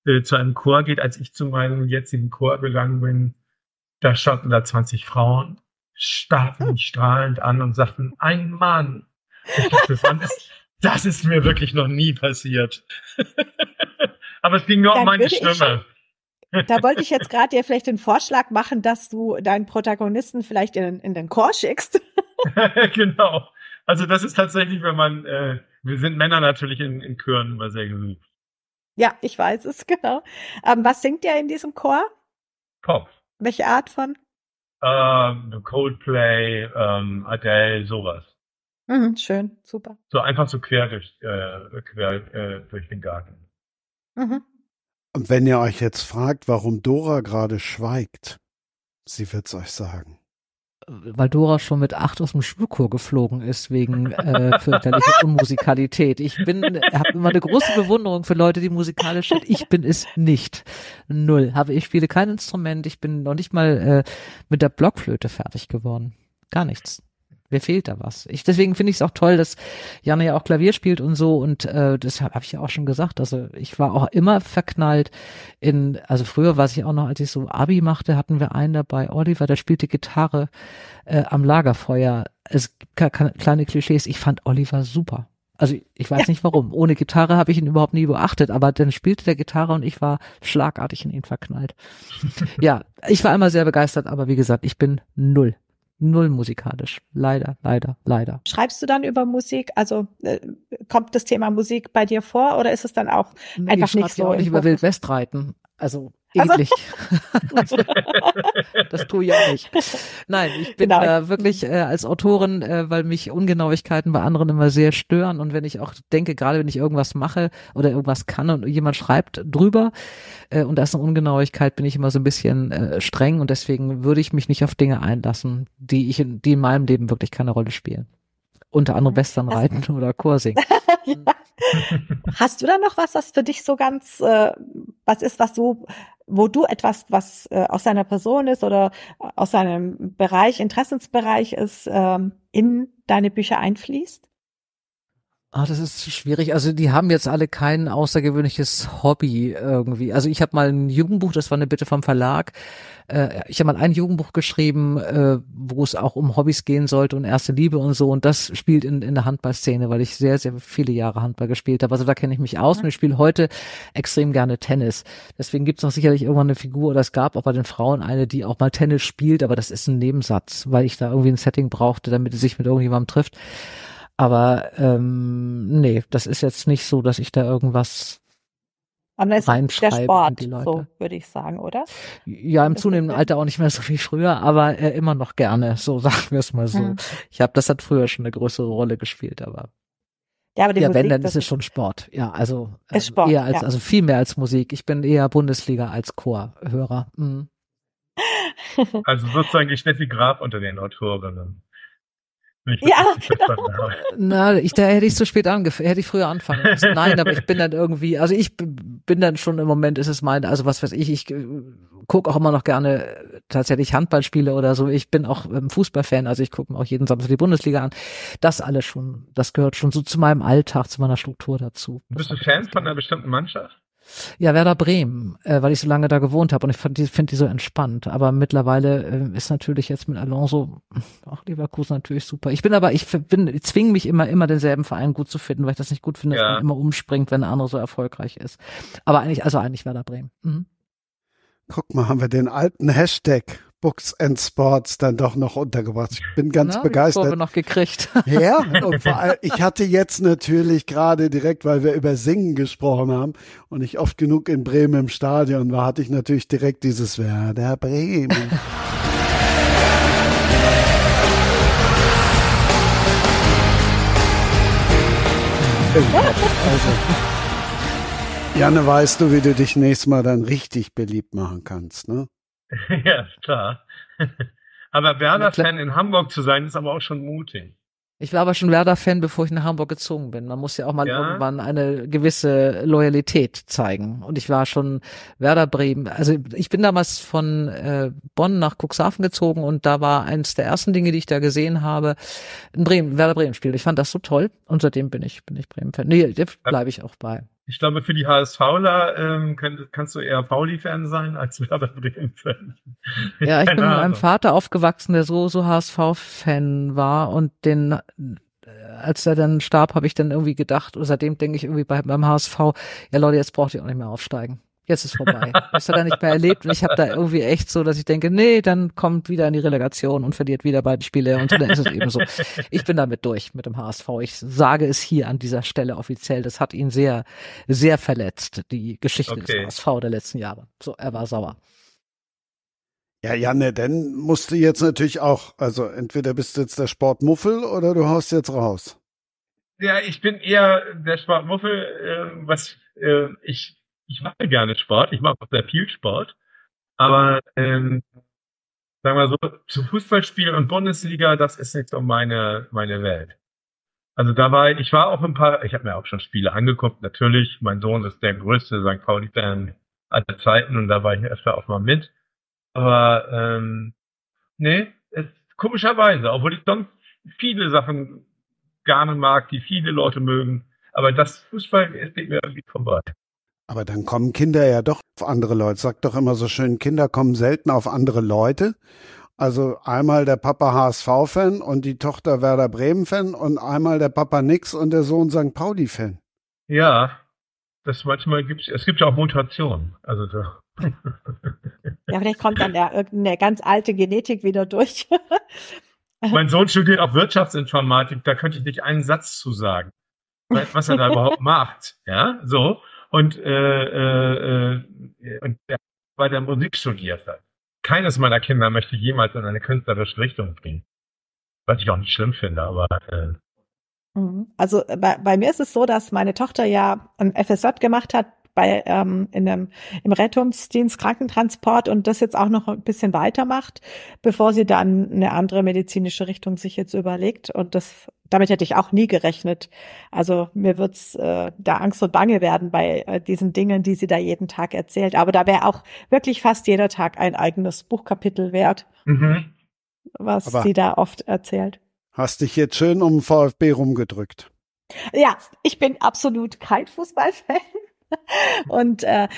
äh, zu einem Chor geht, als ich zu meinem jetzigen Chor gegangen bin, da standen da 20 Frauen, starrten mich strahlend an und sagten, ein Mann. Dachte, das, das ist mir wirklich noch nie passiert. [LAUGHS] Aber es ging nur Dann um meine Stimme. Da wollte ich jetzt gerade dir vielleicht den Vorschlag machen, dass du deinen Protagonisten vielleicht in, in den Chor schickst. [LAUGHS] genau. Also das ist tatsächlich, wenn man, äh, wir sind Männer natürlich in, in Chören immer sehr gesucht. Ja, ich weiß es, [LAUGHS] genau. Ähm, was singt ihr in diesem Chor? Pop. Welche Art von? Ähm, Coldplay, ähm, Adele, sowas. Mhm, schön, super. So einfach so quer durch, äh, quer äh, durch den Garten. Mhm. Und wenn ihr euch jetzt fragt, warum Dora gerade schweigt, sie wird's euch sagen weil Dora schon mit acht aus dem Schulchor geflogen ist wegen äh, fürchterlicher [LAUGHS] Unmusikalität. Ich bin, habe immer eine große Bewunderung für Leute, die musikalisch sind. Ich bin es nicht. Null. Habe ich spiele kein Instrument. Ich bin noch nicht mal äh, mit der Blockflöte fertig geworden. Gar nichts. Mir fehlt da was. Ich, deswegen finde ich es auch toll, dass Janne ja auch Klavier spielt und so. Und äh, deshalb habe ich ja auch schon gesagt, also ich war auch immer verknallt in, also früher weiß ich auch noch, als ich so Abi machte, hatten wir einen dabei, Oliver, der spielte Gitarre äh, am Lagerfeuer. Es gibt kleine Klischees. Ich fand Oliver super. Also ich weiß ja. [LAUGHS] nicht warum. Ohne Gitarre habe ich ihn überhaupt nie beachtet, aber dann spielte der Gitarre und ich war schlagartig in ihn verknallt. [LAUGHS] ja, ich war immer sehr begeistert, aber wie gesagt, ich bin null null musikalisch. Leider, leider, leider. Schreibst du dann über Musik? Also äh, kommt das Thema Musik bei dir vor oder ist es dann auch nee, einfach nicht so? Ich auch nicht über Wildwestreiten. Also Ähnlich. Also [LAUGHS] das tue ich auch nicht. Nein, ich bin genau. äh, wirklich äh, als Autorin, äh, weil mich Ungenauigkeiten bei anderen immer sehr stören und wenn ich auch denke, gerade wenn ich irgendwas mache oder irgendwas kann und jemand schreibt drüber äh, und da ist eine Ungenauigkeit, bin ich immer so ein bisschen äh, streng und deswegen würde ich mich nicht auf Dinge einlassen, die ich in, die in meinem Leben wirklich keine Rolle spielen. Unter anderem Westernreiten oder Chorsing. [LAUGHS] ja. Hast du da noch was, was für dich so ganz, äh, was ist, was du wo du etwas, was äh, aus deiner Person ist oder aus deinem Bereich, Interessensbereich ist, ähm, in deine Bücher einfließt? Ah, das ist schwierig. Also die haben jetzt alle kein außergewöhnliches Hobby irgendwie. Also ich habe mal ein Jugendbuch, das war eine Bitte vom Verlag. Äh, ich habe mal ein Jugendbuch geschrieben, äh, wo es auch um Hobbys gehen sollte und erste Liebe und so. Und das spielt in, in der Handballszene, weil ich sehr, sehr viele Jahre Handball gespielt habe. Also da kenne ich mich aus und ich spiele heute extrem gerne Tennis. Deswegen gibt es noch sicherlich irgendwann eine Figur oder es gab auch bei den Frauen eine, die auch mal Tennis spielt, aber das ist ein Nebensatz, weil ich da irgendwie ein Setting brauchte, damit sie sich mit irgendjemandem trifft. Aber ähm, nee, das ist jetzt nicht so, dass ich da irgendwas aber das ist der Sport, so würde ich sagen, oder? Ja, im zunehmenden Alter auch nicht mehr so wie früher, aber äh, immer noch gerne, so [LAUGHS] sagen wir es mal so. Hm. Ich habe, das hat früher schon eine größere Rolle gespielt, aber ja, aber die ja Musik, wenn, dann ist es schon Sport. Ja, also äh, Sport, eher als, ja. also viel mehr als Musik. Ich bin eher Bundesliga als Chorhörer. Mhm. Also sozusagen die Steffi Graf unter den Autorinnen. Ja, genau. Na, ich, da hätte ich zu spät angefangen, hätte ich früher anfangen müssen. Nein, aber ich bin dann irgendwie, also ich bin dann schon im Moment ist es mein, also was weiß ich, ich äh, gucke auch immer noch gerne tatsächlich Handballspiele oder so. Ich bin auch ähm, Fußballfan, also ich gucke mir auch jeden Samstag die Bundesliga an. Das alles schon, das gehört schon so zu meinem Alltag, zu meiner Struktur dazu. Bist du Fan von einer bestimmten Mannschaft? Ja, Werder Bremen, äh, weil ich so lange da gewohnt habe und ich finde die, find die so entspannt. Aber mittlerweile äh, ist natürlich jetzt mit Alonso, ach, Leverkusen natürlich super. Ich bin aber, ich bin, ich zwinge mich immer, immer denselben Verein gut zu finden, weil ich das nicht gut finde, ja. dass man immer umspringt, wenn der andere so erfolgreich ist. Aber eigentlich, also eigentlich Werder Bremen. Mhm. Guck mal, haben wir den alten Hashtag Books and Sports dann doch noch untergebracht. Ich bin ganz Na, begeistert. Die noch gekriegt. [LAUGHS] Ja, und vor allem, ich hatte jetzt natürlich gerade direkt, weil wir über Singen gesprochen haben und ich oft genug in Bremen im Stadion war, hatte ich natürlich direkt dieses Werder Bremen. also, Janne, weißt du, wie du dich nächstes Mal dann richtig beliebt machen kannst, ne? [LAUGHS] ja, klar. aber Werder-Fan in Hamburg zu sein, ist aber auch schon mutig. Ich war aber schon Werder-Fan, bevor ich nach Hamburg gezogen bin. Man muss ja auch mal ja. irgendwann eine gewisse Loyalität zeigen. Und ich war schon Werder Bremen. Also ich bin damals von äh, Bonn nach Cuxhaven gezogen und da war eins der ersten Dinge, die ich da gesehen habe, ein Bremen, Werder Bremen Spiel. Ich fand das so toll und seitdem bin ich bin ich Bremen Fan. Nee, bleibe ich auch bei. Ich glaube, für die HSVler ähm, kann, kannst du eher Pauli-Fan sein als Werder Bremen-Fan. Ja, ich bin mit meinem Vater aufgewachsen, der so, so HSV-Fan war und den, äh, als er dann starb, habe ich dann irgendwie gedacht, und seitdem denke ich irgendwie bei, beim HSV, ja Leute, jetzt braucht ihr auch nicht mehr aufsteigen. Jetzt ist vorbei. Das hat er nicht mehr erlebt und ich habe da irgendwie echt so, dass ich denke, nee, dann kommt wieder in die Relegation und verliert wieder beide Spiele und dann ist es eben so. Ich bin damit durch mit dem HSV. Ich sage es hier an dieser Stelle offiziell. Das hat ihn sehr, sehr verletzt, die Geschichte okay. des HSV der letzten Jahre. So, er war sauer. Ja, Janne, dann musst du jetzt natürlich auch, also entweder bist du jetzt der Sportmuffel oder du haust jetzt raus. Ja, ich bin eher der Sportmuffel, äh, was äh, ich ich mache gerne Sport, ich mache auch sehr viel Sport, aber ähm, sagen wir so, zu Fußballspielen und Bundesliga, das ist nicht so meine, meine Welt. Also da war ich war auch ein paar, ich habe mir auch schon Spiele angeguckt, natürlich. Mein Sohn ist der größte St. Pauli-Fan aller Zeiten und da war ich öfter auch mal mit. Aber ähm, nee, es, komischerweise, obwohl ich sonst viele Sachen gerne mag, die viele Leute mögen, aber das Fußball ist mir irgendwie vorbei. Aber dann kommen Kinder ja doch auf andere Leute. Sagt doch immer so schön, Kinder kommen selten auf andere Leute. Also einmal der Papa HSV-Fan und die Tochter Werder Bremen-Fan und einmal der Papa Nix und der Sohn St. Pauli-Fan. Ja, das manchmal gibt es gibt ja auch Mutationen. Also so. [LAUGHS] ja, vielleicht kommt dann ja irgendeine ganz alte Genetik wieder durch. [LAUGHS] mein Sohn studiert auch Wirtschaftsinformatik, da könnte ich nicht einen Satz zu sagen, was er da überhaupt [LAUGHS] macht. Ja, so. Und, äh, äh, äh, und der weiter Musik studiert hat. Keines meiner Kinder möchte jemals in eine künstlerische Richtung gehen. Was ich auch nicht schlimm finde, aber äh, mhm. also bei, bei mir ist es so, dass meine Tochter ja ein FSJ gemacht hat bei ähm, in einem, im Rettungsdienst Krankentransport und das jetzt auch noch ein bisschen weitermacht, bevor sie dann eine andere medizinische Richtung sich jetzt überlegt. Und das damit hätte ich auch nie gerechnet. Also mir wird's äh, da Angst und Bange werden bei äh, diesen Dingen, die sie da jeden Tag erzählt. Aber da wäre auch wirklich fast jeder Tag ein eigenes Buchkapitel wert, mhm. was Aber sie da oft erzählt. Hast dich jetzt schön um VfB rumgedrückt. Ja, ich bin absolut kein Fußballfan und äh,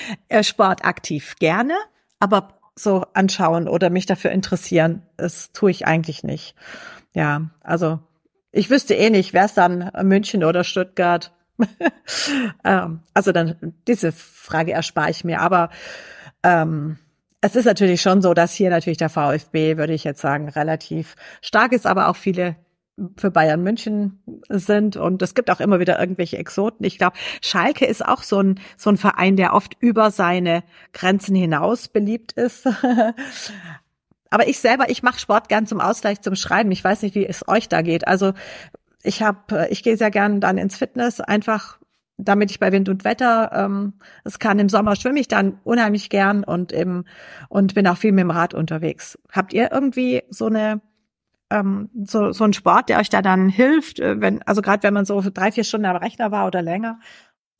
Sport aktiv gerne, aber so anschauen oder mich dafür interessieren, das tue ich eigentlich nicht. Ja, also ich wüsste eh nicht, wäre es dann München oder Stuttgart. [LAUGHS] ähm, also dann diese Frage erspare ich mir. Aber ähm, es ist natürlich schon so, dass hier natürlich der VfB, würde ich jetzt sagen, relativ stark ist, aber auch viele für Bayern München sind und es gibt auch immer wieder irgendwelche Exoten. Ich glaube, Schalke ist auch so ein so ein Verein, der oft über seine Grenzen hinaus beliebt ist. [LAUGHS] aber ich selber, ich mache Sport gern zum Ausgleich, zum Schreiben. Ich weiß nicht, wie es euch da geht. Also ich habe, ich gehe sehr gern dann ins Fitness, einfach damit ich bei Wind und Wetter ähm, es kann. Im Sommer schwimme ich dann unheimlich gern und im und bin auch viel mit dem Rad unterwegs. Habt ihr irgendwie so eine ähm, so so einen Sport, der euch da dann hilft, äh, wenn also gerade wenn man so drei vier Stunden am Rechner war oder länger?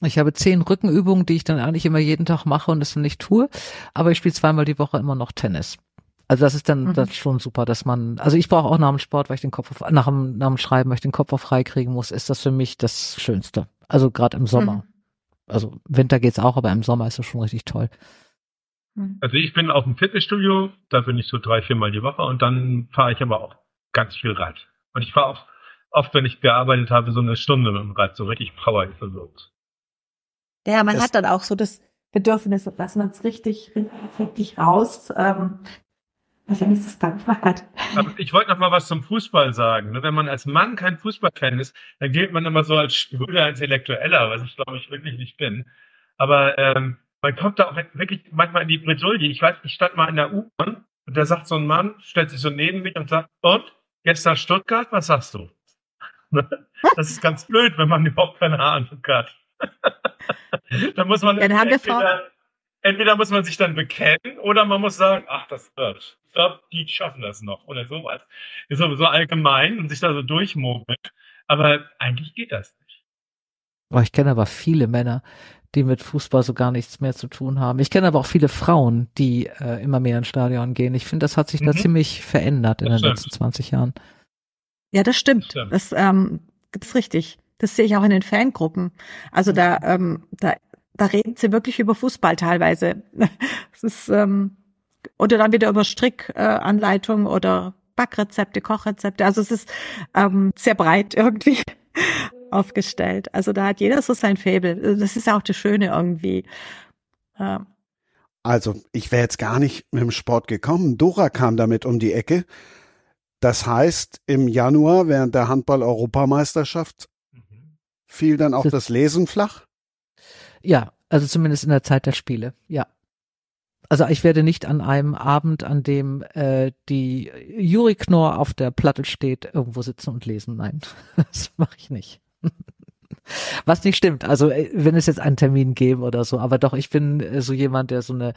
Ich habe zehn Rückenübungen, die ich dann eigentlich immer jeden Tag mache und das nicht tue. Aber ich spiele zweimal die Woche immer noch Tennis. Also das ist dann mhm. das schon super, dass man, also ich brauche auch nach dem Sport, weil ich den Kopf auf, nach dem, nach dem Schreiben, weil ich den Kopf auf frei kriegen muss, ist das für mich das Schönste. Also gerade im Sommer. Mhm. Also Winter geht's auch, aber im Sommer ist das schon richtig toll. Mhm. Also ich bin auf dem Fitnessstudio, da bin ich so drei, viermal die Woche und dann fahre ich aber auch ganz viel Rad. Und ich fahre auch oft, wenn ich gearbeitet habe, so eine Stunde mit dem Rad, so richtig Power ist los. Ja, man das hat dann auch so das Bedürfnis, dass man es richtig, richtig raus ähm, Wahrscheinlich ist es Dankbarkeit. Aber ich wollte noch mal was zum Fußball sagen. Ne? Wenn man als Mann kein Fußballfan ist, dann gilt man immer so als spröder Intellektueller, was ich glaube ich wirklich nicht bin. Aber ähm, man kommt da auch wirklich manchmal in die Bredouille. Ich weiß, ich stand mal in der U-Bahn und da sagt so ein Mann, stellt sich so neben mich und sagt, und, gestern Stuttgart, was sagst du? Das ist ganz blöd, wenn man [LAUGHS] überhaupt keine Ahnung hat. [LAUGHS] da muss man ja, dann haben wir vor entweder muss man sich dann bekennen oder man muss sagen, ach, das wird. Ich glaube, die schaffen das noch oder sowas. Ist sowieso allgemein und sich da so durchmogeln. Aber eigentlich geht das nicht. Oh, ich kenne aber viele Männer, die mit Fußball so gar nichts mehr zu tun haben. Ich kenne aber auch viele Frauen, die äh, immer mehr ins Stadion gehen. Ich finde, das hat sich mhm. da ziemlich verändert in das den stimmt. letzten 20 Jahren. Ja, das stimmt. Das, stimmt. das ähm, ist richtig. Das sehe ich auch in den Fangruppen. Also da, ähm, da da reden sie wirklich über Fußball teilweise. [LAUGHS] Es ist, ähm, oder dann wieder über Strickanleitungen äh, oder Backrezepte, Kochrezepte. Also es ist ähm, sehr breit irgendwie aufgestellt. Also da hat jeder so sein Faible. Das ist auch das Schöne irgendwie. Ja. Also ich wäre jetzt gar nicht mit dem Sport gekommen. Dora kam damit um die Ecke. Das heißt, im Januar während der Handball-Europameisterschaft mhm. fiel dann auch das Lesen flach? Ja, also zumindest in der Zeit der Spiele, ja. Also ich werde nicht an einem Abend, an dem äh, die Juri Knorr auf der Platte steht, irgendwo sitzen und lesen. Nein, [LAUGHS] das mache ich nicht. Was nicht stimmt. Also äh, wenn es jetzt einen Termin gäbe oder so, aber doch, ich bin äh, so jemand, der so eine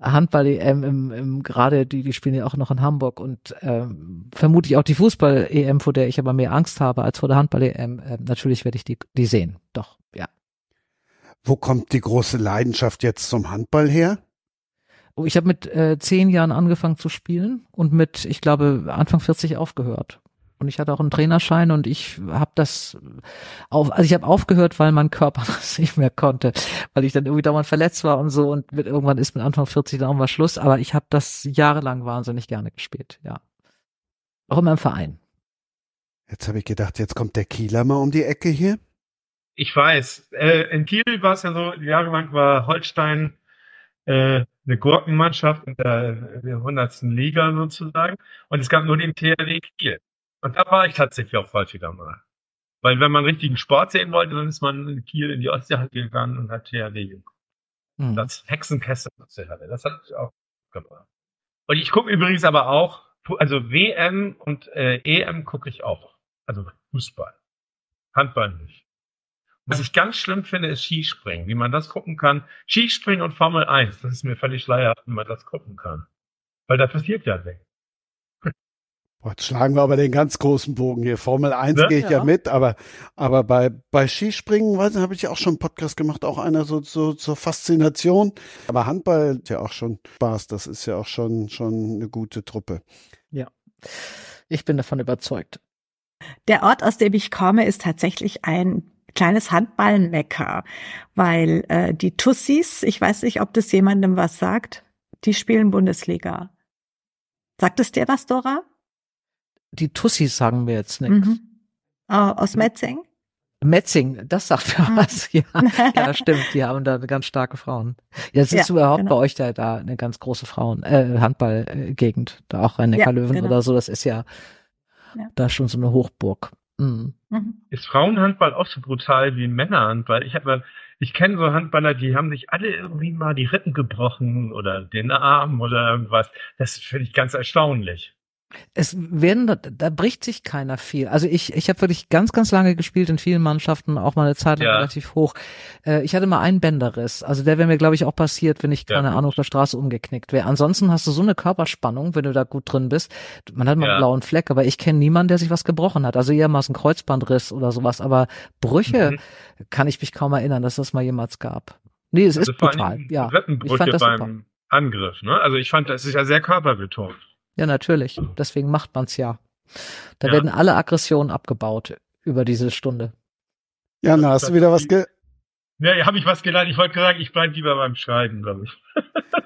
Handball-EM im, im gerade die, die spielen ja auch noch in Hamburg und ähm, vermutlich auch die Fußball-EM, vor der ich aber mehr Angst habe als vor der Handball-EM. Äh, natürlich werde ich die, die sehen. Doch, ja. Wo kommt die große Leidenschaft jetzt zum Handball her? Oh, ich habe mit äh, zehn Jahren angefangen zu spielen und mit, ich glaube, Anfang 40 aufgehört. Und ich hatte auch einen Trainerschein und ich habe das auf, also ich habe aufgehört, weil mein Körper [LAUGHS] das nicht mehr konnte, weil ich dann irgendwie dauernd verletzt war und so und mit, irgendwann ist mit Anfang 40 dann auch mal Schluss. Aber ich habe das jahrelang wahnsinnig gerne gespielt, ja. Auch immer im Verein. Jetzt habe ich gedacht, jetzt kommt der Kieler mal um die Ecke hier. Ich weiß. Äh, in Kiel war es ja so, jahrelang war Holstein äh, eine Gurkenmannschaft in der, der 100. Liga sozusagen. Und es gab nur den THW Kiel. Und da war ich tatsächlich auch häufiger mal. Weil wenn man richtigen Sport sehen wollte, dann ist man in Kiel in die Ostseehalle gegangen und hat THW geguckt. Mhm. Das Hexenkessel, das hat ich auch gebracht. Und ich gucke übrigens aber auch, also WM und äh, EM gucke ich auch. Also Fußball. Handball nicht. Was ich ganz schlimm finde, ist Skispringen. Wie man das gucken kann. Skispringen und Formel 1, das ist mir völlig schleierhaft, wie man das gucken kann. Weil da passiert ja nichts. Boah, jetzt schlagen wir aber den ganz großen Bogen hier. Formel 1 ne? gehe ich ja. ja. mit, aber, aber bei, bei Skispringen, weiß habe ich auch schon einen Podcast gemacht, auch einer so, so zur Faszination. Aber Handball ist ja auch schon Spaß, das ist ja auch schon, schon eine gute Truppe. Ja, ich bin davon überzeugt. Der Ort, aus dem ich komme, ist tatsächlich ein kleines Handballmecker, weil äh, die Tussis, ich weiß nicht, ob das jemandem was sagt, die spielen Bundesliga. Sagt es dir was, Dora? Die Tussis sagen wir jetzt nichts. Mhm. Oh, aus Metzing? Metzing, das sagt mir mhm. was, ja. [LAUGHS] ja, stimmt, die haben da ganz starke Frauen. Ja, es ist ja, überhaupt genau. bei euch da, da eine ganz große Frauen, äh, Handballgegend, da auch rhein neckar löwen ja, genau. oder so, das ist ja, ja, da schon so eine Hochburg. Mhm. mhm. Ist Frauenhandball auch so brutal wie Männerhandball? Ich habe ich kenne so Handballer, die haben sich alle irgendwie mal die Rippen gebrochen oder den Arm oder irgendwas. Das finde ich ganz erstaunlich. Es werden, da bricht sich keiner viel. Also ich, ich habe wirklich ganz, ganz lange gespielt in vielen Mannschaften, auch mal eine Zeit lang ja. relativ hoch. Äh, ich hatte mal einen Bänderriss. Also der wäre mir, glaube ich, auch passiert, wenn ich, keine ja. Ahnung, auf der Straße umgeknickt wäre. Ansonsten hast du so eine Körperspannung, wenn du da gut drin bist. Man hat mal ja. einen blauen Fleck, aber ich kenne niemanden, der sich was gebrochen hat. Also eher mal ein Kreuzbandriss oder sowas. Aber Brüche mhm. kann ich mich kaum erinnern, dass das mal jemals gab. Nee, es also ist brutal. Ja, ich fand das beim super. Angriff. Ne? Also ich fand, das ist ja sehr körperbetont. Ja, natürlich. Deswegen macht man's ja. Da ja. werden alle Aggressionen abgebaut über diese Stunde. Ja, na, hast du wieder was ge ja, habe ich was gelernt. Ich wollte sagen, ich bleibe lieber beim Schreiben, glaube ich.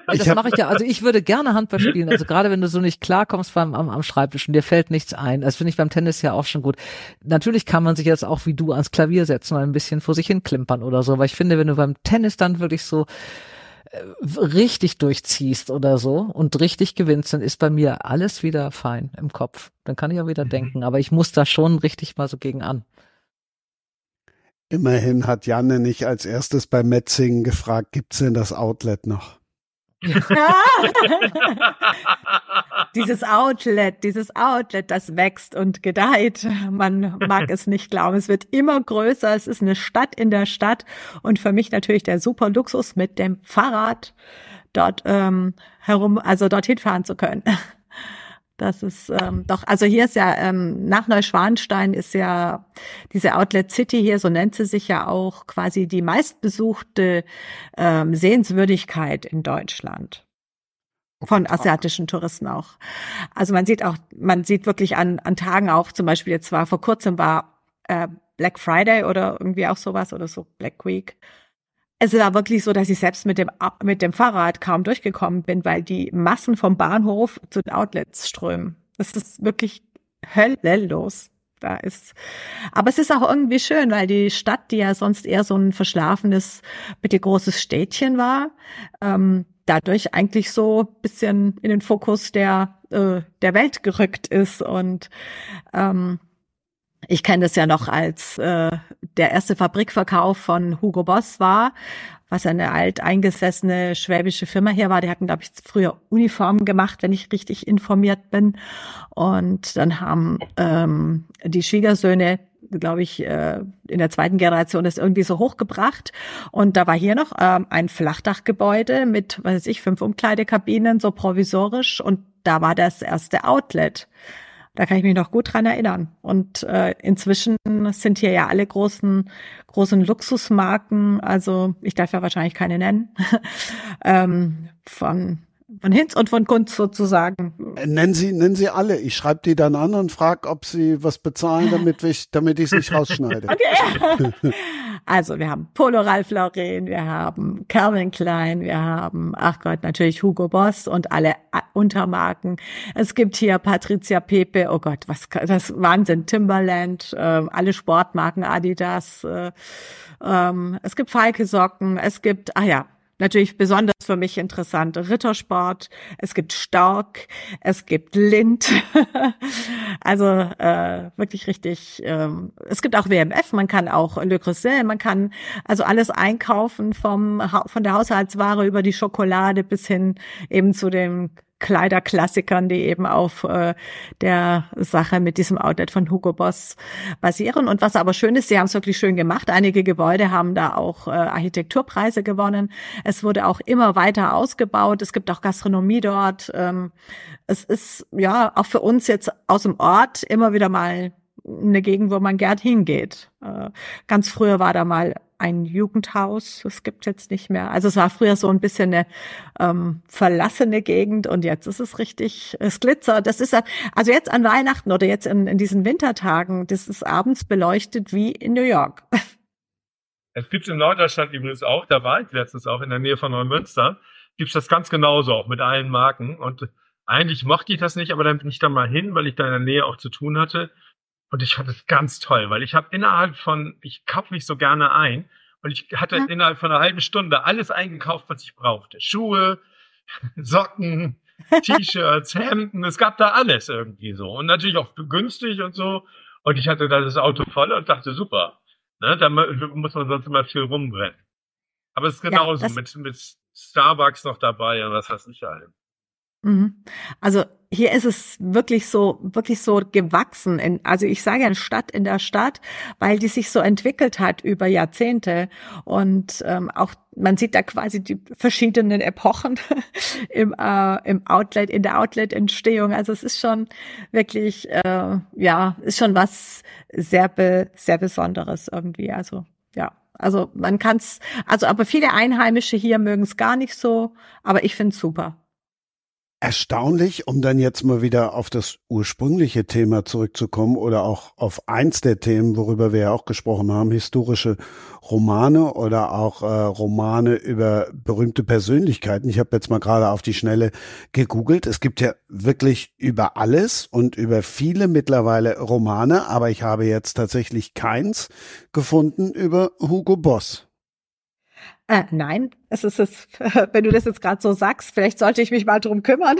Ja, das mache ich ja. Also ich würde gerne Handball spielen. Also gerade wenn du so nicht klarkommst beim am, am Schreibtisch und dir fällt nichts ein. Das finde ich beim Tennis ja auch schon gut. Natürlich kann man sich jetzt auch wie du ans Klavier setzen und ein bisschen vor sich hin klimpern oder so. Aber ich finde, wenn du beim Tennis dann wirklich so richtig durchziehst oder so und richtig gewinnst, dann ist bei mir alles wieder fein im Kopf. Dann kann ich auch wieder mhm. denken, aber ich muss da schon richtig mal so gegen an. Immerhin hat Janne nicht als erstes bei Metzingen gefragt, gibt's denn das Outlet noch? [LAUGHS] dieses Outlet, dieses Outlet, das wächst und gedeiht. Man mag es nicht glauben. Es wird immer größer. Es ist eine Stadt in der Stadt. Und für mich natürlich der super Luxus mit dem Fahrrad dort ähm, herum, also dorthin fahren zu können. Das ist ähm, doch, also hier ist ja ähm, nach Neuschwanstein ist ja diese Outlet City hier, so nennt sie sich ja auch, quasi die meistbesuchte ähm, Sehenswürdigkeit in Deutschland. Von asiatischen Touristen auch. Also man sieht auch, man sieht wirklich an, an Tagen auch, zum Beispiel jetzt war vor kurzem war äh, Black Friday oder irgendwie auch sowas oder so Black Week es war wirklich so, dass ich selbst mit dem, mit dem Fahrrad kaum durchgekommen bin, weil die Massen vom Bahnhof zu den Outlets strömen. Das ist wirklich höllenlos. Da ist, aber es ist auch irgendwie schön, weil die Stadt, die ja sonst eher so ein verschlafenes, mittelgroßes Städtchen war, ähm, dadurch eigentlich so bisschen in den Fokus der, äh, der Welt gerückt ist und, ähm, ich kenne das ja noch als äh, der erste Fabrikverkauf von Hugo Boss war, was eine alteingesessene schwäbische Firma hier war. Die hatten, glaube ich, früher Uniformen gemacht, wenn ich richtig informiert bin. Und dann haben ähm, die Schwiegersöhne glaube ich, äh, in der zweiten Generation das irgendwie so hochgebracht. Und da war hier noch ähm, ein Flachdachgebäude mit, weiß ich, fünf Umkleidekabinen, so provisorisch. Und da war das erste Outlet. Da kann ich mich noch gut dran erinnern. Und äh, inzwischen sind hier ja alle großen, großen Luxusmarken, also ich darf ja wahrscheinlich keine nennen, [LAUGHS] ähm, von von Hinz und von Kunst sozusagen. Nennen Sie, nennen Sie alle. Ich schreibe die dann an und frage, ob Sie was bezahlen, damit ich, damit ich es nicht rausschneide. [LAUGHS] Okay. also wir haben Polo Ralph Lauren, wir haben Calvin Klein, wir haben, ach Gott, natürlich Hugo Boss und alle Untermarken. Es gibt hier Patricia Pepe, oh Gott, was, das Wahnsinn, Timberland, äh, alle Sportmarken, Adidas, äh, ähm, es gibt Falke Socken, es gibt, ah ja, natürlich besonders für mich interessant. Rittersport, es gibt Stark, es gibt Lind. [LAUGHS] also äh, wirklich richtig. Ähm, es gibt auch WMF, man kann auch Le Creuset, man kann also alles einkaufen vom von der Haushaltsware über die Schokolade bis hin eben zu dem Kleiderklassikern, die eben auf äh, der Sache mit diesem Outlet von Hugo Boss basieren. Und was aber schön ist, sie haben es wirklich schön gemacht. Einige Gebäude haben da auch äh, Architekturpreise gewonnen. Es wurde auch immer weiter ausgebaut. Es gibt auch Gastronomie dort. Ähm, es ist ja auch für uns jetzt aus dem Ort immer wieder mal eine Gegend, wo man gern hingeht. Äh, ganz früher war da mal ein Jugendhaus. Es gibt jetzt nicht mehr. Also es war früher so ein bisschen eine ähm, verlassene Gegend und jetzt ist es richtig, es glitzert. Das ist also jetzt an Weihnachten oder jetzt in, in diesen Wintertagen, das ist abends beleuchtet wie in New York. Es gibt in Norddeutschland übrigens auch, da war ich letztens auch in der Nähe von Neumünster, gibt es das ganz genauso auch mit allen Marken. Und eigentlich mochte ich das nicht, aber dann bin ich da mal hin, weil ich da in der Nähe auch zu tun hatte. Und ich fand es ganz toll, weil ich habe innerhalb von, ich kaufe mich so gerne ein, und ich hatte ja. innerhalb von einer halben Stunde alles eingekauft, was ich brauchte. Schuhe, [LAUGHS] Socken, [LAUGHS] T-Shirts, Hemden, es gab da alles irgendwie so. Und natürlich auch günstig und so. Und ich hatte da das Auto voll und dachte, super. Ne, da muss man sonst immer viel rumbrennen. Aber es ist genauso ja, mit, mit Starbucks noch dabei und was weiß ich halt. Mhm. Also hier ist es wirklich so, wirklich so gewachsen. In, also ich sage ja Stadt in der Stadt, weil die sich so entwickelt hat über Jahrzehnte. Und ähm, auch man sieht da quasi die verschiedenen Epochen [LAUGHS] im, äh, im Outlet, in der Outlet-Entstehung. Also es ist schon wirklich, äh, ja, ist schon was sehr, be, sehr Besonderes irgendwie. Also ja. Also man kann es, also aber viele Einheimische hier mögen es gar nicht so, aber ich finde es super erstaunlich, um dann jetzt mal wieder auf das ursprüngliche Thema zurückzukommen oder auch auf eins der Themen, worüber wir ja auch gesprochen haben, historische Romane oder auch äh, Romane über berühmte Persönlichkeiten. Ich habe jetzt mal gerade auf die Schnelle gegoogelt. Es gibt ja wirklich über alles und über viele mittlerweile Romane, aber ich habe jetzt tatsächlich keins gefunden über Hugo Boss. Äh, nein, es ist es, [LAUGHS] wenn du das jetzt gerade so sagst, vielleicht sollte ich mich mal drum kümmern.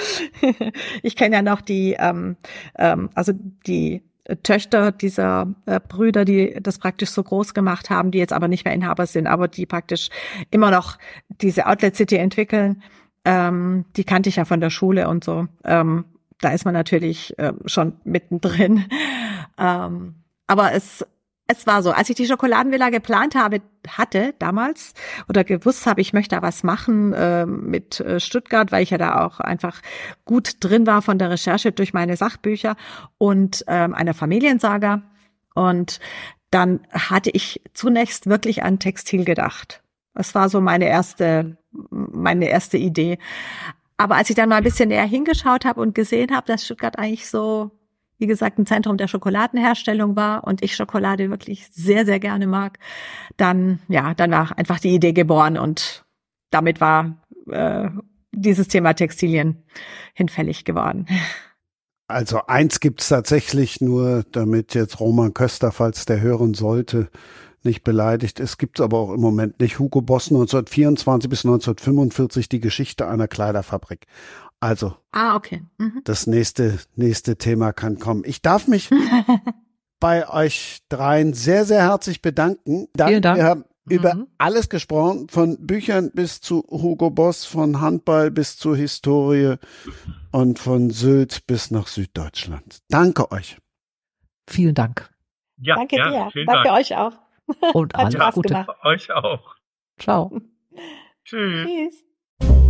[LAUGHS] ich kenne ja noch die, ähm, ähm, also die Töchter dieser äh, Brüder, die das praktisch so groß gemacht haben, die jetzt aber nicht mehr Inhaber sind, aber die praktisch immer noch diese Outlet City entwickeln. Ähm, die kannte ich ja von der Schule und so. Ähm, da ist man natürlich äh, schon mittendrin. [LAUGHS] Ähm, aber es es war so, als ich die Schokoladenvilla geplant habe, hatte damals oder gewusst habe, ich möchte da was machen äh, mit äh, Stuttgart, weil ich ja da auch einfach gut drin war von der Recherche durch meine Sachbücher und ähm, einer Familiensaga. Und dann hatte ich zunächst wirklich an Textil gedacht. Das war so meine erste, meine erste Idee. Aber als ich dann mal ein bisschen näher hingeschaut habe und gesehen habe, dass Stuttgart eigentlich so wie gesagt, ein Zentrum der Schokoladenherstellung war und ich Schokolade wirklich sehr, sehr gerne mag, dann, ja, dann war einfach die Idee geboren und damit war äh, dieses Thema Textilien hinfällig geworden. Also eins gibt's tatsächlich nur, damit jetzt Roman Köster, falls der hören sollte, nicht beleidigt ist, gibt's aber auch im Moment nicht. Hugo Boss 1924 bis 1945 die Geschichte einer Kleiderfabrik. Also. Ah, okay. Mhm. Das nächste, nächste Thema kann kommen. Ich darf mich [LAUGHS] bei euch dreien sehr, sehr herzlich bedanken. Dank, Vielen Dank. Wir haben mhm. über alles gesprochen, von Büchern bis zu Hugo Boss, von Handball bis zur Historie und von Sylt bis nach Süddeutschland. Danke euch. Vielen Dank. Ja, Danke ja, dir. Danke Dank. euch auch. Und alles Gute. Euch auch. Ciao. Tschüss. Tschüss.